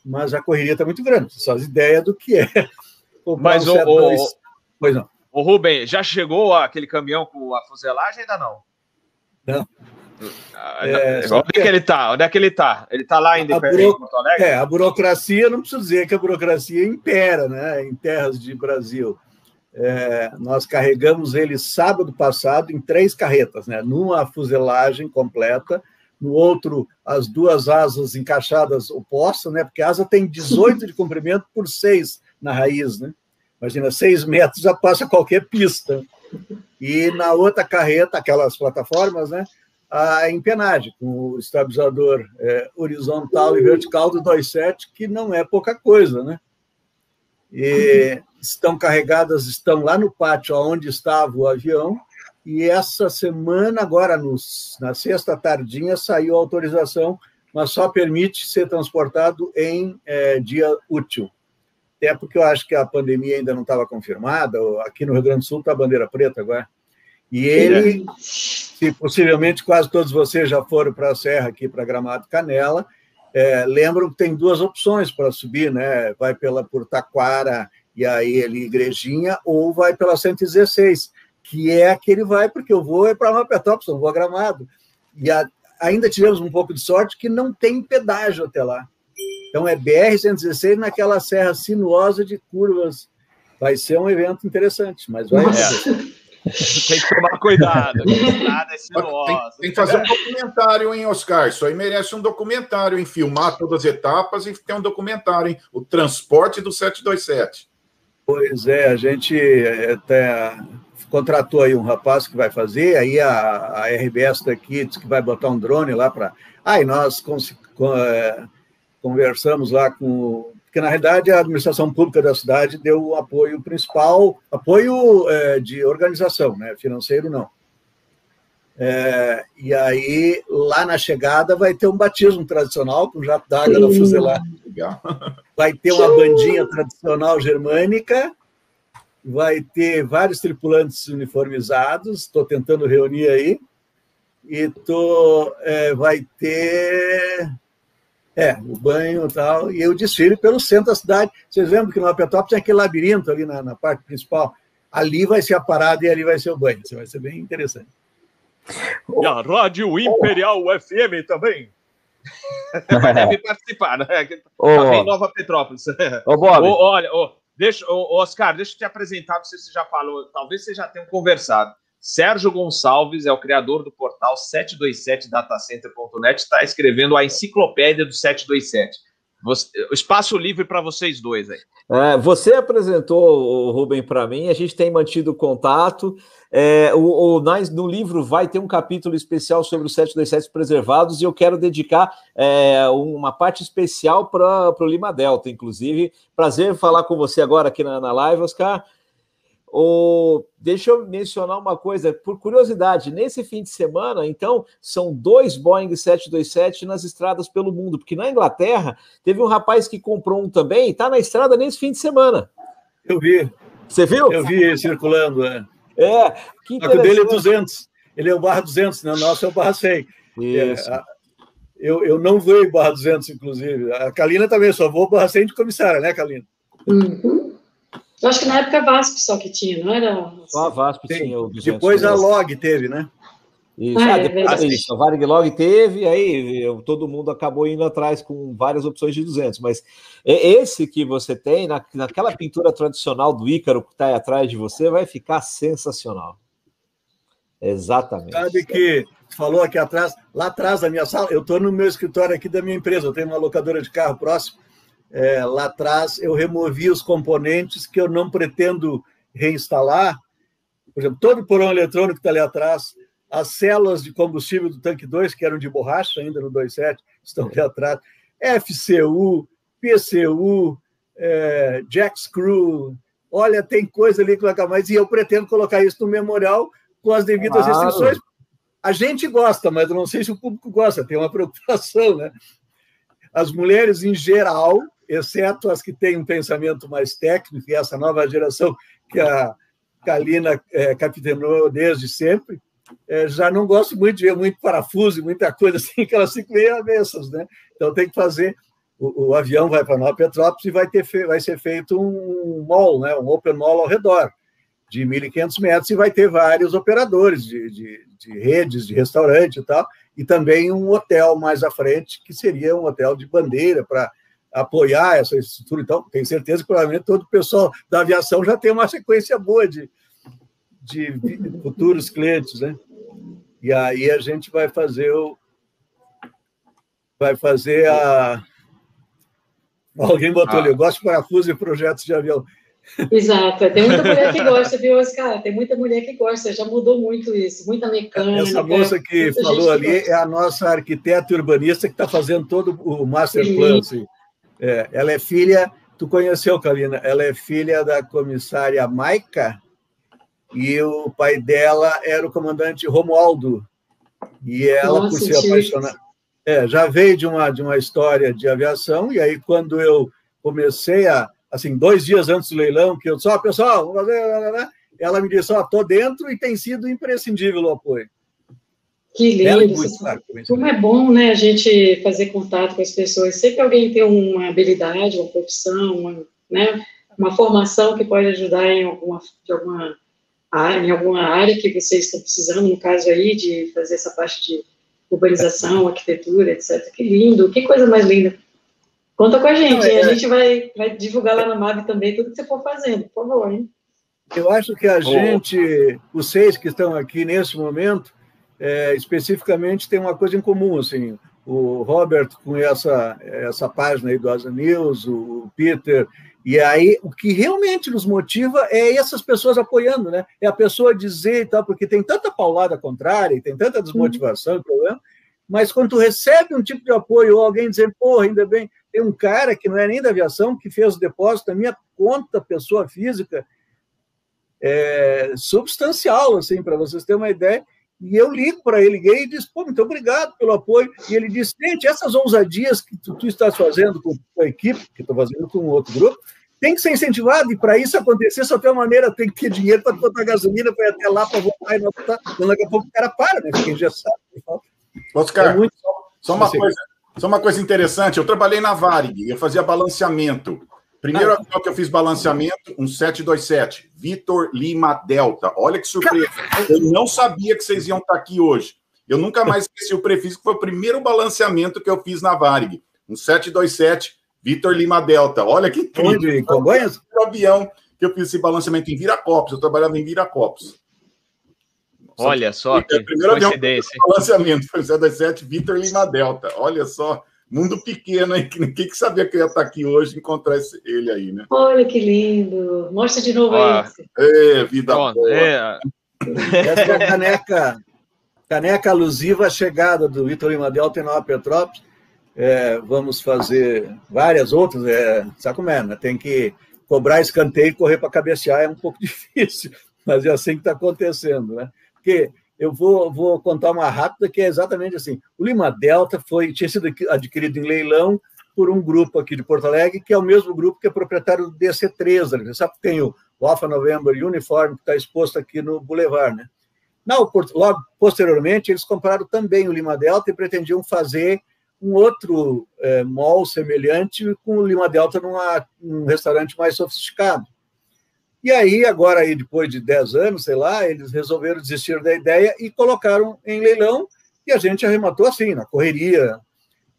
S7: mas a correria está muito grande. Você faz ideia do que é.
S2: Mas o, o, pois não. O Rubem, já chegou aquele caminhão com a fuselagem ainda não?
S7: Não.
S2: Ah, é, onde é que ele está? Onde é que ele está? Ele está lá
S7: buro... É, a burocracia, não preciso dizer que a burocracia impera né, em terras de Brasil. É, nós carregamos ele sábado passado em três carretas, né, numa fuselagem completa, no outro as duas asas encaixadas opostas, né? Porque a asa tem 18 de comprimento por 6 na raiz, né? Imagina, 6 metros já passa qualquer pista. E na outra carreta, aquelas plataformas, né? A empenagem, com o estabilizador é, horizontal e vertical do 2.7, que não é pouca coisa, né? E estão carregadas, estão lá no pátio onde estava o avião, e essa semana, agora nos, na sexta tardinha, saiu a autorização, mas só permite ser transportado em é, dia útil. Até porque eu acho que a pandemia ainda não estava confirmada, aqui no Rio Grande do Sul está a bandeira preta agora. E ele, se possivelmente quase todos vocês já foram para a Serra aqui, para Gramado Canela, é, lembram que tem duas opções para subir, né? Vai pela por Taquara e aí ali Igrejinha, ou vai pela 116 que é que ele vai, porque eu vou é para Petrópolis, eu vou a Gramado. E a, ainda tivemos um pouco de sorte que não tem pedágio até lá. Então é BR-116 naquela serra sinuosa de curvas. Vai ser um evento interessante, mas vai.
S2: tem que tomar cuidado. Nada é
S1: tem, tem, que fazer um documentário, hein, Oscar? Isso aí merece um documentário, em filmar todas as etapas e ter um documentário, hein? O transporte do 727.
S7: Pois é, a gente até contratou aí um rapaz que vai fazer, aí a, a RBS daqui disse que vai botar um drone lá para. Aí ah, nós é, conversamos lá com. Porque, na realidade, a administração pública da cidade deu o apoio principal, apoio é, de organização, né? financeiro não. É, e aí, lá na chegada, vai ter um batismo tradicional com jato d'água da fuselagem. Vai ter uma bandinha tradicional germânica vai ter vários tripulantes uniformizados, estou tentando reunir aí, e tô, é, vai ter é, o banho e tal, e o desfile pelo centro da cidade. Vocês lembram que no Petrópolis tem aquele labirinto ali na, na, parte principal? Ali vai ser a parada e ali vai ser o banho. Isso vai ser bem interessante.
S2: E a Rádio Imperial oh. FM também. Deve participar, né? Oh. Nova Petrópolis.
S4: Ô, Bob.
S2: Oh, olha, oh, Deixa, Oscar, deixa eu te apresentar, você já falou, talvez vocês já tenham conversado. Sérgio Gonçalves é o criador do portal 727datacenter.net, está escrevendo a enciclopédia do 727. Você, espaço livre para vocês dois aí.
S3: É, você apresentou o Rubem para mim, a gente tem mantido contato. É, o, o, no livro vai ter um capítulo especial sobre os 727 preservados e eu quero dedicar é, uma parte especial para o Lima Delta, inclusive. Prazer falar com você agora aqui na, na live, Oscar. O, deixa eu mencionar uma coisa, por curiosidade, nesse fim de semana, então, são dois Boeing 727 nas estradas pelo mundo, porque na Inglaterra teve um rapaz que comprou um também e está na estrada nesse fim de semana.
S7: Eu vi.
S3: Você viu?
S7: Eu vi circulando, é.
S3: É,
S7: que Só que o dele é 200, ele é o barra 200, né? o nosso é o barra 100.
S3: Isso.
S7: É, eu, eu não vou barra 200, inclusive. A Kalina também, só vou barra 100 de comissária, né, Kalina?
S6: Uhum. Eu acho que na época a VASP só que tinha, não era?
S3: Só a VASP Sim. tinha o
S7: 200 Depois a Log teve, né?
S3: Isso, ah, ah, é depois, isso. a Varig Log teve, aí todo mundo acabou indo atrás com várias opções de 200, mas esse que você tem, na, naquela pintura tradicional do Ícaro que está aí atrás de você, vai ficar sensacional. Exatamente.
S7: Sabe que falou aqui atrás, lá atrás da minha sala, eu estou no meu escritório aqui da minha empresa, eu tenho uma locadora de carro próximo, é, lá atrás eu removi os componentes que eu não pretendo reinstalar. Por exemplo, todo o porão eletrônico que está ali atrás, as células de combustível do tanque 2, que eram de borracha ainda no 27, estão ali atrás. FCU, PCU, é, jack screw. Olha, tem coisa ali que vai acabar. Mas e eu pretendo colocar isso no memorial com as devidas claro. restrições. A gente gosta, mas eu não sei se o público gosta, tem uma preocupação, né? As mulheres, em geral, exceto as que têm um pensamento mais técnico, e essa nova geração que a Kalina é, capitaneou desde sempre, é, já não gosto muito de ver muito parafuso e muita coisa assim, que elas ficam meio avessas, né? Então tem que fazer. O, o avião vai para Nova Petrópolis e vai, ter, vai ser feito um mall, né? um open mall ao redor, de 1.500 metros, e vai ter vários operadores de, de, de redes, de restaurante e tal, e também um hotel mais à frente, que seria um hotel de bandeira para apoiar essa estrutura. Então, tenho certeza que provavelmente todo o pessoal da aviação já tem uma sequência boa de, de futuros clientes, né? E aí a gente vai fazer o vai fazer a alguém botou ah. ali, eu gosto de parafuso e projetos de avião.
S6: Exato, tem muita mulher que gosta, viu, Oscar? Tem muita mulher que gosta, já mudou muito isso, muita mecânica.
S7: Essa moça que falou ali que é a nossa arquiteta urbanista que está fazendo todo o master plan. Assim. É, ela é filha, tu conheceu, Kalina, ela é filha da comissária Maica e o pai dela era o comandante Romualdo. E ela, Nossa, por se apaixonar, é, já veio de uma, de uma história de aviação, e aí quando eu comecei a, assim, dois dias antes do leilão, que eu disse, ó, oh, pessoal, vamos fazer, ela me disse, ó, oh, tô dentro e tem sido imprescindível o apoio.
S6: Que lindo. Como é bom, né, a gente fazer contato com as pessoas. Sempre alguém tem uma habilidade, uma profissão, uma, né, uma formação que pode ajudar em alguma, de alguma área, em alguma área que vocês estão precisando, no caso aí, de fazer essa parte de urbanização, arquitetura, etc. Que lindo, que coisa mais linda. Conta com a gente, Não, é... a gente vai, vai divulgar lá na MAB também tudo que você for fazendo, por favor, hein?
S7: Eu acho que a gente, os seis que estão aqui nesse momento, é, especificamente tem uma coisa em comum, assim, o Robert com essa, essa página aí do Asa News, o Peter, e aí o que realmente nos motiva é essas pessoas apoiando, né? É a pessoa dizer e tal, porque tem tanta paulada contrária, e tem tanta desmotivação e problema, mas quando tu recebe um tipo de apoio, ou alguém dizer, porra, ainda bem, tem um cara que não é nem da aviação, que fez o depósito na minha conta, pessoa física, é substancial, assim, para vocês terem uma ideia, e eu ligo para ele, liguei e disse, pô, muito obrigado pelo apoio. E ele disse, gente, essas ousadias que tu, tu estás fazendo com a equipe, que estou fazendo com outro grupo, tem que ser incentivado, e para isso acontecer, só tem uma maneira, tem que ter dinheiro para botar gasolina, para ir até lá, para voltar e não voltar. Então, daqui a pouco o cara para, né? Porque já sabe.
S1: Oscar, é muito... só, uma coisa, só uma coisa interessante, eu trabalhei na Varig, eu fazia balanceamento. Primeiro ah. avião que eu fiz balanceamento, um 727, Vitor Lima Delta. Olha que surpresa. Eu não sabia que vocês iam estar aqui hoje. Eu nunca mais esqueci o prefixo, que foi o primeiro balanceamento que eu fiz na Varig. Um 727, Vitor Lima Delta. Olha que incrível.
S7: Onde? Em Congonhas?
S1: O primeiro avião que eu fiz esse balanceamento em Viracopos. Eu trabalhava em Viracopos.
S2: Olha só que
S1: primeiro coincidência. Avião balanceamento foi o 727, Vitor Lima Delta. Olha só Mundo pequeno, hein? Que ninguém que sabia que ia estar aqui hoje e encontrar esse, ele aí, né?
S6: Olha que lindo. Mostra de novo
S1: ah, aí. É, vida Pronto, boa. É.
S7: Essa é a caneca, caneca alusiva à chegada do Vitor Lima Delta em Nova Petrópolis. É, vamos fazer várias outras. É, sabe como é, né? Tem que cobrar escanteio e correr para cabecear é um pouco difícil, mas é assim que está acontecendo, né? Porque eu vou, vou contar uma rápida que é exatamente assim. O Lima Delta foi, tinha sido adquirido em leilão por um grupo aqui de Porto Alegre, que é o mesmo grupo que é proprietário do DC3. Né? Sabe que tem o Alpha November Uniform, que está exposto aqui no Boulevard, né? Logo posteriormente, eles compraram também o Lima Delta e pretendiam fazer um outro é, mall semelhante com o Lima Delta num restaurante mais sofisticado. E aí, agora, aí, depois de 10 anos, sei lá, eles resolveram desistir da ideia e colocaram em leilão, e a gente arrematou assim, na correria.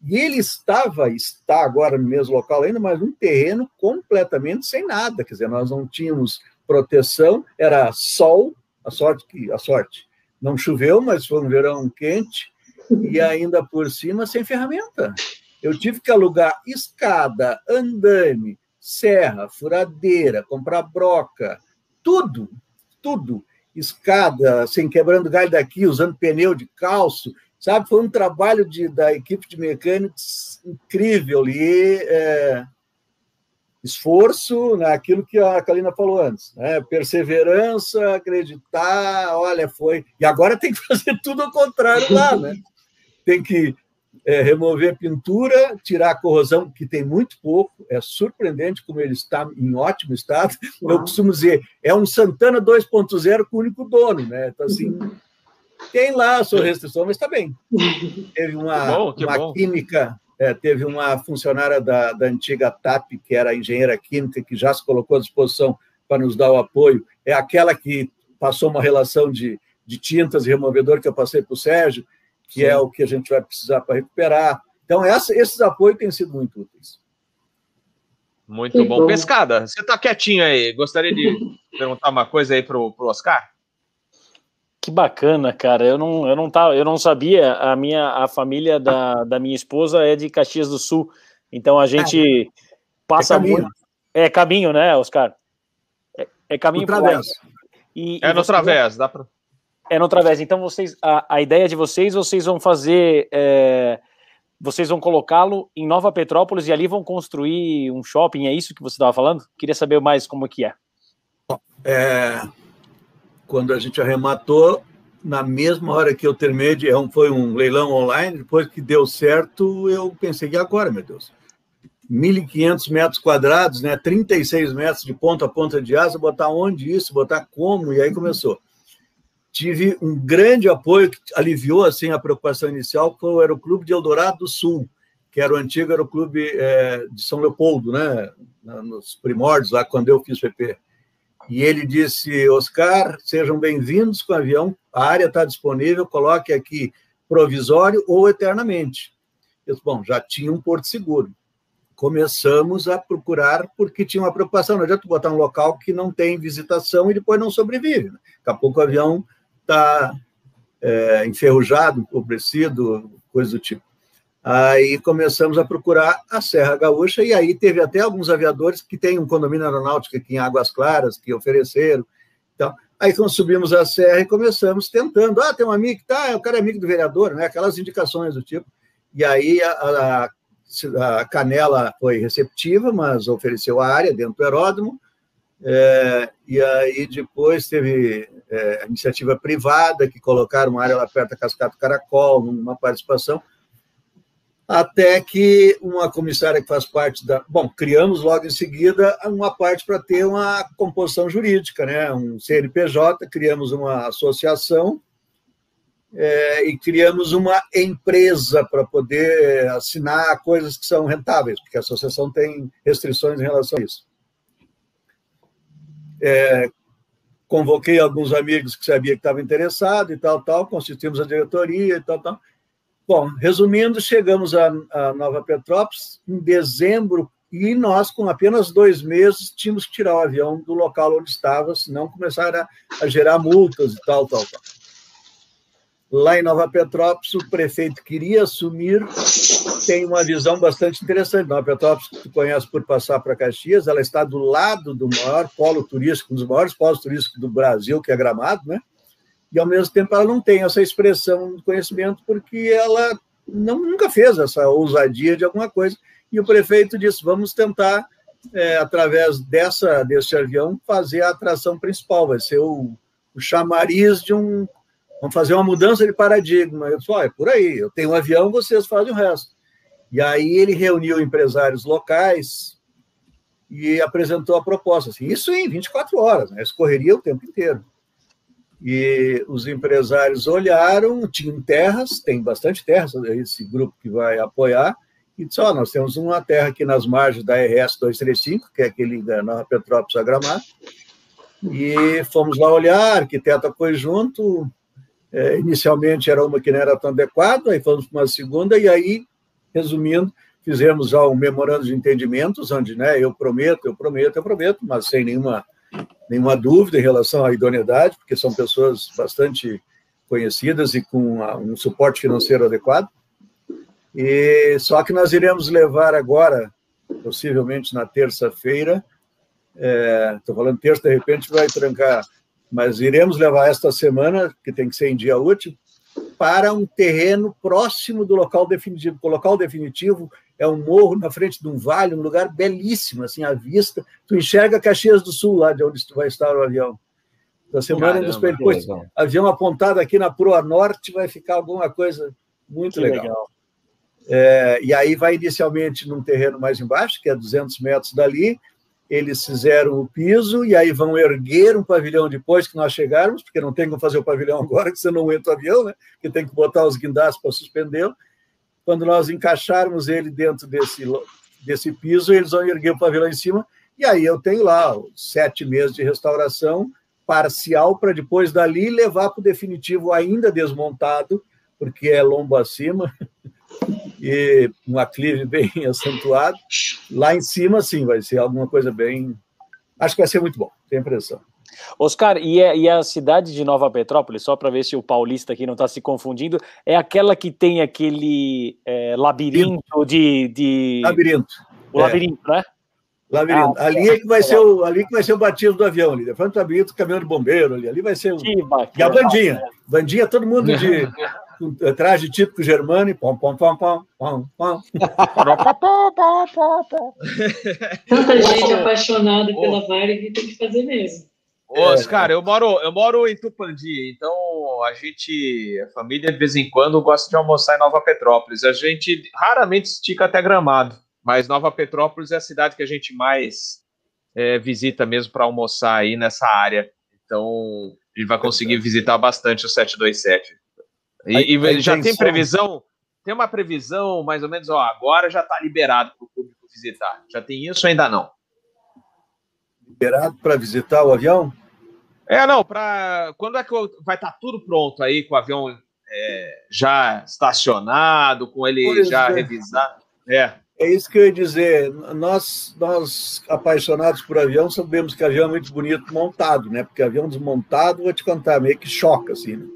S7: E ele estava, está agora no mesmo local ainda, mas um terreno completamente sem nada. Quer dizer, nós não tínhamos proteção, era sol, a sorte que a sorte não choveu, mas foi um verão quente, e ainda por cima sem ferramenta. Eu tive que alugar escada, andame, serra, furadeira, comprar broca, tudo, tudo. Escada, sem quebrando galho daqui, usando pneu de calço, sabe? Foi um trabalho de, da equipe de mecânicos incrível ali, é, esforço naquilo que a Kalina falou antes, né? perseverança, acreditar, olha, foi. E agora tem que fazer tudo ao contrário lá, né? Tem que é, remover pintura, tirar a corrosão, que tem muito pouco, é surpreendente como ele está em ótimo estado. Eu costumo dizer, é um Santana 2.0 com o único dono, né? Então, assim, tem lá a sua restrição, mas está bem. Teve uma, bom, uma química, é, teve uma funcionária da, da antiga TAP, que era engenheira química, que já se colocou à disposição para nos dar o apoio. É aquela que passou uma relação de, de tintas e removedor que eu passei para o Sérgio que Sim. é o que a gente vai precisar para recuperar. Então, essa, esses apoios têm sido muito úteis.
S2: Muito bom. bom. Pescada, você está quietinho aí. Gostaria de perguntar uma coisa aí para o Oscar?
S4: Que bacana, cara. Eu não, eu não, tava, eu não sabia. A minha a família da, da minha esposa é de Caxias do Sul. Então a gente é, passa é muito. É caminho, né, Oscar? É, é caminho
S2: para e, É e no través, dá para.
S4: É no través. Então vocês, a, a ideia de vocês, vocês vão fazer, é, vocês vão colocá-lo em Nova Petrópolis e ali vão construir um shopping. É isso que você estava falando? Queria saber mais como que é.
S7: é. Quando a gente arrematou, na mesma hora que eu terminei, de, é foi um leilão online. Depois que deu certo, eu pensei e agora, meu Deus. 1.500 metros quadrados, né? 36 metros de ponta a ponta de asa, botar onde isso, botar como, e aí começou tive um grande apoio que aliviou assim a preocupação inicial, que foi o Aeroclube de Eldorado do Sul, que era o antigo Aeroclube é, de São Leopoldo, né, nos primórdios, lá quando eu fiz PP. E ele disse, Oscar, sejam bem-vindos com o avião, a área está disponível, coloque aqui provisório ou eternamente. Eu disse, bom, já tinha um porto seguro. Começamos a procurar porque tinha uma preocupação, não adianta botar um local que não tem visitação e depois não sobrevive. Né? Daqui a pouco o avião está é, enferrujado, empobrecido, coisa do tipo. Aí começamos a procurar a Serra Gaúcha, e aí teve até alguns aviadores que têm um condomínio aeronáutico aqui em Águas Claras, que ofereceram. Então, aí quando subimos a serra e começamos tentando. Ah, tem um amigo que tá, o cara é amigo do vereador, né? aquelas indicações do tipo. E aí a, a, a Canela foi receptiva, mas ofereceu a área dentro do aeródromo. É, e aí depois teve é, iniciativa privada que colocaram uma área lá perto da Cascata Caracol, uma participação, até que uma comissária que faz parte da. Bom, criamos logo em seguida uma parte para ter uma composição jurídica, né? um CNPJ, criamos uma associação é, e criamos uma empresa para poder assinar coisas que são rentáveis, porque a associação tem restrições em relação a isso é, convoquei alguns amigos que sabia que estavam interessados e tal, tal, constituímos a diretoria e tal, tal. Bom, resumindo, chegamos a Nova Petrópolis em dezembro e nós, com apenas dois meses, tínhamos que tirar o avião do local onde estava, senão começar a, a gerar multas e tal, tal, tal. Lá em Nova Petrópolis, o prefeito queria assumir, tem uma visão bastante interessante. Nova Petrópolis, que tu conhece por passar para Caxias, ela está do lado do maior polo turístico, um dos maiores polos turísticos do Brasil, que é Gramado, né? E, ao mesmo tempo, ela não tem essa expressão de conhecimento porque ela não, nunca fez essa ousadia de alguma coisa. E o prefeito disse, vamos tentar, é, através dessa desse avião, fazer a atração principal. Vai ser o, o chamariz de um Vamos fazer uma mudança de paradigma. Eu disse, é por aí, eu tenho um avião, vocês fazem o resto. E aí ele reuniu empresários locais e apresentou a proposta. Assim, isso em 24 horas, né? escorreria o tempo inteiro. E os empresários olharam, tinham terras, tem bastante terras, esse grupo que vai apoiar, e disse, ó, oh, nós temos uma terra aqui nas margens da RS 235, que é aquele da Nova Petrópolis a Gramado, e fomos lá olhar, arquiteto apoiou junto, é, inicialmente era uma que não era tão adequada, aí fomos para uma segunda, e aí, resumindo, fizemos um memorando de entendimentos, onde né, eu prometo, eu prometo, eu prometo, mas sem nenhuma, nenhuma dúvida em relação à idoneidade, porque são pessoas bastante conhecidas e com um suporte financeiro adequado. E só que nós iremos levar agora, possivelmente na terça-feira, estou é, falando terça, de repente vai trancar mas iremos levar esta semana, que tem que ser em dia útil, para um terreno próximo do local definitivo. O local definitivo é um morro na frente de um vale, um lugar belíssimo, assim, à vista. Tu enxerga Caxias do Sul, lá de onde tu vai estar o avião. Da semana Caramba, depois, avião apontado aqui na proa norte, vai ficar alguma coisa muito legal. legal. É, e aí vai inicialmente num terreno mais embaixo, que é 200 metros dali, eles fizeram o piso e aí vão erguer um pavilhão depois que nós chegarmos, porque não tem como fazer o pavilhão agora, que você não entra o avião, né? que tem que botar os guindastes para suspendê-lo. Quando nós encaixarmos ele dentro desse, desse piso, eles vão erguer o pavilhão em cima, e aí eu tenho lá sete meses de restauração parcial para depois dali levar para o definitivo ainda desmontado, porque é lombo acima, e um aclive bem acentuado. Lá em cima, sim, vai ser alguma coisa bem. Acho que vai ser muito bom, tenho a impressão.
S4: Oscar, e, é, e a cidade de Nova Petrópolis, só para ver se o paulista aqui não está se confundindo, é aquela que tem aquele é, labirinto de, de.
S7: Labirinto.
S4: O é. labirinto, né?
S7: Labirinto. Ah, ali é que vai ser o, ali que vai ser o batismo do avião ali. Depois do labirinto, o caminhão de bombeiro ali. Ali vai ser o. e a bandinha. Bandinha, todo mundo de, com traje típico germano e pom, pom, pom, pom, pom, pom.
S6: Tanta gente apaixonada pela Varig tem que fazer mesmo.
S2: Oscar, eu moro, eu moro em Tupandi, então a gente, a família de vez em quando gosta de almoçar em Nova Petrópolis. A gente raramente estica até Gramado, mas Nova Petrópolis é a cidade que a gente mais é, visita mesmo para almoçar aí nessa área. Então, a gente vai conseguir visitar bastante o 727. E, e já tem previsão? Tem uma previsão, mais ou menos, ó, agora já está liberado para o público visitar. Já tem isso ou ainda não?
S7: Liberado para visitar o avião?
S2: É, não, para. Quando é que vai estar tá tudo pronto aí, com o avião é, já estacionado, com ele pois já é. revisado?
S7: É. É isso que eu ia dizer. Nós, nós, apaixonados por avião, sabemos que avião é muito bonito montado, né? Porque avião desmontado, vou te contar, meio que choca, assim. Né?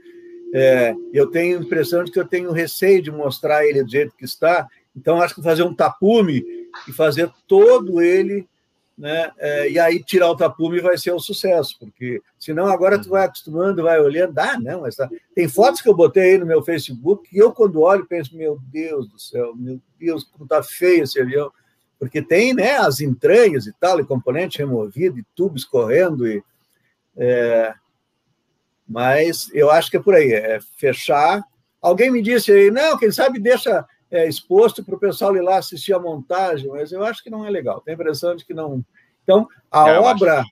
S7: É, eu tenho a impressão de que eu tenho receio de mostrar ele do jeito que está, então acho que fazer um tapume e fazer todo ele, né, é, e aí tirar o tapume vai ser um sucesso, porque senão agora tu vai acostumando, vai olhando, dá, não, mas tá. tem fotos que eu botei aí no meu Facebook e eu quando olho penso, meu Deus do céu, meu Deus, como tá feio esse avião, porque tem, né, as entranhas e tal, e componente removido, e tubo escorrendo, e é, mas eu acho que é por aí, é fechar. Alguém me disse aí, não, quem sabe deixa é, exposto para o pessoal ir lá assistir a montagem, mas eu acho que não é legal. Tenho a impressão de que não. Então, a é, obra,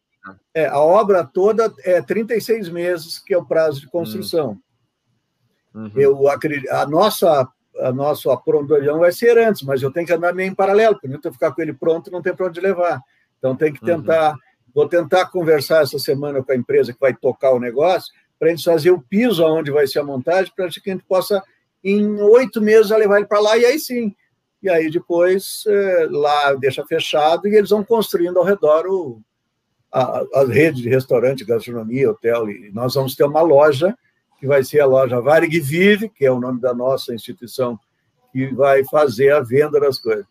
S7: é, a obra toda é 36 meses, que é o prazo de construção. Hum. Uhum. Eu acredito, a nossa a nosso apronto avião vai ser antes, mas eu tenho que andar meio em paralelo, porque não ficar com ele pronto não tem para onde levar. Então tem que uhum. tentar, uhum. vou tentar conversar essa semana com a empresa que vai tocar o negócio, para a gente fazer o piso aonde vai ser a montagem, para que a gente possa, em oito meses, levar ele para lá, e aí sim. E aí depois, é, lá deixa fechado, e eles vão construindo ao redor o, a, a rede de restaurante, gastronomia, hotel, e nós vamos ter uma loja que vai ser a loja Varig Vive, que é o nome da nossa instituição, que vai fazer a venda das coisas.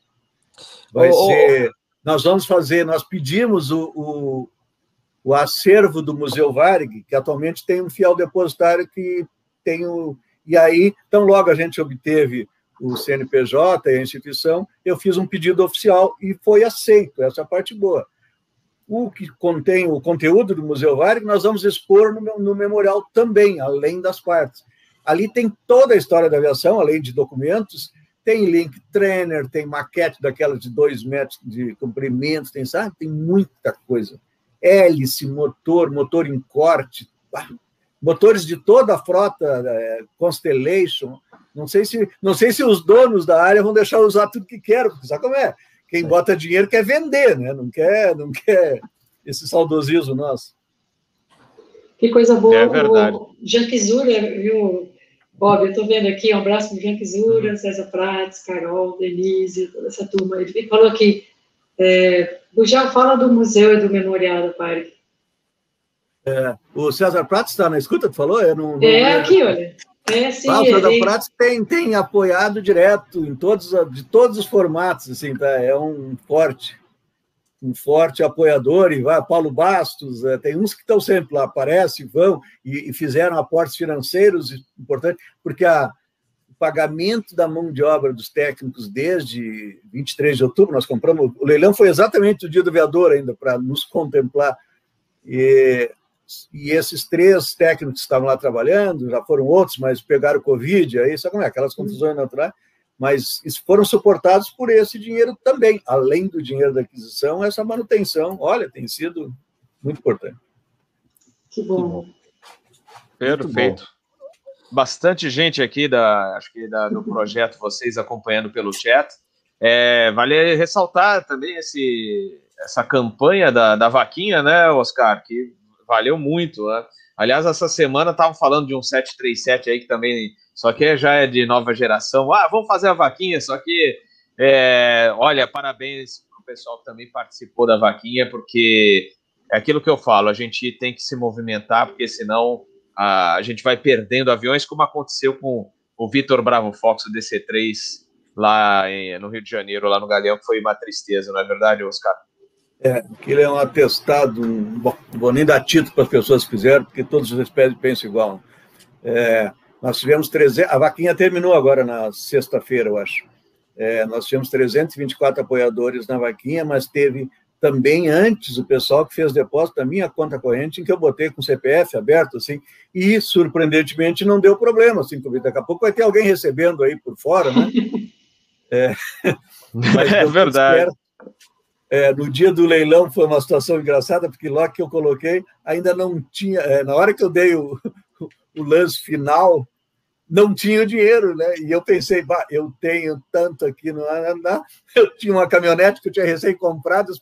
S7: Vai oh, ser. Nós vamos fazer, nós pedimos o, o, o acervo do Museu Varig, que atualmente tem um fiel depositário que tem o. E aí, tão logo a gente obteve o CNPJ e a instituição, eu fiz um pedido oficial e foi aceito, essa é a parte boa. O que contém o conteúdo do Museu Varig, nós vamos expor no, no memorial também, além das partes. Ali tem toda a história da aviação, além de documentos, tem link trainer, tem maquete daquela de dois metros de comprimento, tem, sabe? Tem muita coisa. Hélice, motor, motor em corte, motores de toda a frota é, Constellation. Não sei se não sei se os donos da área vão deixar usar tudo que querem, porque sabe como é? Quem bota dinheiro quer vender, né? Não quer, não quer esse saudosismo nosso.
S6: Que coisa boa. É verdade. O Jean viu, Bob? Eu estou vendo aqui, um abraço para Jean Kizura, uhum. César Prates, Carol, Denise, toda essa turma. Ele falou aqui, é, Bujal, fala do museu e do memorial do parque.
S7: É, o César Prates está na escuta, tu falou? Eu
S6: não, não é aqui, olha. É, sim, ah,
S7: o César ele... Tem, tem apoiado direto em todos, de todos os formatos, assim, tá? É um forte, um forte apoiador, e vai, Paulo Bastos, é, tem uns que estão sempre lá, aparecem, vão, e, e fizeram aportes financeiros importantes, porque a, pagamento da mão de obra dos técnicos desde 23 de outubro, nós compramos, o leilão foi exatamente o dia do vereador ainda, para nos contemplar, e e esses três técnicos que estavam lá trabalhando, já foram outros, mas pegaram Covid, aí sabe como é? Aquelas confusões naturais, mas foram suportados por esse dinheiro também, além do dinheiro da aquisição, essa manutenção, olha, tem sido muito importante.
S6: Que bom.
S2: Perfeito. Bastante gente aqui da, acho que da, do projeto, vocês acompanhando pelo chat. É, vale ressaltar também esse, essa campanha da, da vaquinha, né, Oscar? Que valeu muito, né? Aliás, essa semana estavam falando de um 737 aí que também, só que já é de nova geração. Ah, vamos fazer a vaquinha, só que, é, olha, parabéns para o pessoal que também participou da vaquinha, porque é aquilo que eu falo, a gente tem que se movimentar, porque senão a, gente vai perdendo aviões, como aconteceu com o Vitor Bravo Fox, o DC-3, lá em, no Rio de Janeiro, lá no Galeão, que foi uma tristeza, não é verdade, Oscar?
S7: É, aquilo é um atestado, bom, vou nem dar título para as pessoas que fizeram, porque todos os pensam igual. É, nós tivemos 300, a vaquinha terminou agora na sexta-feira, eu acho. É, nós tivemos 324 apoiadores na vaquinha, mas teve também antes o pessoal que fez depósito da minha conta corrente, em que eu botei com CPF aberto, assim, e surpreendentemente não deu problema, assim, porque daqui a pouco vai ter alguém recebendo aí por fora, né?
S2: É, mas é verdade.
S7: É, no dia do leilão foi uma situação engraçada, porque logo que eu coloquei, ainda não tinha. É, na hora que eu dei o, o lance final, não tinha o dinheiro, né? E eu pensei, bah, eu tenho tanto aqui no Ananá. Eu tinha uma caminhonete que eu tinha recém-comprado,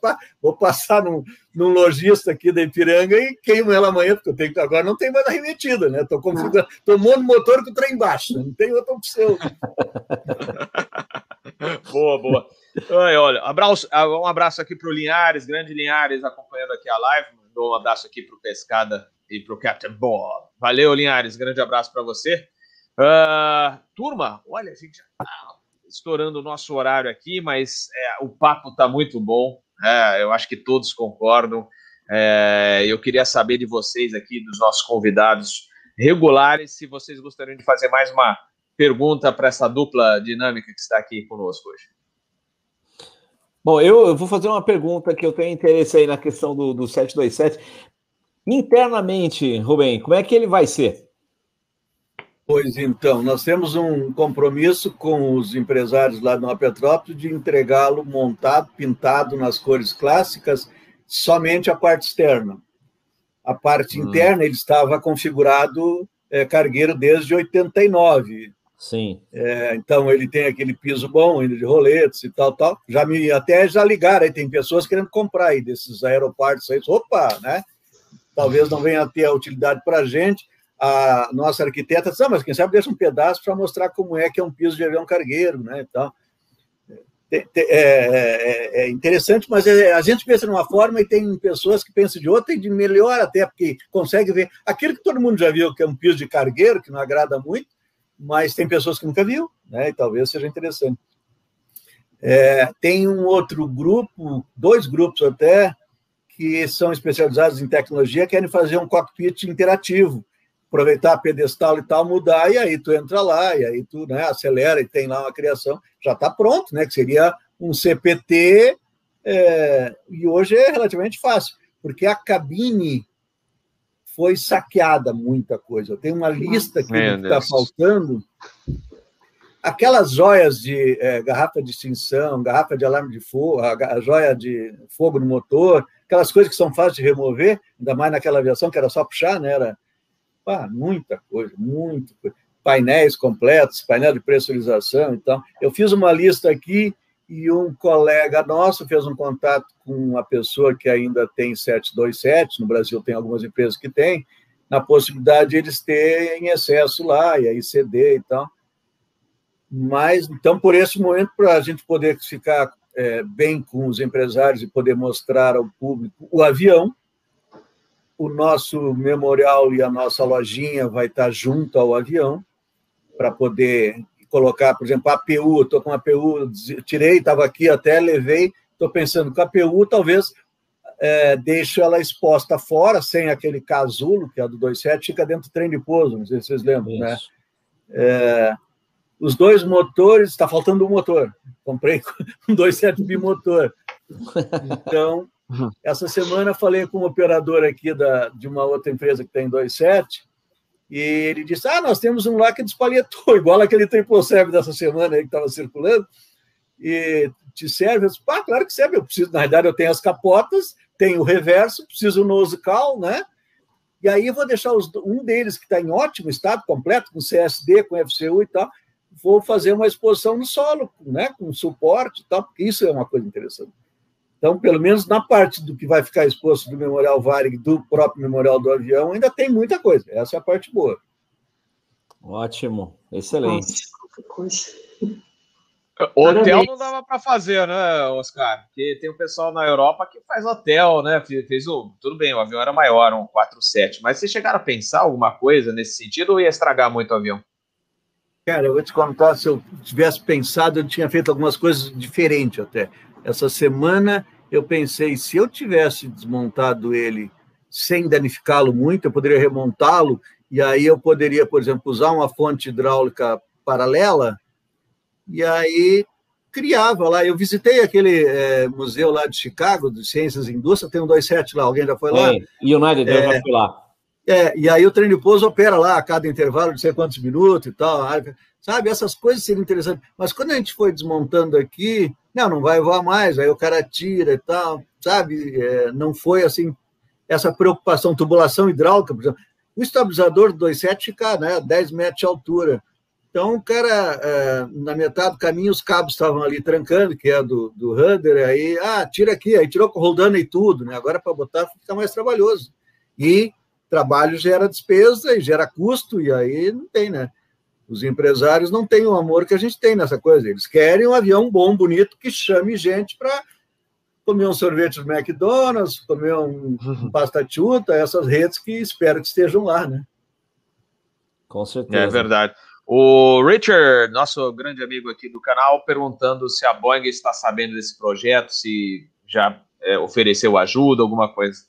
S7: vou passar num, num lojista aqui da Ipiranga e queimo ela amanhã, porque eu tenho, agora não tem mais arremetida, né? Estou configurando, estou montando motor com o trem embaixo, não tem outra opção.
S2: boa, boa. Ai, olha, abraço, um abraço aqui para o Linhares, grande Linhares, acompanhando aqui a live. Dou um abraço aqui para o Pescada e para o Captain Bob. Valeu, Linhares, grande abraço para você. Uh, turma, olha, a gente já está estourando o nosso horário aqui, mas é, o papo está muito bom. É, eu acho que todos concordam. É, eu queria saber de vocês aqui, dos nossos convidados regulares, se vocês gostariam de fazer mais uma pergunta para essa dupla dinâmica que está aqui conosco hoje.
S5: Bom, eu, eu, vou fazer uma pergunta que eu tenho interesse aí na questão do, do 727. Internamente, Rubem, como é que ele vai ser?
S7: Pois então, nós temos um compromisso com os empresários lá no Petrópolis de entregá-lo montado, pintado nas cores clássicas, somente a parte externa. A parte hum. interna, ele estava configurado é, cargueiro desde 89.
S5: Sim.
S7: É, então ele tem aquele piso bom ainda de roletes e tal, tal. Já me até já ligaram, aí tem pessoas querendo comprar aí desses aeroportos aí. Opa, né? Talvez não venha a ter a utilidade para a gente. A nossa arquiteta disse, ah, mas quem sabe deixa um pedaço para mostrar como é que é um piso de avião cargueiro, né? E tal. é, é, é, interessante, mas é, a gente pensa de uma forma e tem pessoas que pensam de outra e de melhor até, porque consegue ver aquilo que todo mundo já viu, que é um piso de cargueiro, que não agrada muito, mas tem pessoas que nunca viu, né? E talvez seja interessante. É, tem um outro grupo, dois grupos até, que são especializados em tecnologia, querem fazer um cockpit interativo, aproveitar pedestal e tal, mudar, e aí tu entra lá, e aí tu né, acelera e tem lá uma criação, já está pronto, né? Que seria um CPT, é, e hoje é relativamente fácil, porque a cabine foi saqueada muita coisa. Tem uma lista que está faltando. Aquelas joias de é, garrafa de extinção, garrafa de alarme de fogo, a, a joia de fogo no motor, aquelas coisas que são fáceis de remover, ainda mais naquela aviação que era só puxar, né? Era ah, muita coisa, muita coisa. Painéis completos, painel de pressurização. Então, eu fiz uma lista aqui e um colega nosso fez um contato com uma pessoa que ainda tem 727, no Brasil tem algumas empresas que têm, na possibilidade de eles terem excesso lá, e aí ceder e tal. Mas, então, por esse momento, para a gente poder ficar é, bem com os empresários e poder mostrar ao público o avião, o nosso memorial e a nossa lojinha vai estar junto ao avião para poder colocar, por exemplo, a APU, estou com a APU, tirei, estava aqui até, levei, estou pensando que a APU talvez é, deixo ela exposta fora, sem aquele casulo, que é a do 27, fica dentro do trem de pouso, não sei se vocês lembram, né? Isso. né? É, os dois motores, está faltando um motor, comprei um 27 bimotor. Então, essa semana falei com um operador aqui da, de uma outra empresa que tem 27, e ele disse: Ah, nós temos um lá que despalhetou, igual aquele triplo serve dessa semana aí que estava circulando. E te serve? Eu disse, ah, claro que serve. Eu preciso, na verdade, eu tenho as capotas, tenho o reverso, preciso o nose cal, né? E aí eu vou deixar os, um deles que está em ótimo estado, completo, com CSD, com FCU e tal, vou fazer uma exposição no solo, né? Com suporte e tal, porque isso é uma coisa interessante. Então, pelo menos na parte do que vai ficar exposto do Memorial Varig, do próprio Memorial do Avião, ainda tem muita coisa. Essa é a parte boa.
S5: Ótimo, excelente.
S2: Hotel não dava para fazer, né, Oscar? Porque tem o um pessoal na Europa que faz hotel, né? Fez o. Tudo bem, o avião era maior, um 47, mas vocês chegaram a pensar alguma coisa nesse sentido ou ia estragar muito o avião?
S7: Cara, eu vou te contar, se eu tivesse pensado, eu tinha feito algumas coisas diferentes até. Essa semana eu pensei, se eu tivesse desmontado ele sem danificá-lo muito, eu poderia remontá-lo, e aí eu poderia, por exemplo, usar uma fonte hidráulica paralela, e aí criava lá. Eu visitei aquele é, museu lá de Chicago, de Ciências e Indústria, tem um 27 lá, alguém já foi lá?
S5: E o United é, já foi lá.
S7: É, e aí o trem de pouso opera lá a cada intervalo de sei quantos minutos e tal. Sabe, essas coisas seriam interessantes. Mas quando a gente foi desmontando aqui, não, não vai voar mais, aí o cara tira e tal, sabe? É, não foi assim, essa preocupação, tubulação hidráulica, por exemplo. O estabilizador do 27 fica né, 10 metros de altura. Então, o cara, é, na metade do caminho, os cabos estavam ali trancando, que é do, do rudder, aí, ah, tira aqui, aí tirou com roldana e tudo, né? Agora, para botar, fica mais trabalhoso. E trabalho gera despesa e gera custo, e aí não tem, né? Os empresários não têm o amor que a gente tem nessa coisa. Eles querem um avião bom, bonito, que chame gente para comer um sorvete do McDonald's, comer um, um pasta chuta, essas redes que espero que estejam lá, né?
S2: Com certeza. É verdade. O Richard, nosso grande amigo aqui do canal, perguntando se a Boeing está sabendo desse projeto, se já é, ofereceu ajuda, alguma coisa.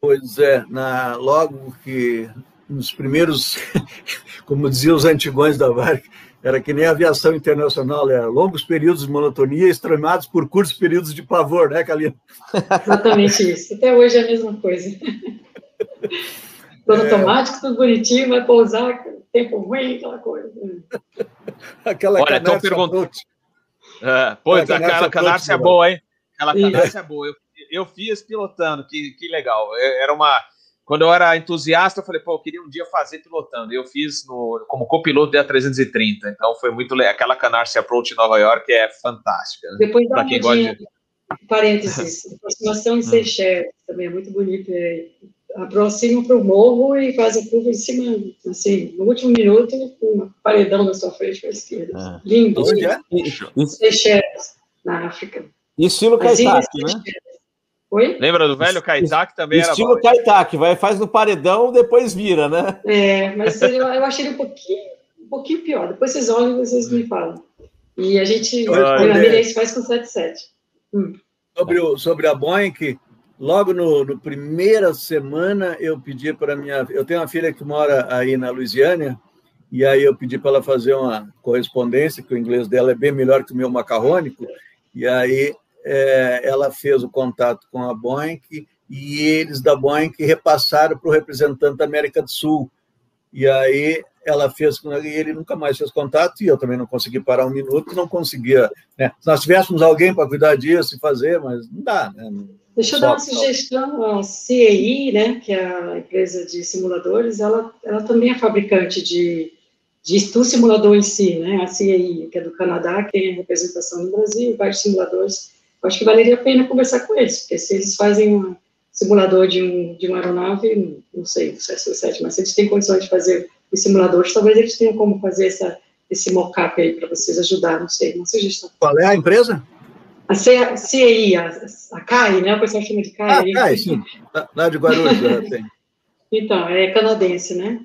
S7: Pois é, na, logo que nos primeiros, como diziam os antigões da VARC, era que nem a aviação internacional, era longos períodos de monotonia extremados por curtos períodos de pavor, né, Kalina?
S6: Exatamente isso. Até hoje é a mesma coisa. Tudo é... automático, tudo bonitinho, vai pousar, tempo ruim, aquela coisa.
S2: Aquela Olha, então pergunta. É, pois, aquela canárcia é boa, hein? Aquela canárcia é boa. Eu, eu fiz pilotando, que, que legal. Era uma quando eu era entusiasta, eu falei, pô, eu queria um dia fazer pilotando. Eu fiz no, como copiloto da 330. Então foi muito legal. Aquela Canarsie Approach em Nova York é fantástica.
S6: Né? Depois dá quem gosta de... parênteses, aproximação em hum. Seychelles também é muito bonito. É, aproxima para o morro e faz a curva em cima, assim, no último minuto, com um paredão na sua frente para a esquerda. Ah. Lindo. Onde é? Seychelles, na África.
S5: Estilo Kaitaki, né?
S2: Oi? Lembra do velho Kaitaki também
S5: Estilo era Estilo Kaitaki, vai, faz no paredão, depois vira, né?
S6: É, mas eu, eu achei ele um pouquinho, um pouquinho pior. Depois vocês olham e vocês me falam. E a gente, a Mirense faz com 7,7.
S7: Hum. Sobre, o, sobre a Boeing, logo no, no, primeira semana eu pedi para minha eu tenho uma filha que mora aí na Louisiana e aí eu pedi para ela fazer uma correspondência que o inglês dela é bem melhor que o meu macarrônico e aí é, ela fez o contato com a Boeing e eles da Boeing repassaram para o representante da América do Sul e aí ela fez com ele, ele nunca mais fez contato e eu também não consegui parar um minuto, não conseguia. Né? Se nós tivéssemos alguém para cuidar disso e fazer, mas não dá. Né?
S6: Deixa eu dar uma sugestão, a CEI, né, que é a empresa de simuladores, ela, ela também é fabricante de, de do simulador em si, né, a CEI, que é do Canadá, que tem representação no Brasil, vários simuladores. Eu acho que valeria a pena conversar com eles, porque se eles fazem um simulador de, um, de uma aeronave, não sei, 7, mas se eles têm condições de fazer os simuladores, talvez eles tenham como fazer essa, esse mock-up aí para vocês ajudar, não sei, uma sugestão.
S7: Qual é a empresa?
S6: A CEI, a, a CAI, né? O pessoal chama de CAI.
S7: Ah, CAI, sim. Lá de Guarulhos tem.
S6: Então, é canadense, né?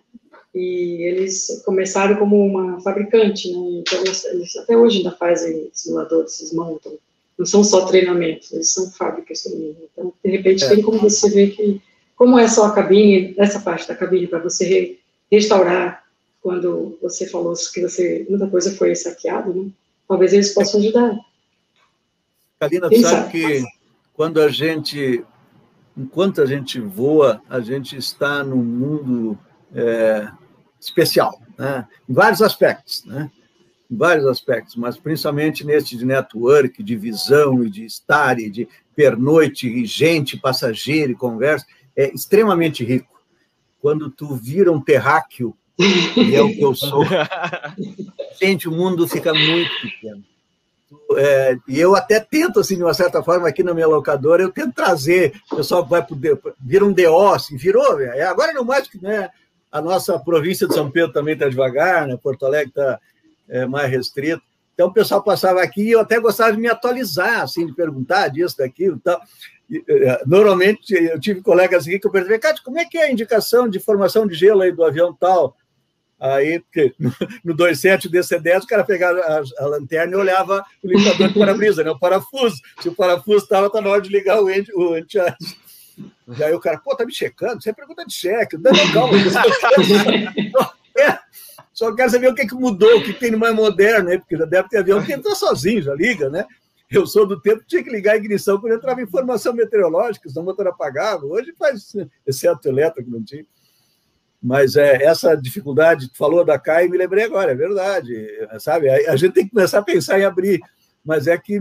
S6: E eles começaram como uma fabricante, né? Então, eles até hoje ainda fazem simuladores, eles montam. Não são só treinamentos, eles são fábricas também. Então, de repente, é. tem como você ver que, como é só a cabine, essa parte da cabine, para você re, restaurar, quando você falou que você, muita coisa foi saqueada, né? Talvez eles possam ajudar.
S7: Kalina, tu sabe que quando a gente, enquanto a gente voa, a gente está num mundo é, especial, né? em vários aspectos, né? Em vários aspectos, mas principalmente neste de network, de visão e de estar e de pernoite e gente, passageiro e conversa, é extremamente rico. Quando tu vira um terráqueo, e é o que eu sou, gente, o mundo fica muito pequeno é, e eu até tento, assim, de uma certa forma, aqui na minha locadora, eu tento trazer, o pessoal vai poder, vira um DO, assim, virou, é, agora não mais que né, a nossa província de São Pedro também está devagar, né, Porto Alegre está é, mais restrito. Então o pessoal passava aqui e eu até gostava de me atualizar, assim, de perguntar disso, daquilo e tal. É, normalmente eu tive colegas aqui que eu perguntei, Cátia, como é que é a indicação de formação de gelo aí do avião tal? Aí, porque no 27 DC10, o cara pegava a, a, lanterna e olhava o limitador de para-brisa, né? o parafuso. Se o parafuso estava, tá na hora de ligar o, anti, o anti E aí o cara, pô, tá me checando? Você é pergunta de cheque. Não, não, calma. é, só quero saber o que, que mudou, o que tem de mais moderno, né? porque já deve ter avião que entra sozinho, já liga, né? Eu sou do tempo tinha que ligar a ignição quando entrava informação meteorológica, senão o motor apagava. Hoje faz, exceto elétrico, não tinha. Mas é, essa dificuldade, tu falou da CAI, me lembrei agora, é verdade, sabe? A, gente tem que começar a pensar em abrir, mas é que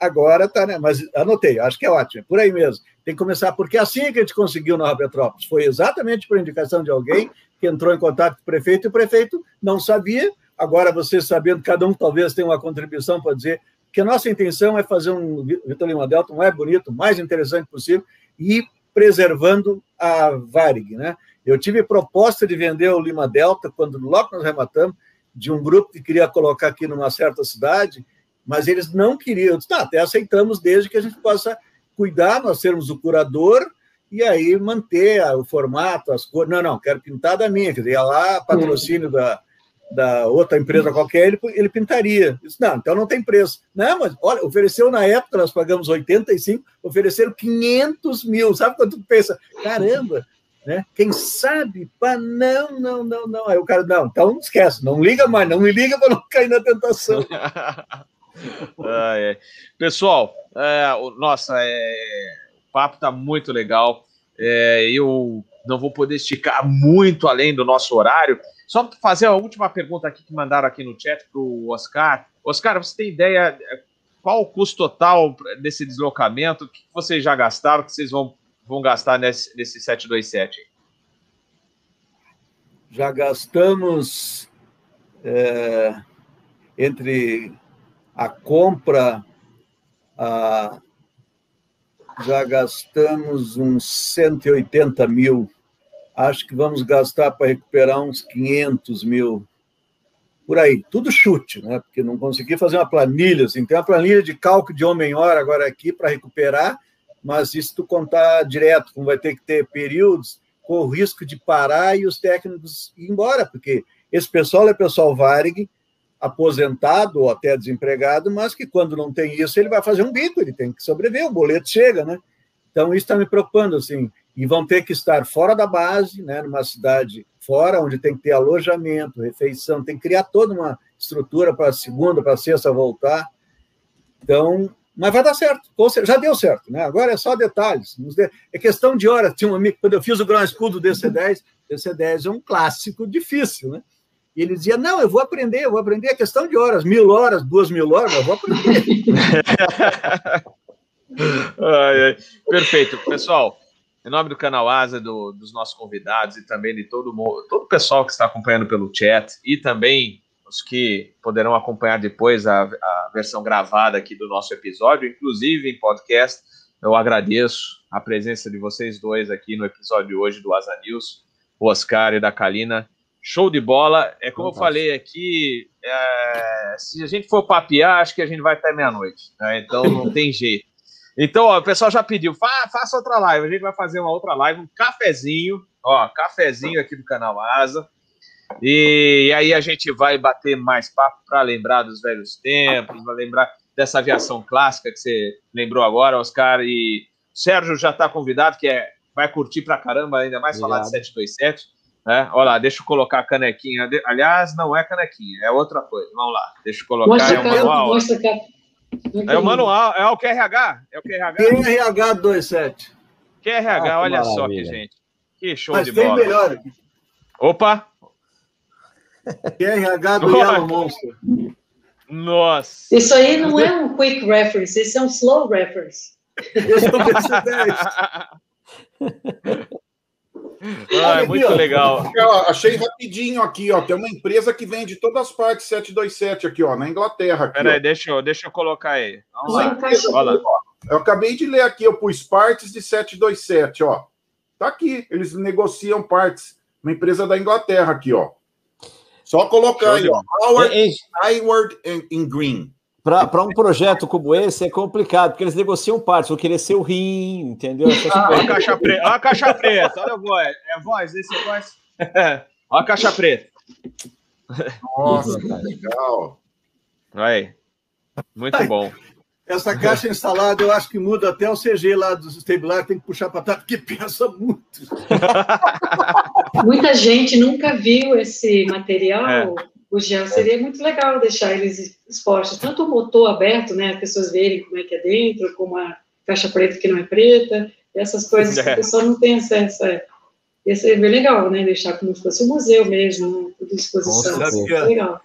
S7: agora tá, né? Mas anotei, acho que é ótimo, é por aí mesmo. Tem que começar, porque assim que a gente conseguiu Nova Petrópolis, foi exatamente por indicação de alguém que entrou em contato com o prefeito, e o prefeito não sabia, agora vocês sabendo, cada um talvez tenha uma contribuição para dizer que a nossa intenção é fazer um Vitor Lima Delta mais bonito, mais interessante possível, e preservando a Varig, né? Eu tive proposta de vender o Lima Delta, quando logo nós rematamos, de um grupo que queria colocar aqui numa certa cidade, mas eles não queriam. Eu disse, tá, até aceitamos desde que a gente possa cuidar, nós sermos o curador e aí manter o formato, as cores. Não, não, quero pintar da minha. Quer dizer, ia lá, patrocínio da, da outra empresa qualquer, ele, ele pintaria. disse, não, então não tem preço. Não, mas olha, ofereceu na época, nós pagamos 85, ofereceram 500 mil. Sabe quando tu pensa, caramba, né? Quem sabe? Pá, não, não, não, não. Aí o cara, não, então esquece, não liga mais, não me liga para não cair na tentação.
S2: ah, é. Pessoal, é, nossa, é, papo está muito legal. É, eu não vou poder esticar muito além do nosso horário. Só fazer a última pergunta aqui que mandaram aqui no chat para o Oscar. Oscar, você tem ideia é, qual o custo total desse deslocamento? O que vocês já gastaram? O que vocês vão vão gastar nesse, nesse 727?
S7: Já gastamos é, entre a compra a, já gastamos uns 180 mil. Acho que vamos gastar para recuperar uns 500 mil. Por aí, tudo chute, né? Porque não consegui fazer uma planilha, assim. Tem uma planilha de cálculo de homem-hora agora aqui para recuperar, mas isso tu contar direto, como vai ter que ter períodos com o risco de parar e os técnicos ir embora, porque esse pessoal é pessoal Varig, aposentado ou até desempregado, mas que quando não tem isso, ele vai fazer um bico, ele tem que sobreviver, o boleto chega, né? Então, isso está me preocupando, assim, e vão ter que estar fora da base, né, numa cidade fora, onde tem que ter alojamento, refeição, tem que criar toda uma estrutura para a segunda, para a sexta voltar. Então, mas vai dar certo, já deu certo, né? Agora é só detalhes, é questão de horas. Tinha um amigo, quando eu fiz o Ground School do DC10, DC10 é um clássico difícil, né? E ele dizia: Não, eu vou aprender, eu vou aprender, é questão de horas, mil horas, duas mil horas, eu vou aprender.
S2: ai, ai. Perfeito. Pessoal, em nome do canal Asa, do, dos nossos convidados e também de todo, todo o pessoal que está acompanhando pelo chat e também os que poderão acompanhar depois a, a versão gravada aqui do nosso episódio, inclusive em podcast, eu agradeço a presença de vocês dois aqui no episódio de hoje do Asa News, o Oscar e da Kalina. Show de bola. É como Fantástico. eu falei aqui, é, se a gente for papear, acho que a gente vai até meia-noite. Né? Então não tem jeito. Então, ó, o pessoal já pediu, Fa, faça outra live. A gente vai fazer uma outra live, um cafezinho, ó, cafezinho aqui do canal Asa. E, e aí a gente vai bater mais papo para lembrar dos velhos tempos, vai lembrar dessa aviação clássica que você lembrou agora, Oscar. E o Sérgio já está convidado, que é, vai curtir pra caramba, ainda mais Obrigado. falar de 727. Né? Olha lá, deixa eu colocar a canequinha. Aliás, não é canequinha, é outra coisa. Vamos lá, deixa eu colocar. Mostra é o manual. Mostra É o manual, é o QRH? É o QRH?
S7: QRH 27.
S2: QRH, ah, olha maravilha. só que gente. Que show Mas de bola. melhor. Opa!
S7: QRH do Yellow Monster.
S2: Nossa!
S6: Isso aí não é um quick reference, isso é um slow reference. Esse é
S2: o ah, é muito legal.
S1: Achei rapidinho aqui, ó. Tem uma empresa que vende todas as partes 727 aqui, ó, na Inglaterra.
S2: Peraí, deixa eu, deixa eu colocar aí. Vamos lá.
S1: Olha lá. Eu acabei de ler aqui, eu pus partes de 727, ó. Tá aqui, eles negociam partes. Uma empresa da Inglaterra aqui, ó. Só colocar aí, ó. Howard, Hayward in Green.
S5: Para um projeto como esse é complicado, porque eles negociam partes, vão querer ser o rim, entendeu?
S2: Ah, olha a caixa preta, olha a caixa preta, olha a voz. É voz, esse é voz. olha a caixa preta.
S1: Nossa, legal.
S2: Aí. Muito bom.
S7: Essa caixa instalada, eu acho que muda até o CG lá dos Stabilizer, tem que puxar para trás, porque pensa muito.
S6: Muita gente nunca viu esse material. É o gel. Seria muito legal deixar eles expostos, tanto o motor aberto, né, as pessoas verem como é que é dentro, como a caixa preta que não é preta, essas coisas é. que a pessoa não tem acesso. É. Ia ser bem legal, né, deixar como se fosse um museu mesmo, né, tudo exposição. Nossa, é legal.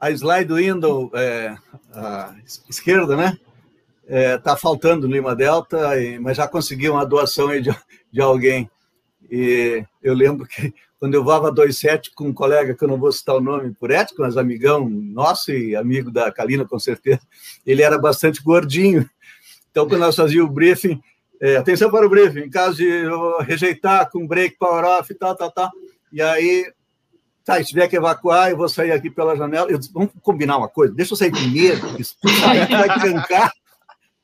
S7: A slide window é, a esquerda, né? Está é, faltando no Lima Delta, mas já conseguiu uma doação de, de alguém. E eu lembro que quando eu voava 27 com um colega, que eu não vou citar o nome por ética, mas amigão nosso e amigo da Kalina, com certeza, ele era bastante gordinho. Então, quando nós fazíamos o briefing, é, atenção para o briefing, em caso de rejeitar com break, power off tal, tal, tal, e aí, tá, se tiver que evacuar, eu vou sair aqui pela janela, eu disse, vamos combinar uma coisa, deixa eu sair primeiro, porque se tu vai trancar,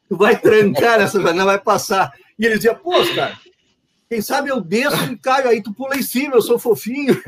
S7: tu vai trancar essa janela, vai passar. E ele dizia, pô, cara, quem sabe eu desço e caio, aí tu pula em cima, eu sou fofinho.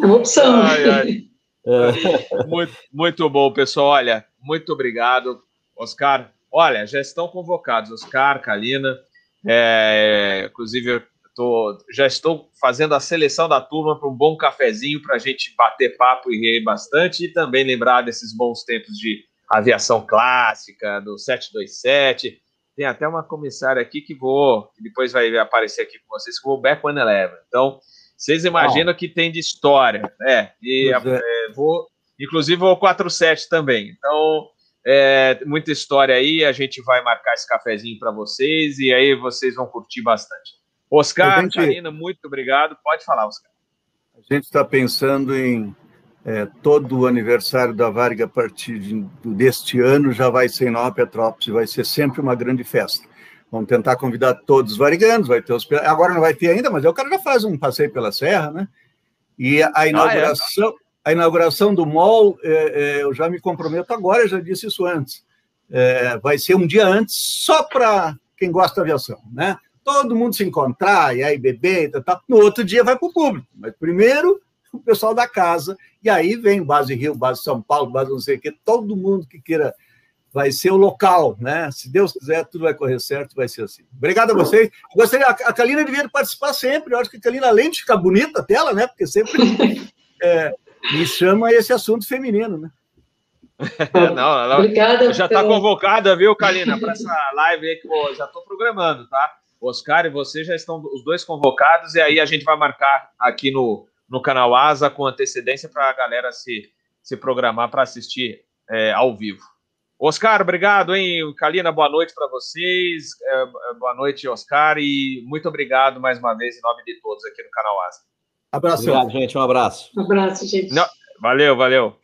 S6: É uma opção. Ai,
S2: ai. É. Muito, muito bom, pessoal. Olha, muito obrigado, Oscar. Olha, já estão convocados, Oscar, Kalina. É, inclusive, eu tô, já estou fazendo a seleção da turma para um bom cafezinho para a gente bater papo e rir bastante e também lembrar desses bons tempos de aviação clássica, do 727 tem até uma comissária aqui que vou, que depois vai aparecer aqui com vocês, que vou back one eleven. Então, vocês imaginam oh. que tem de história, né? E é. é, vou, inclusive vou 47 também. Então, é, muita história aí, a gente vai marcar esse cafezinho para vocês e aí vocês vão curtir bastante. Oscar, gente, Karina, muito obrigado. Pode falar, Oscar.
S7: A gente está pensando em é, todo o aniversário da Varga a partir de, deste ano já vai ser em Nova Petrópolis, vai ser sempre uma grande festa. Vamos tentar convidar todos os variganos, vai ter os... agora não vai ter ainda, mas o cara já faz um passeio pela serra, né? E a inauguração, ah, é? a inauguração do mall, é, é, eu já me comprometo agora, já disse isso antes, é, vai ser um dia antes só para quem gosta da aviação, né? Todo mundo se encontrar e aí beber e tal. No outro dia vai para o público, mas primeiro o pessoal da casa e aí vem base Rio, base São Paulo, base não sei o quê, todo mundo que queira vai ser o local, né? Se Deus quiser, tudo vai correr certo, vai ser assim. Obrigado a vocês. Gostaria, a Kalina devia participar sempre. Eu acho que a Kalina, além de ficar bonita a tela, né? Porque sempre é, me chama esse assunto feminino, né?
S2: não, ela Obrigada já está convocada, viu, Kalina, para essa live aí que eu já estou programando, tá? Oscar e você já estão os dois convocados, e aí a gente vai marcar aqui no, no canal Asa com antecedência para a galera se, se programar para assistir é, ao vivo. Oscar, obrigado, hein? Kalina, boa noite para vocês. É, é, boa noite, Oscar, e muito obrigado mais uma vez em nome de todos aqui no canal Asa.
S5: Abraço. Obrigado, gente. Um abraço.
S6: Um abraço, gente.
S2: Não, valeu, valeu.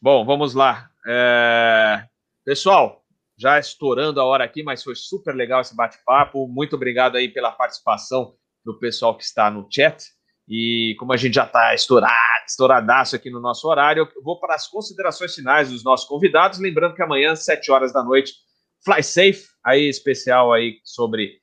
S2: Bom, vamos lá. É... Pessoal, já estourando a hora aqui, mas foi super legal esse bate-papo. Muito obrigado aí pela participação do pessoal que está no chat. E como a gente já está estourado, estouradaço aqui no nosso horário, eu vou para as considerações finais dos nossos convidados. Lembrando que amanhã, às 7 horas da noite, Fly Safe, aí especial aí sobre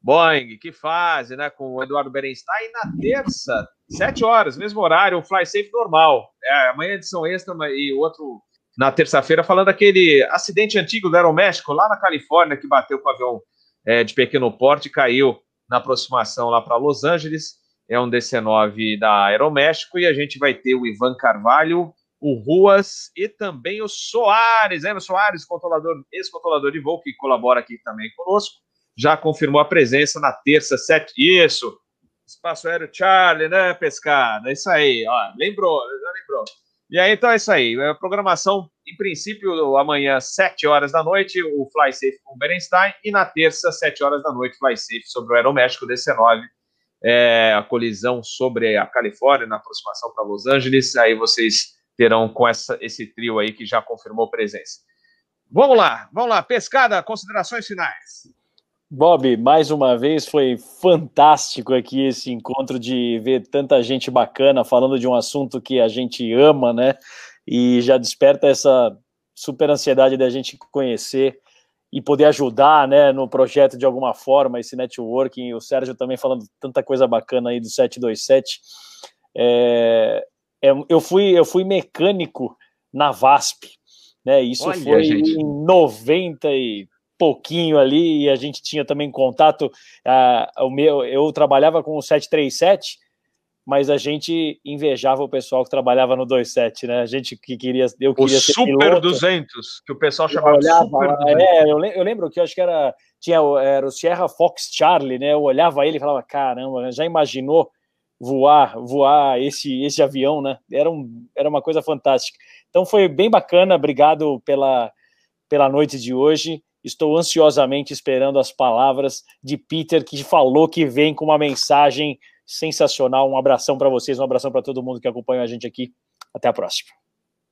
S2: Boeing, que fase, né, com o Eduardo Berenstein. E na terça, 7 horas, mesmo horário, o Fly Safe normal. É, amanhã edição extra e outro na terça-feira, falando daquele acidente antigo do Aeroméxico, lá na Califórnia, que bateu com o avião é, de pequeno porte e caiu na aproximação lá para Los Angeles é um DC-9 da Aeroméxico, e a gente vai ter o Ivan Carvalho, o Ruas e também o Soares? O Soares, controlador, ex-controlador de voo, que colabora aqui também conosco, já confirmou a presença na terça, sete. Isso! Espaço Aéreo Charlie, né, Pescada? Isso aí, ó. Lembrou, já lembrou. E aí, então é isso aí. A programação, em princípio, amanhã, 7 horas da noite, o Fly Safe com o Berenstein, e na terça, 7 horas da noite, Fly Safe sobre o Aeroméxico DC-9 é, a colisão sobre a Califórnia, na aproximação para Los Angeles. Aí vocês terão com essa, esse trio aí que já confirmou presença. Vamos lá, vamos lá. Pescada, considerações finais.
S4: Bob, mais uma vez foi fantástico aqui esse encontro de ver tanta gente bacana falando de um assunto que a gente ama, né? E já desperta essa super ansiedade da gente conhecer e poder ajudar né, no projeto de alguma forma, esse networking. O Sérgio também falando tanta coisa bacana aí do 727. É, é, eu, fui, eu fui mecânico na VASP, né? Isso Olha, foi gente. em 90 e pouquinho ali, e a gente tinha também contato. Uh, o meu, eu trabalhava com o 737 mas a gente invejava o pessoal que trabalhava no 27, né? A gente que queria, eu queria o
S2: ser Super piloto. 200, que o pessoal chamava olhava, Super 200.
S4: É, eu, eu, lembro que eu acho que era tinha era o Sierra Fox Charlie, né? Eu olhava ele e falava, caramba, já imaginou voar, voar esse esse avião, né? Era um era uma coisa fantástica. Então foi bem bacana, obrigado pela pela noite de hoje. Estou ansiosamente esperando as palavras de Peter que falou que vem com uma mensagem sensacional. Um abração para vocês, um abração para todo mundo que acompanha a gente aqui. Até a próxima.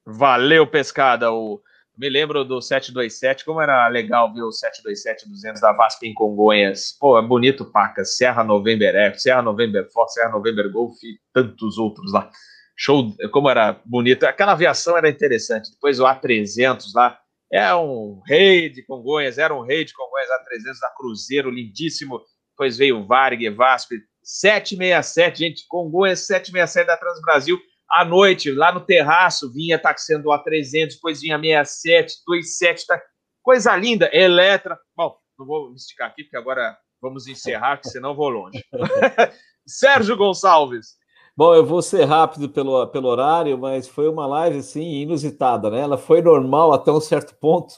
S2: Valeu, pescada. O... Me lembro do 727, como era legal ver o 727-200 da VASP em Congonhas. Pô, é bonito, paca. Serra November F, Serra November Fox, Serra November Golf e tantos outros lá. Show, como era bonito. Aquela aviação era interessante. Depois o A300 lá, é um rei de Congonhas, era um rei de Congonhas, A300 da Cruzeiro, lindíssimo. Depois veio o Varg, VASP, 767, gente, Congonhas 767 da Transbrasil, à noite, lá no terraço, vinha taxando a 300, depois vinha 67, 27, tá... coisa linda, Eletra, bom, não vou esticar aqui, porque agora vamos encerrar, porque senão vou longe. Sérgio Gonçalves.
S5: Bom, eu vou ser rápido pelo, pelo horário, mas foi uma live assim inusitada, né? Ela foi normal até um certo ponto,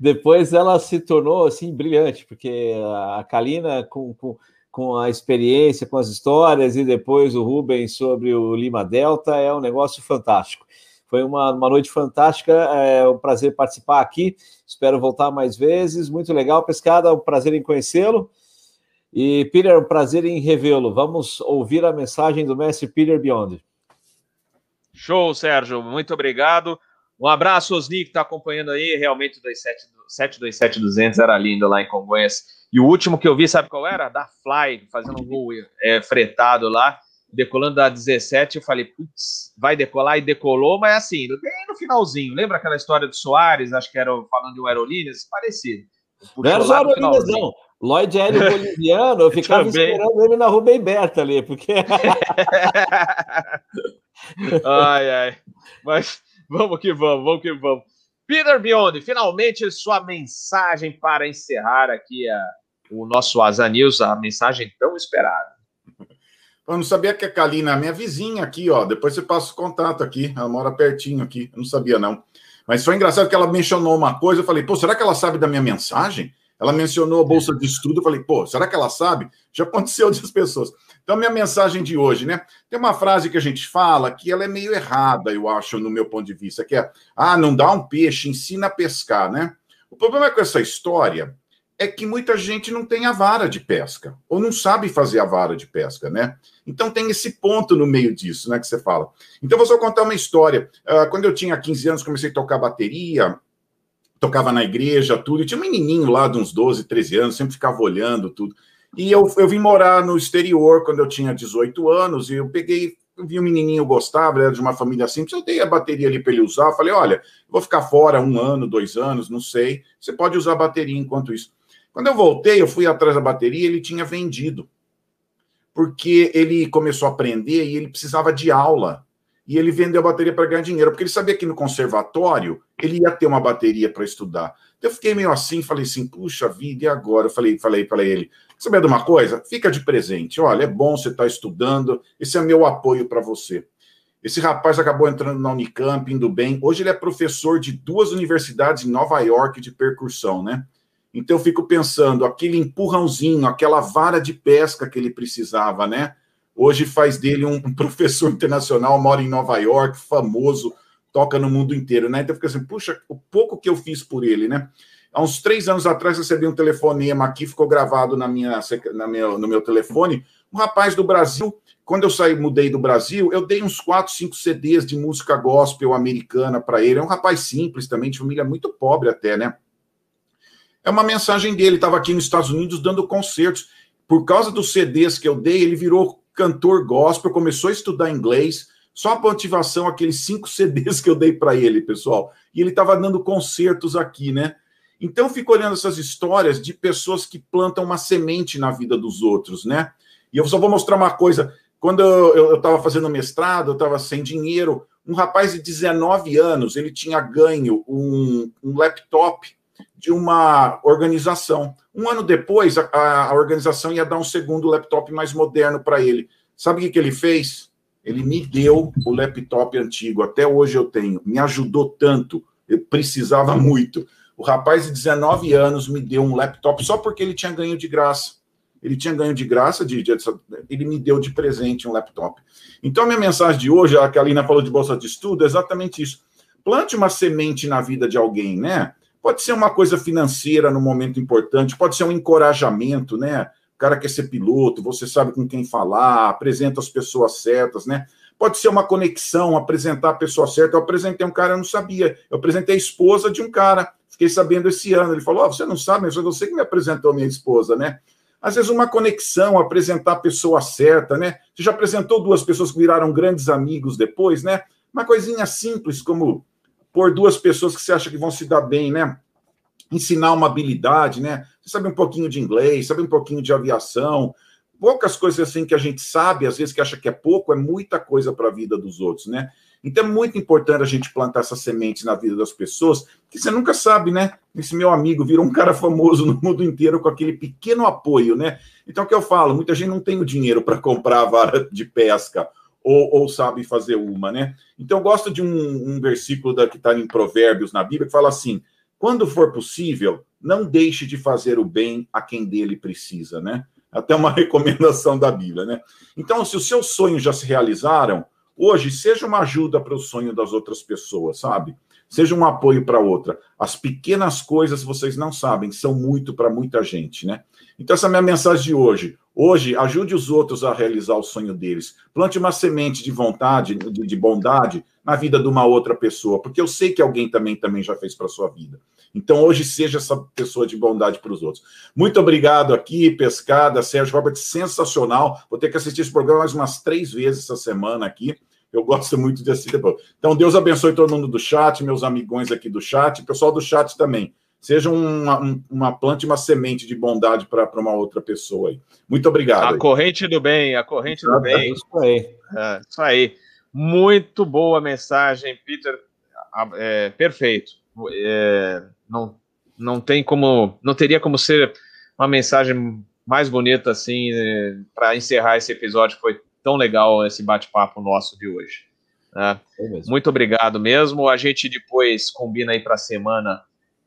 S5: depois ela se tornou assim brilhante, porque a Kalina com, com com a experiência, com as histórias, e depois o Rubens sobre o Lima Delta, é um negócio fantástico. Foi uma, uma noite fantástica, é um prazer participar aqui, espero voltar mais vezes, muito legal, Pescada, é um prazer em conhecê-lo. E, Peter, um prazer em revê-lo. Vamos ouvir a mensagem do mestre Peter Beyond.
S2: Show, Sérgio. Muito obrigado. Um abraço, Osni, que está acompanhando aí. Realmente o 727-200 era lindo lá em Congonhas. E o último que eu vi, sabe qual era? Da Fly, fazendo um voo é, fretado lá, decolando da 17. Eu falei, putz, vai decolar e decolou, mas assim, bem no finalzinho. Lembra aquela história do Soares? Acho que era falando de um Aerolíneas? Parecido.
S5: Não era só Aerolíneas, não. Lloyd Hélio Boliviano, eu ficava esperando ele na Rubem Berta ali, porque.
S2: ai, ai. Mas vamos que vamos, vamos que vamos. Peter Biondi, finalmente sua mensagem para encerrar aqui a, o nosso Asa News, a mensagem tão esperada.
S1: Eu não sabia que a Kalina é minha vizinha aqui, ó. Depois você passa o contato aqui. Ela mora pertinho aqui. Eu não sabia, não. Mas foi engraçado que ela mencionou uma coisa. Eu falei, pô, será que ela sabe da minha mensagem? Ela mencionou a bolsa de estudo. Eu falei, pô, será que ela sabe? Já aconteceu outras pessoas. Então, minha mensagem de hoje, né? Tem uma frase que a gente fala que ela é meio errada, eu acho, no meu ponto de vista, que é: ah, não dá um peixe, ensina a pescar, né? O problema com essa história é que muita gente não tem a vara de pesca, ou não sabe fazer a vara de pesca, né? Então tem esse ponto no meio disso, né, que você fala. Então vou só contar uma história. Uh, quando eu tinha 15 anos, comecei a tocar bateria, tocava na igreja, tudo, e tinha um menininho lá de uns 12, 13 anos, sempre ficava olhando tudo. E eu, eu vim morar no exterior quando eu tinha 18 anos, e eu peguei, eu vi um menininho gostava, era de uma família simples, eu dei a bateria ali para ele usar, falei, olha, vou ficar fora um ano, dois anos, não sei, você pode usar a bateria enquanto isso. Quando eu voltei, eu fui atrás da bateria, ele tinha vendido. Porque ele começou a aprender e ele precisava de aula. E ele vendeu a bateria para ganhar dinheiro, porque ele sabia que no conservatório ele ia ter uma bateria para estudar. Então eu fiquei meio assim, falei assim, puxa vida, e agora? Eu falei, falei para ele, sabe de uma coisa? Fica de presente. Olha, é bom você estar tá estudando, esse é meu apoio para você. Esse rapaz acabou entrando na Unicamp, indo bem. Hoje ele é professor de duas universidades em Nova York de percussão, né? Então eu fico pensando, aquele empurrãozinho, aquela vara de pesca que ele precisava, né? Hoje faz dele um professor internacional, mora em Nova York, famoso, toca no mundo inteiro, né? Então fica assim, puxa, o pouco que eu fiz por ele, né? Há uns três anos atrás recebi um telefonema aqui, ficou gravado na minha, na minha, no meu telefone. Um rapaz do Brasil, quando eu saí, mudei do Brasil, eu dei uns quatro, cinco CDs de música gospel americana para ele. É um rapaz simples também, de família muito pobre até, né? É uma mensagem dele, estava aqui nos Estados Unidos dando concertos. Por causa dos CDs que eu dei, ele virou cantor gospel, começou a estudar inglês. Só a motivação, aqueles cinco CDs que eu dei para ele, pessoal. E ele estava dando concertos aqui, né? Então, eu fico olhando essas histórias de pessoas que plantam uma semente na vida dos outros, né? E eu só vou mostrar uma coisa. Quando eu estava fazendo mestrado, eu estava sem dinheiro. Um rapaz de 19 anos, ele tinha ganho um, um laptop de uma organização. Um ano depois, a, a organização ia dar um segundo laptop mais moderno para ele. Sabe o que, que ele fez? Ele me deu o laptop antigo, até hoje eu tenho. Me ajudou tanto, eu precisava muito. O rapaz de 19 anos me deu um laptop só porque ele tinha ganho de graça. Ele tinha ganho de graça, de, de, ele me deu de presente um laptop. Então, minha mensagem de hoje, a que a Alina falou de bolsa de estudo, é exatamente isso. Plante uma semente na vida de alguém, né? Pode ser uma coisa financeira no momento importante, pode ser um encorajamento, né? O cara quer ser piloto, você sabe com quem falar, apresenta as pessoas certas, né? Pode ser uma conexão, apresentar a pessoa certa. Eu apresentei um cara, eu não sabia. Eu apresentei a esposa de um cara, fiquei sabendo esse ano. Ele falou: oh, você não sabe, mas foi você que me apresentou minha esposa, né? Às vezes, uma conexão, apresentar a pessoa certa, né? Você já apresentou duas pessoas que viraram grandes amigos depois, né? Uma coisinha simples, como por duas pessoas que você acha que vão se dar bem, né? Ensinar uma habilidade, né? Você sabe um pouquinho de inglês, sabe um pouquinho de aviação, poucas coisas assim que a gente sabe, às vezes que acha que é pouco, é muita coisa para a vida dos outros, né? Então é muito importante a gente plantar essas sementes na vida das pessoas, que você nunca sabe, né? Esse meu amigo virou um cara famoso no mundo inteiro com aquele pequeno apoio, né? Então, o que eu falo? Muita gente não tem o dinheiro para comprar a vara de pesca ou, ou sabe fazer uma, né? Então, eu gosto de um, um versículo da, que está em Provérbios na Bíblia que fala assim: quando for possível, não deixe de fazer o bem a quem dele precisa, né? Até uma recomendação da Bíblia, né? Então, se os seus sonhos já se realizaram, hoje seja uma ajuda para o sonho das outras pessoas, sabe? seja um apoio para outra. As pequenas coisas vocês não sabem, são muito para muita gente, né? Então, essa é a minha mensagem de hoje. Hoje, ajude os outros a realizar o sonho deles. Plante uma semente de vontade, de, de bondade na vida de uma outra pessoa, porque eu sei que alguém também, também já fez para sua vida. Então, hoje, seja essa pessoa de bondade para os outros. Muito obrigado aqui, Pescada, Sérgio Robert, sensacional. Vou ter que assistir esse programa mais umas três vezes essa semana aqui. Eu gosto muito de assistir depois. Então, Deus abençoe todo mundo do chat, meus amigões aqui do chat, pessoal do chat também. Seja uma, uma planta e uma semente de bondade para uma outra pessoa aí. Muito obrigado.
S2: A
S1: aí.
S2: corrente do bem, a corrente do bem. Isso aí. É, isso aí. Muito boa mensagem, Peter. É, perfeito. É, não, não tem como, não teria como ser uma mensagem mais bonita assim é, para encerrar esse episódio. Foi tão legal esse bate-papo nosso de hoje. Né? Muito obrigado mesmo. A gente depois combina aí para a semana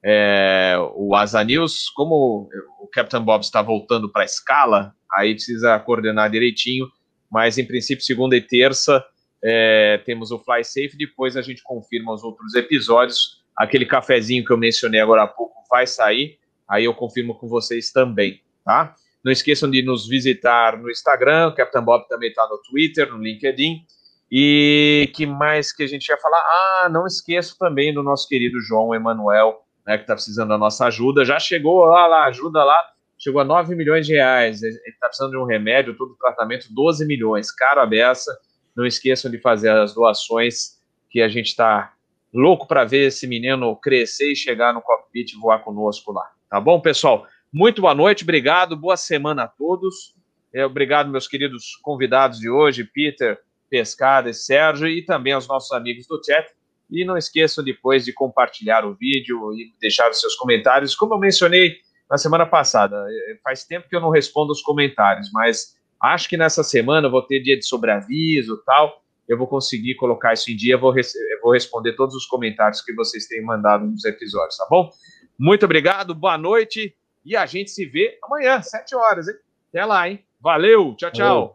S2: é, o Asa News. Como o Captain Bob está voltando para a escala, aí precisa coordenar direitinho. Mas em princípio, segunda e terça é, temos o Fly Safe. Depois a gente confirma os outros episódios. Aquele cafezinho que eu mencionei agora há pouco vai sair. Aí eu confirmo com vocês também, tá? Não esqueçam de nos visitar no Instagram, o Captain Bob também está no Twitter, no LinkedIn. E que mais que a gente ia falar? Ah, não esqueço também do nosso querido João Emanuel, né, que está precisando da nossa ajuda. Já chegou lá, lá, ajuda lá, chegou a 9 milhões de reais. Ele está precisando de um remédio, todo o tratamento, 12 milhões. Cara a beça. Não esqueçam de fazer as doações, que a gente está louco para ver esse menino crescer e chegar no cockpit e voar conosco lá. Tá bom, pessoal? Muito boa noite, obrigado, boa semana a todos. É, obrigado, meus queridos convidados de hoje, Peter, Pescada e Sérgio, e também aos nossos amigos do chat. E não esqueçam depois de compartilhar o vídeo e deixar os seus comentários. Como eu mencionei na semana passada, é, faz tempo que eu não respondo os comentários, mas acho que nessa semana vou ter dia de sobreaviso tal. Eu vou conseguir colocar isso em dia, vou, vou responder todos os comentários que vocês têm mandado nos episódios, tá bom? Muito obrigado, boa noite e a gente se vê amanhã, sete horas, hein? Até lá, hein? Valeu, tchau, tchau.